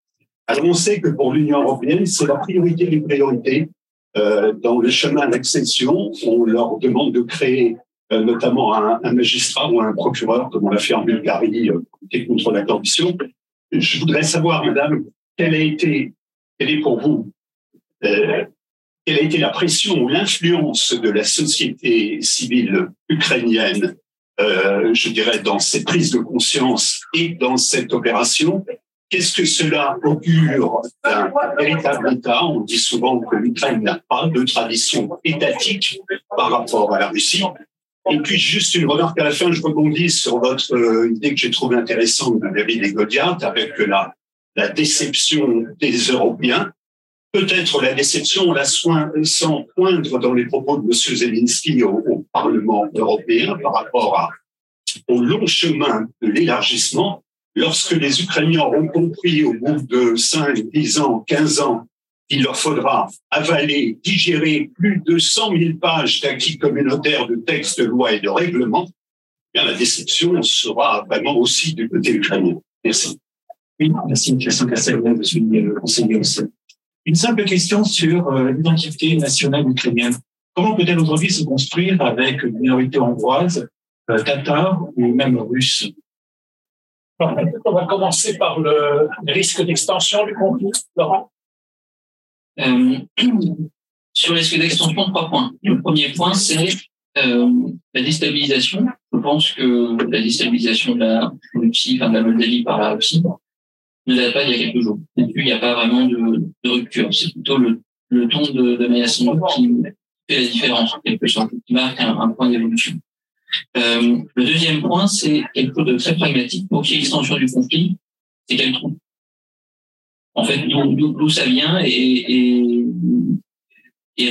S13: Alors on sait que pour l'Union européenne, c'est la priorité des priorités. Euh, dans le chemin d'accession, on leur demande de créer euh, notamment un, magistrat ou un procureur, comme on l'a fait en Bulgarie, euh, contre la corruption. Je voudrais savoir, Madame, quelle a été, quelle est pour vous quelle a été la pression ou l'influence de la société civile ukrainienne, je dirais, dans cette prise de conscience et dans cette opération? Qu'est-ce que cela augure d'un véritable État? On dit souvent que l'Ukraine n'a pas de tradition étatique par rapport à la Russie. Et puis, juste une remarque à la fin, je rebondis sur votre euh, idée que j'ai trouvée intéressante de David Godiard avec la, la déception des Européens peut-être la déception, la soin, sans poindre dans les propos de M. Zelensky au, Parlement européen par rapport au long chemin de l'élargissement, lorsque les Ukrainiens auront compris au bout de 5, 10 ans, 15 ans, qu'il leur faudra avaler, digérer plus de 100 000 pages d'acquis communautaires de textes, de lois et de règlements, eh bien la déception sera vraiment aussi du côté ukrainien. Merci.
S8: Oui, merci, question je suis le conseiller aussi. Une simple question sur euh, l'identité nationale ukrainienne. Comment peut-elle aujourd'hui se construire avec une minorité hongroise, euh, tatar ou même russe?
S2: On va commencer par le risque d'extension du conflit, Laurent.
S7: Euh, sur le risque d'extension, trois points. Le premier point, c'est euh, la déstabilisation. Je pense que la déstabilisation de la Russie, enfin de la Moldavie par la Russie, ne date pas il y a quelques jours. Et puis, il n'y a pas vraiment de, rupture. C'est plutôt le, ton de, de qui fait la différence, en quelque sorte, qui marque un, un point d'évolution. Euh, le deuxième point, c'est quelque chose de très pragmatique. Pour qu'il y ait extension du conflit, c'est quel trou En fait, d'où ça vient et,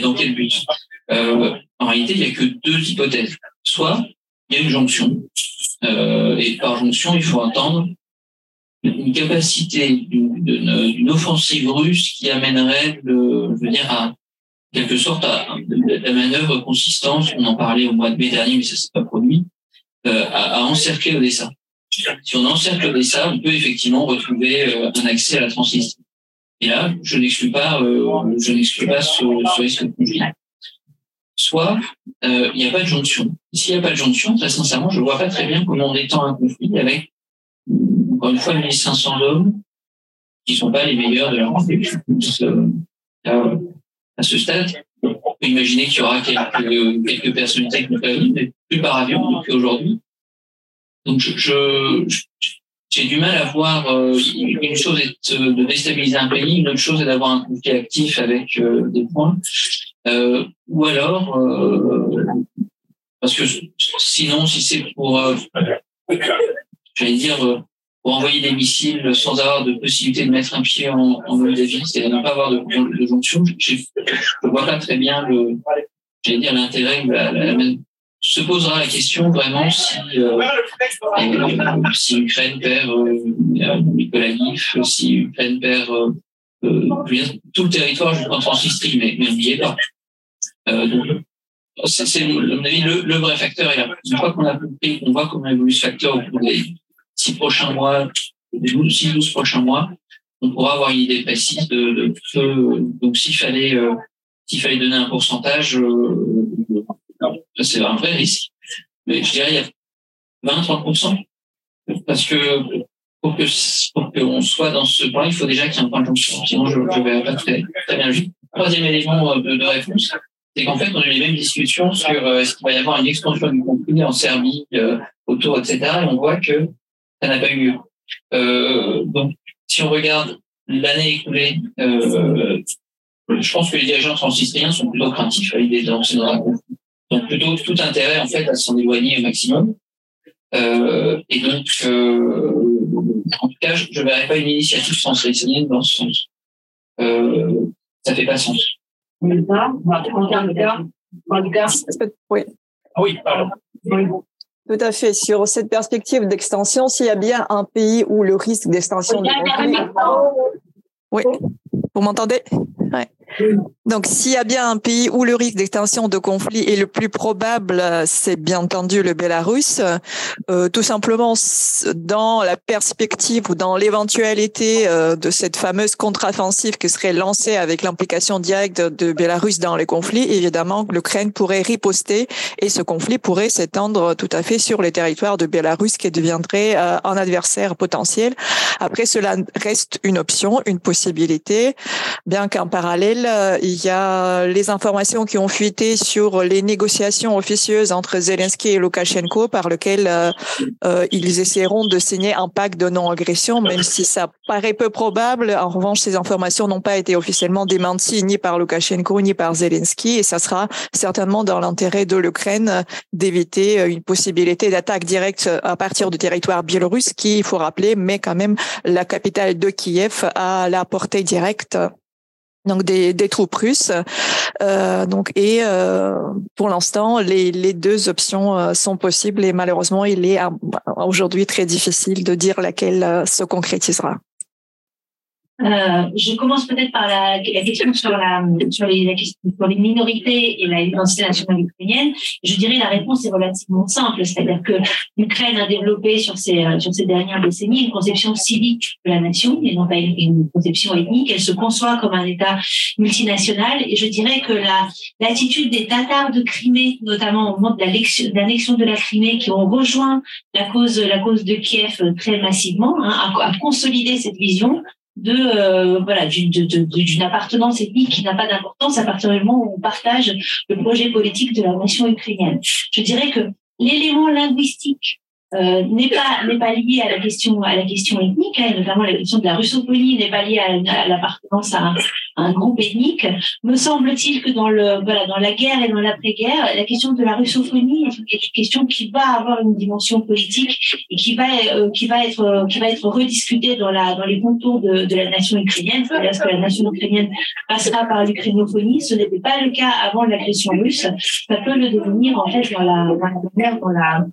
S7: dans quel but euh, En réalité, il n'y a que deux hypothèses. Soit il y a une jonction, euh, et par jonction, il faut attendre une capacité d'une offensive russe qui amènerait, à quelque sorte à, la manœuvre consistance. On en parlait au mois de mai dernier, mais ça s'est pas produit. à, à, encercler Odessa. Si on encercle Odessa, on peut effectivement retrouver un accès à la Transnistrie. Et là, je n'exclus pas, je n'exclus pas ce, risque de conflit soit il n'y a pas de jonction. S'il n'y a pas de jonction, très sincèrement, je ne vois pas très bien comment on étend un conflit avec, encore une fois, 1500 hommes qui ne sont pas les meilleurs de leur euh, à ce stade. On peut imaginer qu'il y aura quelques, quelques personnalités qui mais plus par avion depuis aujourd'hui. Donc, je, j'ai du mal à voir euh, une chose est de déstabiliser un pays, une autre chose est d'avoir un conflit actif avec euh, des points. Euh, ou alors, parce que sinon, si c'est pour, j'allais dire, pour envoyer des missiles sans avoir de possibilité de mettre un pied en, en Moldavie, c'est ne pas avoir de, jonction, je ne vois pas très bien l'intérêt, la, se posera la question vraiment si, euh, si Ukraine perd euh, Nikolaïf, si Ukraine perd euh, tout le territoire jusqu'en Transnistrie, mais, mais est pas. Euh, c'est, à mon avis, le, vrai facteur. Une fois qu'on a compris, qu'on voit comment évolue ce facteur au cours des six prochains mois, des 12, 12 prochains mois, on pourra avoir une idée précise de, de, donc s'il fallait, euh, s'il fallait donner un pourcentage, euh, c'est un vrai risque. Mais je dirais il y a 20-30%. Parce que pour que pour qu'on soit dans ce point, il faut déjà qu'il y ait un point de jonction. Sinon, je ne vais pas très, très bien juste. Troisième élément de, de réponse, c'est qu'en fait, on a eu les mêmes discussions sur euh, est-ce qu'il va y avoir une expansion du conflit en Serbie, euh, autour, etc. Et on voit que ça n'a pas eu lieu. Euh, donc, si on regarde l'année écoulée, euh, je pense que les dirigeants transnistriens sont plutôt craintifs à l'idée de lancer dans un conflit. Donc, plutôt tout intérêt, en fait, à s'en éloigner au maximum. Euh, et donc, euh, en tout cas, je ne verrais pas une initiative transnistrienne dans ce sens. Euh, ça fait pas sens.
S6: Oui.
S2: Oui, pardon.
S6: Tout à fait. Sur cette perspective d'extension, s'il y a bien un pays où le risque d'extension. Oui, vous m'entendez? Ouais. Donc, s'il y a bien un pays où le risque d'extension de conflit est le plus probable, c'est bien entendu le Bélarus. Euh, tout simplement dans la perspective ou dans l'éventualité euh, de cette fameuse contre-offensive qui serait lancée avec l'implication directe de Bélarus dans les conflits, évidemment, l'Ukraine pourrait riposter et ce conflit pourrait s'étendre tout à fait sur les territoires de Bélarus qui deviendrait euh, un adversaire potentiel. Après, cela reste une option, une possibilité, bien qu'en parallèle, euh, il y a les informations qui ont fuité sur les négociations officieuses entre Zelensky et Loukachenko par lesquelles euh, euh, ils essaieront de signer un pacte de non-agression, même si ça paraît peu probable. En revanche, ces informations n'ont pas été officiellement démenties ni par Loukachenko ni par Zelensky et ça sera certainement dans l'intérêt de l'Ukraine d'éviter une possibilité d'attaque directe à partir du territoire biélorusse qui, il faut rappeler, met quand même la capitale de Kiev à la portée directe donc des, des troupes russes. Euh, donc et euh, pour l'instant, les, les deux options euh, sont possibles et malheureusement, il est aujourd'hui très difficile de dire laquelle euh, se concrétisera.
S5: Euh, je commence peut-être par la, la, question sur, la, sur, les, la sur les minorités et l'identité nationale ukrainienne. Je dirais la réponse est relativement simple, c'est-à-dire que l'Ukraine a développé sur ces, euh, sur ces dernières décennies une conception civique de la nation et non pas une, conception ethnique. Elle se conçoit comme un État multinational et je dirais que la l'attitude des Tatars de Crimée, notamment au moment de l'annexion de la Crimée, qui ont rejoint la cause la cause de Kiev très massivement, hein, a, a consolidé cette vision de euh, voilà d'une appartenance ethnique qui n'a pas d'importance à partir du moment où on partage le projet politique de la nation ukrainienne. Je dirais que l'élément linguistique euh, n'est pas n'est pas lié à la question à la question ethnique, hein, notamment la question de la russophonie n'est pas liée à, l'appartenance à, un groupe ethnique. Me semble-t-il que dans le voilà dans la guerre et dans l'après-guerre, la question de la russophonie est une question qui va avoir une dimension politique et qui va euh, qui va être qui va être rediscutée dans la dans les contours de, de la nation ukrainienne. C'est-à-dire que la nation ukrainienne passera par l'ukrainophonie. Ce n'était pas le cas avant l'agression russe. Ça peut le devenir en fait dans la dans la, dans la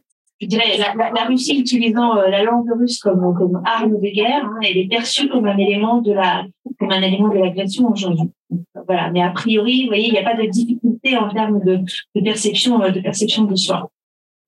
S5: je dirais, la, Russie utilisant euh, la langue russe comme, arme de guerre, hein, elle est perçue comme un élément de la, comme un élément de l'agression aujourd'hui. Voilà. Mais a priori, vous voyez, il n'y a pas de difficulté en termes de, perception, euh, de perception de soi.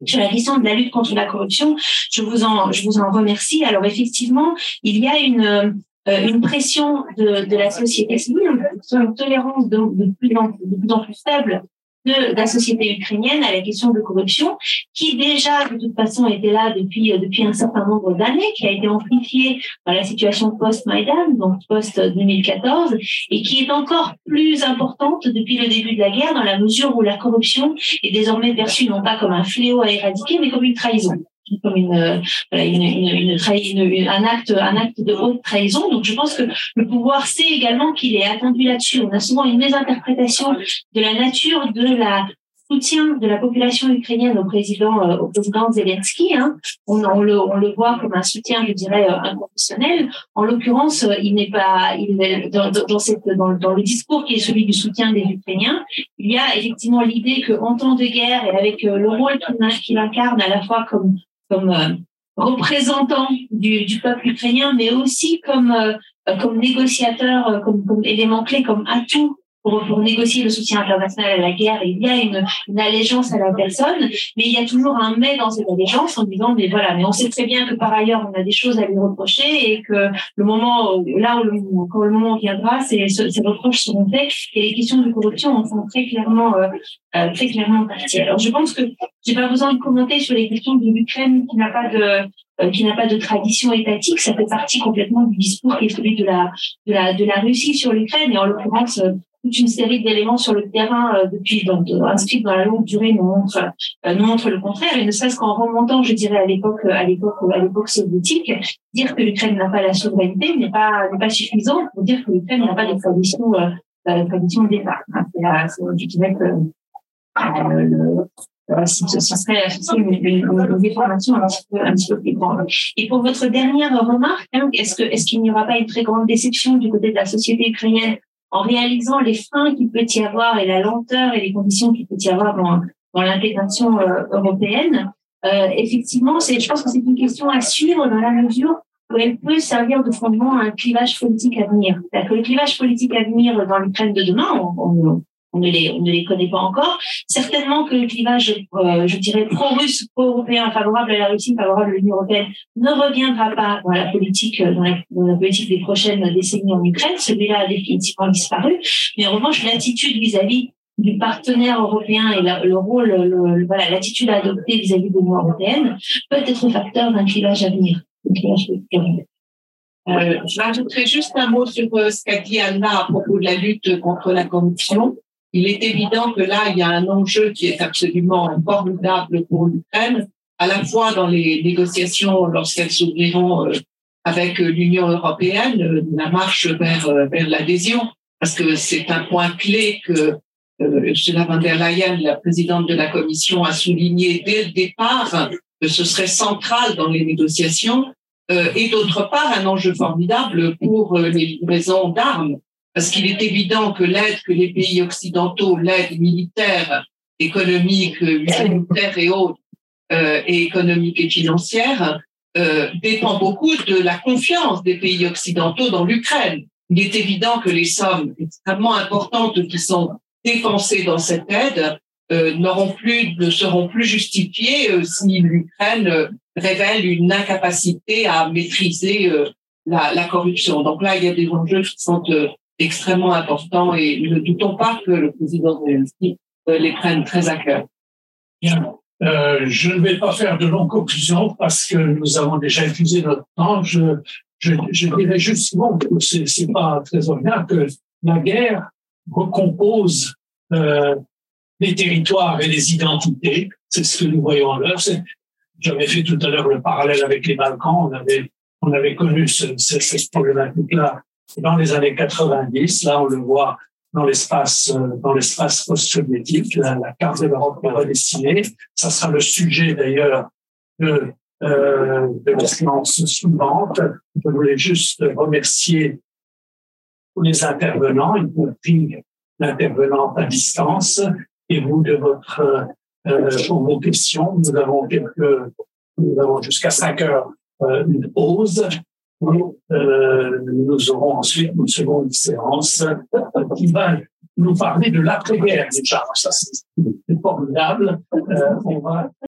S5: sur la question de la lutte contre la corruption, je vous en, je vous en remercie. Alors effectivement, il y a une, euh, une pression de, de la société civile, une tolérance de, plus en, de plus en plus faible de, la société ukrainienne à la question de corruption, qui déjà de toute façon était là depuis euh, depuis un certain nombre d'années, qui a été amplifiée dans la situation post-Maïdan, donc post-2014, et qui est encore plus importante depuis le début de la guerre, dans la mesure où la corruption est désormais perçue non pas comme un fléau à éradiquer, mais comme une trahison comme une, voilà, une, une, un acte un acte de haute trahison. Donc je pense que le pouvoir sait également qu'il est attendu là-dessus. On a souvent une mésinterprétation de la nature de la soutien de la population ukrainienne au président euh, au président Zelensky hein. on, le on le voit comme un soutien je dirais euh, inconditionnel. En l'occurrence euh, il n'est pas il dans, dans cette dans, dans le discours qui est celui du soutien des Ukrainiens il y a effectivement l'idée que en temps de guerre et avec le rôle qu'il incarne à la fois comme comme euh, représentant du, peuple ukrainien, mais aussi comme, euh, comme négociateur, euh, comme, comme élément clé, comme atout pour, pour négocier le soutien international à la guerre. Il y a une, une allégeance à la personne, mais il y a toujours un mais dans cette allégeance en disant mais voilà, mais on sait très bien que par ailleurs on a des choses à lui reprocher et que le moment là où le, quand le moment viendra, ces, ces reproches seront faits et les questions de corruption en sont très clairement euh, euh, très clairement partie. Alors je pense que j'ai pas besoin de commenter sur les questions de l'Ukraine qui n'a pas de euh, qui n'a pas de tradition étatique, ça fait partie complètement du discours qui est celui de la de la de la Russie sur l'Ukraine et en l'occurrence toute une série d'éléments sur le terrain euh, depuis donc inscrits dans la longue durée nous montre euh, nous montre le contraire et ne serait-ce qu'en remontant je dirais à l'époque à l'époque soviétique dire que l'Ukraine n'a pas la souveraineté n'est pas suffisant pour dire que l'Ukraine n'a pas de tradition euh, tradition d'État hein, c'est je dirais que euh, ce, serait, ce serait une, une, une, information un petit peu, plus grande. Et pour votre dernière remarque, hein, est-ce qu'il n'y aura pas une très grande déception du côté de la société ukrainienne en réalisant les freins qu'il peut y avoir et la lenteur et les conditions qu'il peut y avoir dans, dans l'intégration euh, européenne, euh, effectivement, c'est, je pense que c'est une question à suivre dans la mesure où elle peut servir de fondement à un clivage politique à venir. cest que le clivage politique à venir dans l'Ukraine de demain, on, on on ne les connaît pas encore. Certainement que le clivage, euh, je dirais, pro-russe, pro-européen, favorable à la Russie, favorable à l'Union européenne, ne reviendra pas dans la politique, la, dans la politique des prochaines décennies en Ukraine. Celui-là a définitivement disparu. Mais en revanche, l'attitude vis-à-vis du partenaire européen et le rôle, le, voilà, l'attitude à adopter vis-à-vis de l'Union européenne peut être facteur d'un clivage à venir.
S3: Euh, je rajouterai juste un mot sur euh, ce qu'a dit Anna à propos de la lutte contre la corruption il est évident que là, il y a un enjeu qui est absolument formidable pour l'Ukraine, à la fois dans les négociations lorsqu'elles s'ouvriront euh, avec l'Union européenne, euh, la marche euh, vers l'adhésion, parce que c'est un point clé que Ursula von der Leyen, la présidente de la Commission, a souligné dès le départ que ce serait central dans les négociations, et d'autre part un enjeu formidable pour les livraisons d'armes parce qu'il est évident que l'aide que les pays occidentaux, l'aide militaire, économique, humanitaire et autres, euh, et économique et financière, euh, dépend beaucoup de la confiance des pays occidentaux dans l'Ukraine. Il est évident que les sommes extrêmement importantes qui sont dépensées dans cette aide euh, n'auront plus, ne seront plus justifiées euh, si l'Ukraine euh, révèle une incapacité à maîtriser euh, la, la, corruption. Donc là, il y a des enjeux qui sont extrêmement important et ne doutons pas que le président Zelensky euh, les prenne très à cœur.
S2: Euh, je ne vais pas faire de longues conclusions parce que nous avons déjà épuisé notre temps. Je, dirais juste bon, que c'est, c'est pas très ordinaire que la guerre recompose euh, les territoires et les identités. C'est ce que nous voyons là. J'avais fait tout à l'heure le parallèle avec les Balkans. On avait, on avait connu ce, ce, cette problématique-là dans les années 90. Là, on le voit dans l'espace euh, post-soviétique, la, carte de l'Europe est redessinée. Ça sera le sujet d'ailleurs de, euh, la séance suivante. Je voulais juste remercier tous les intervenants, y compris l'intervenante à distance, et vous de votre euh, questions. Nous avons jusqu'à 5 heures euh, une pause euh, nous aurons ensuite une seconde séance qui va nous parler de l'après-guerre déjà. Ça, c'est formidable. Euh, on va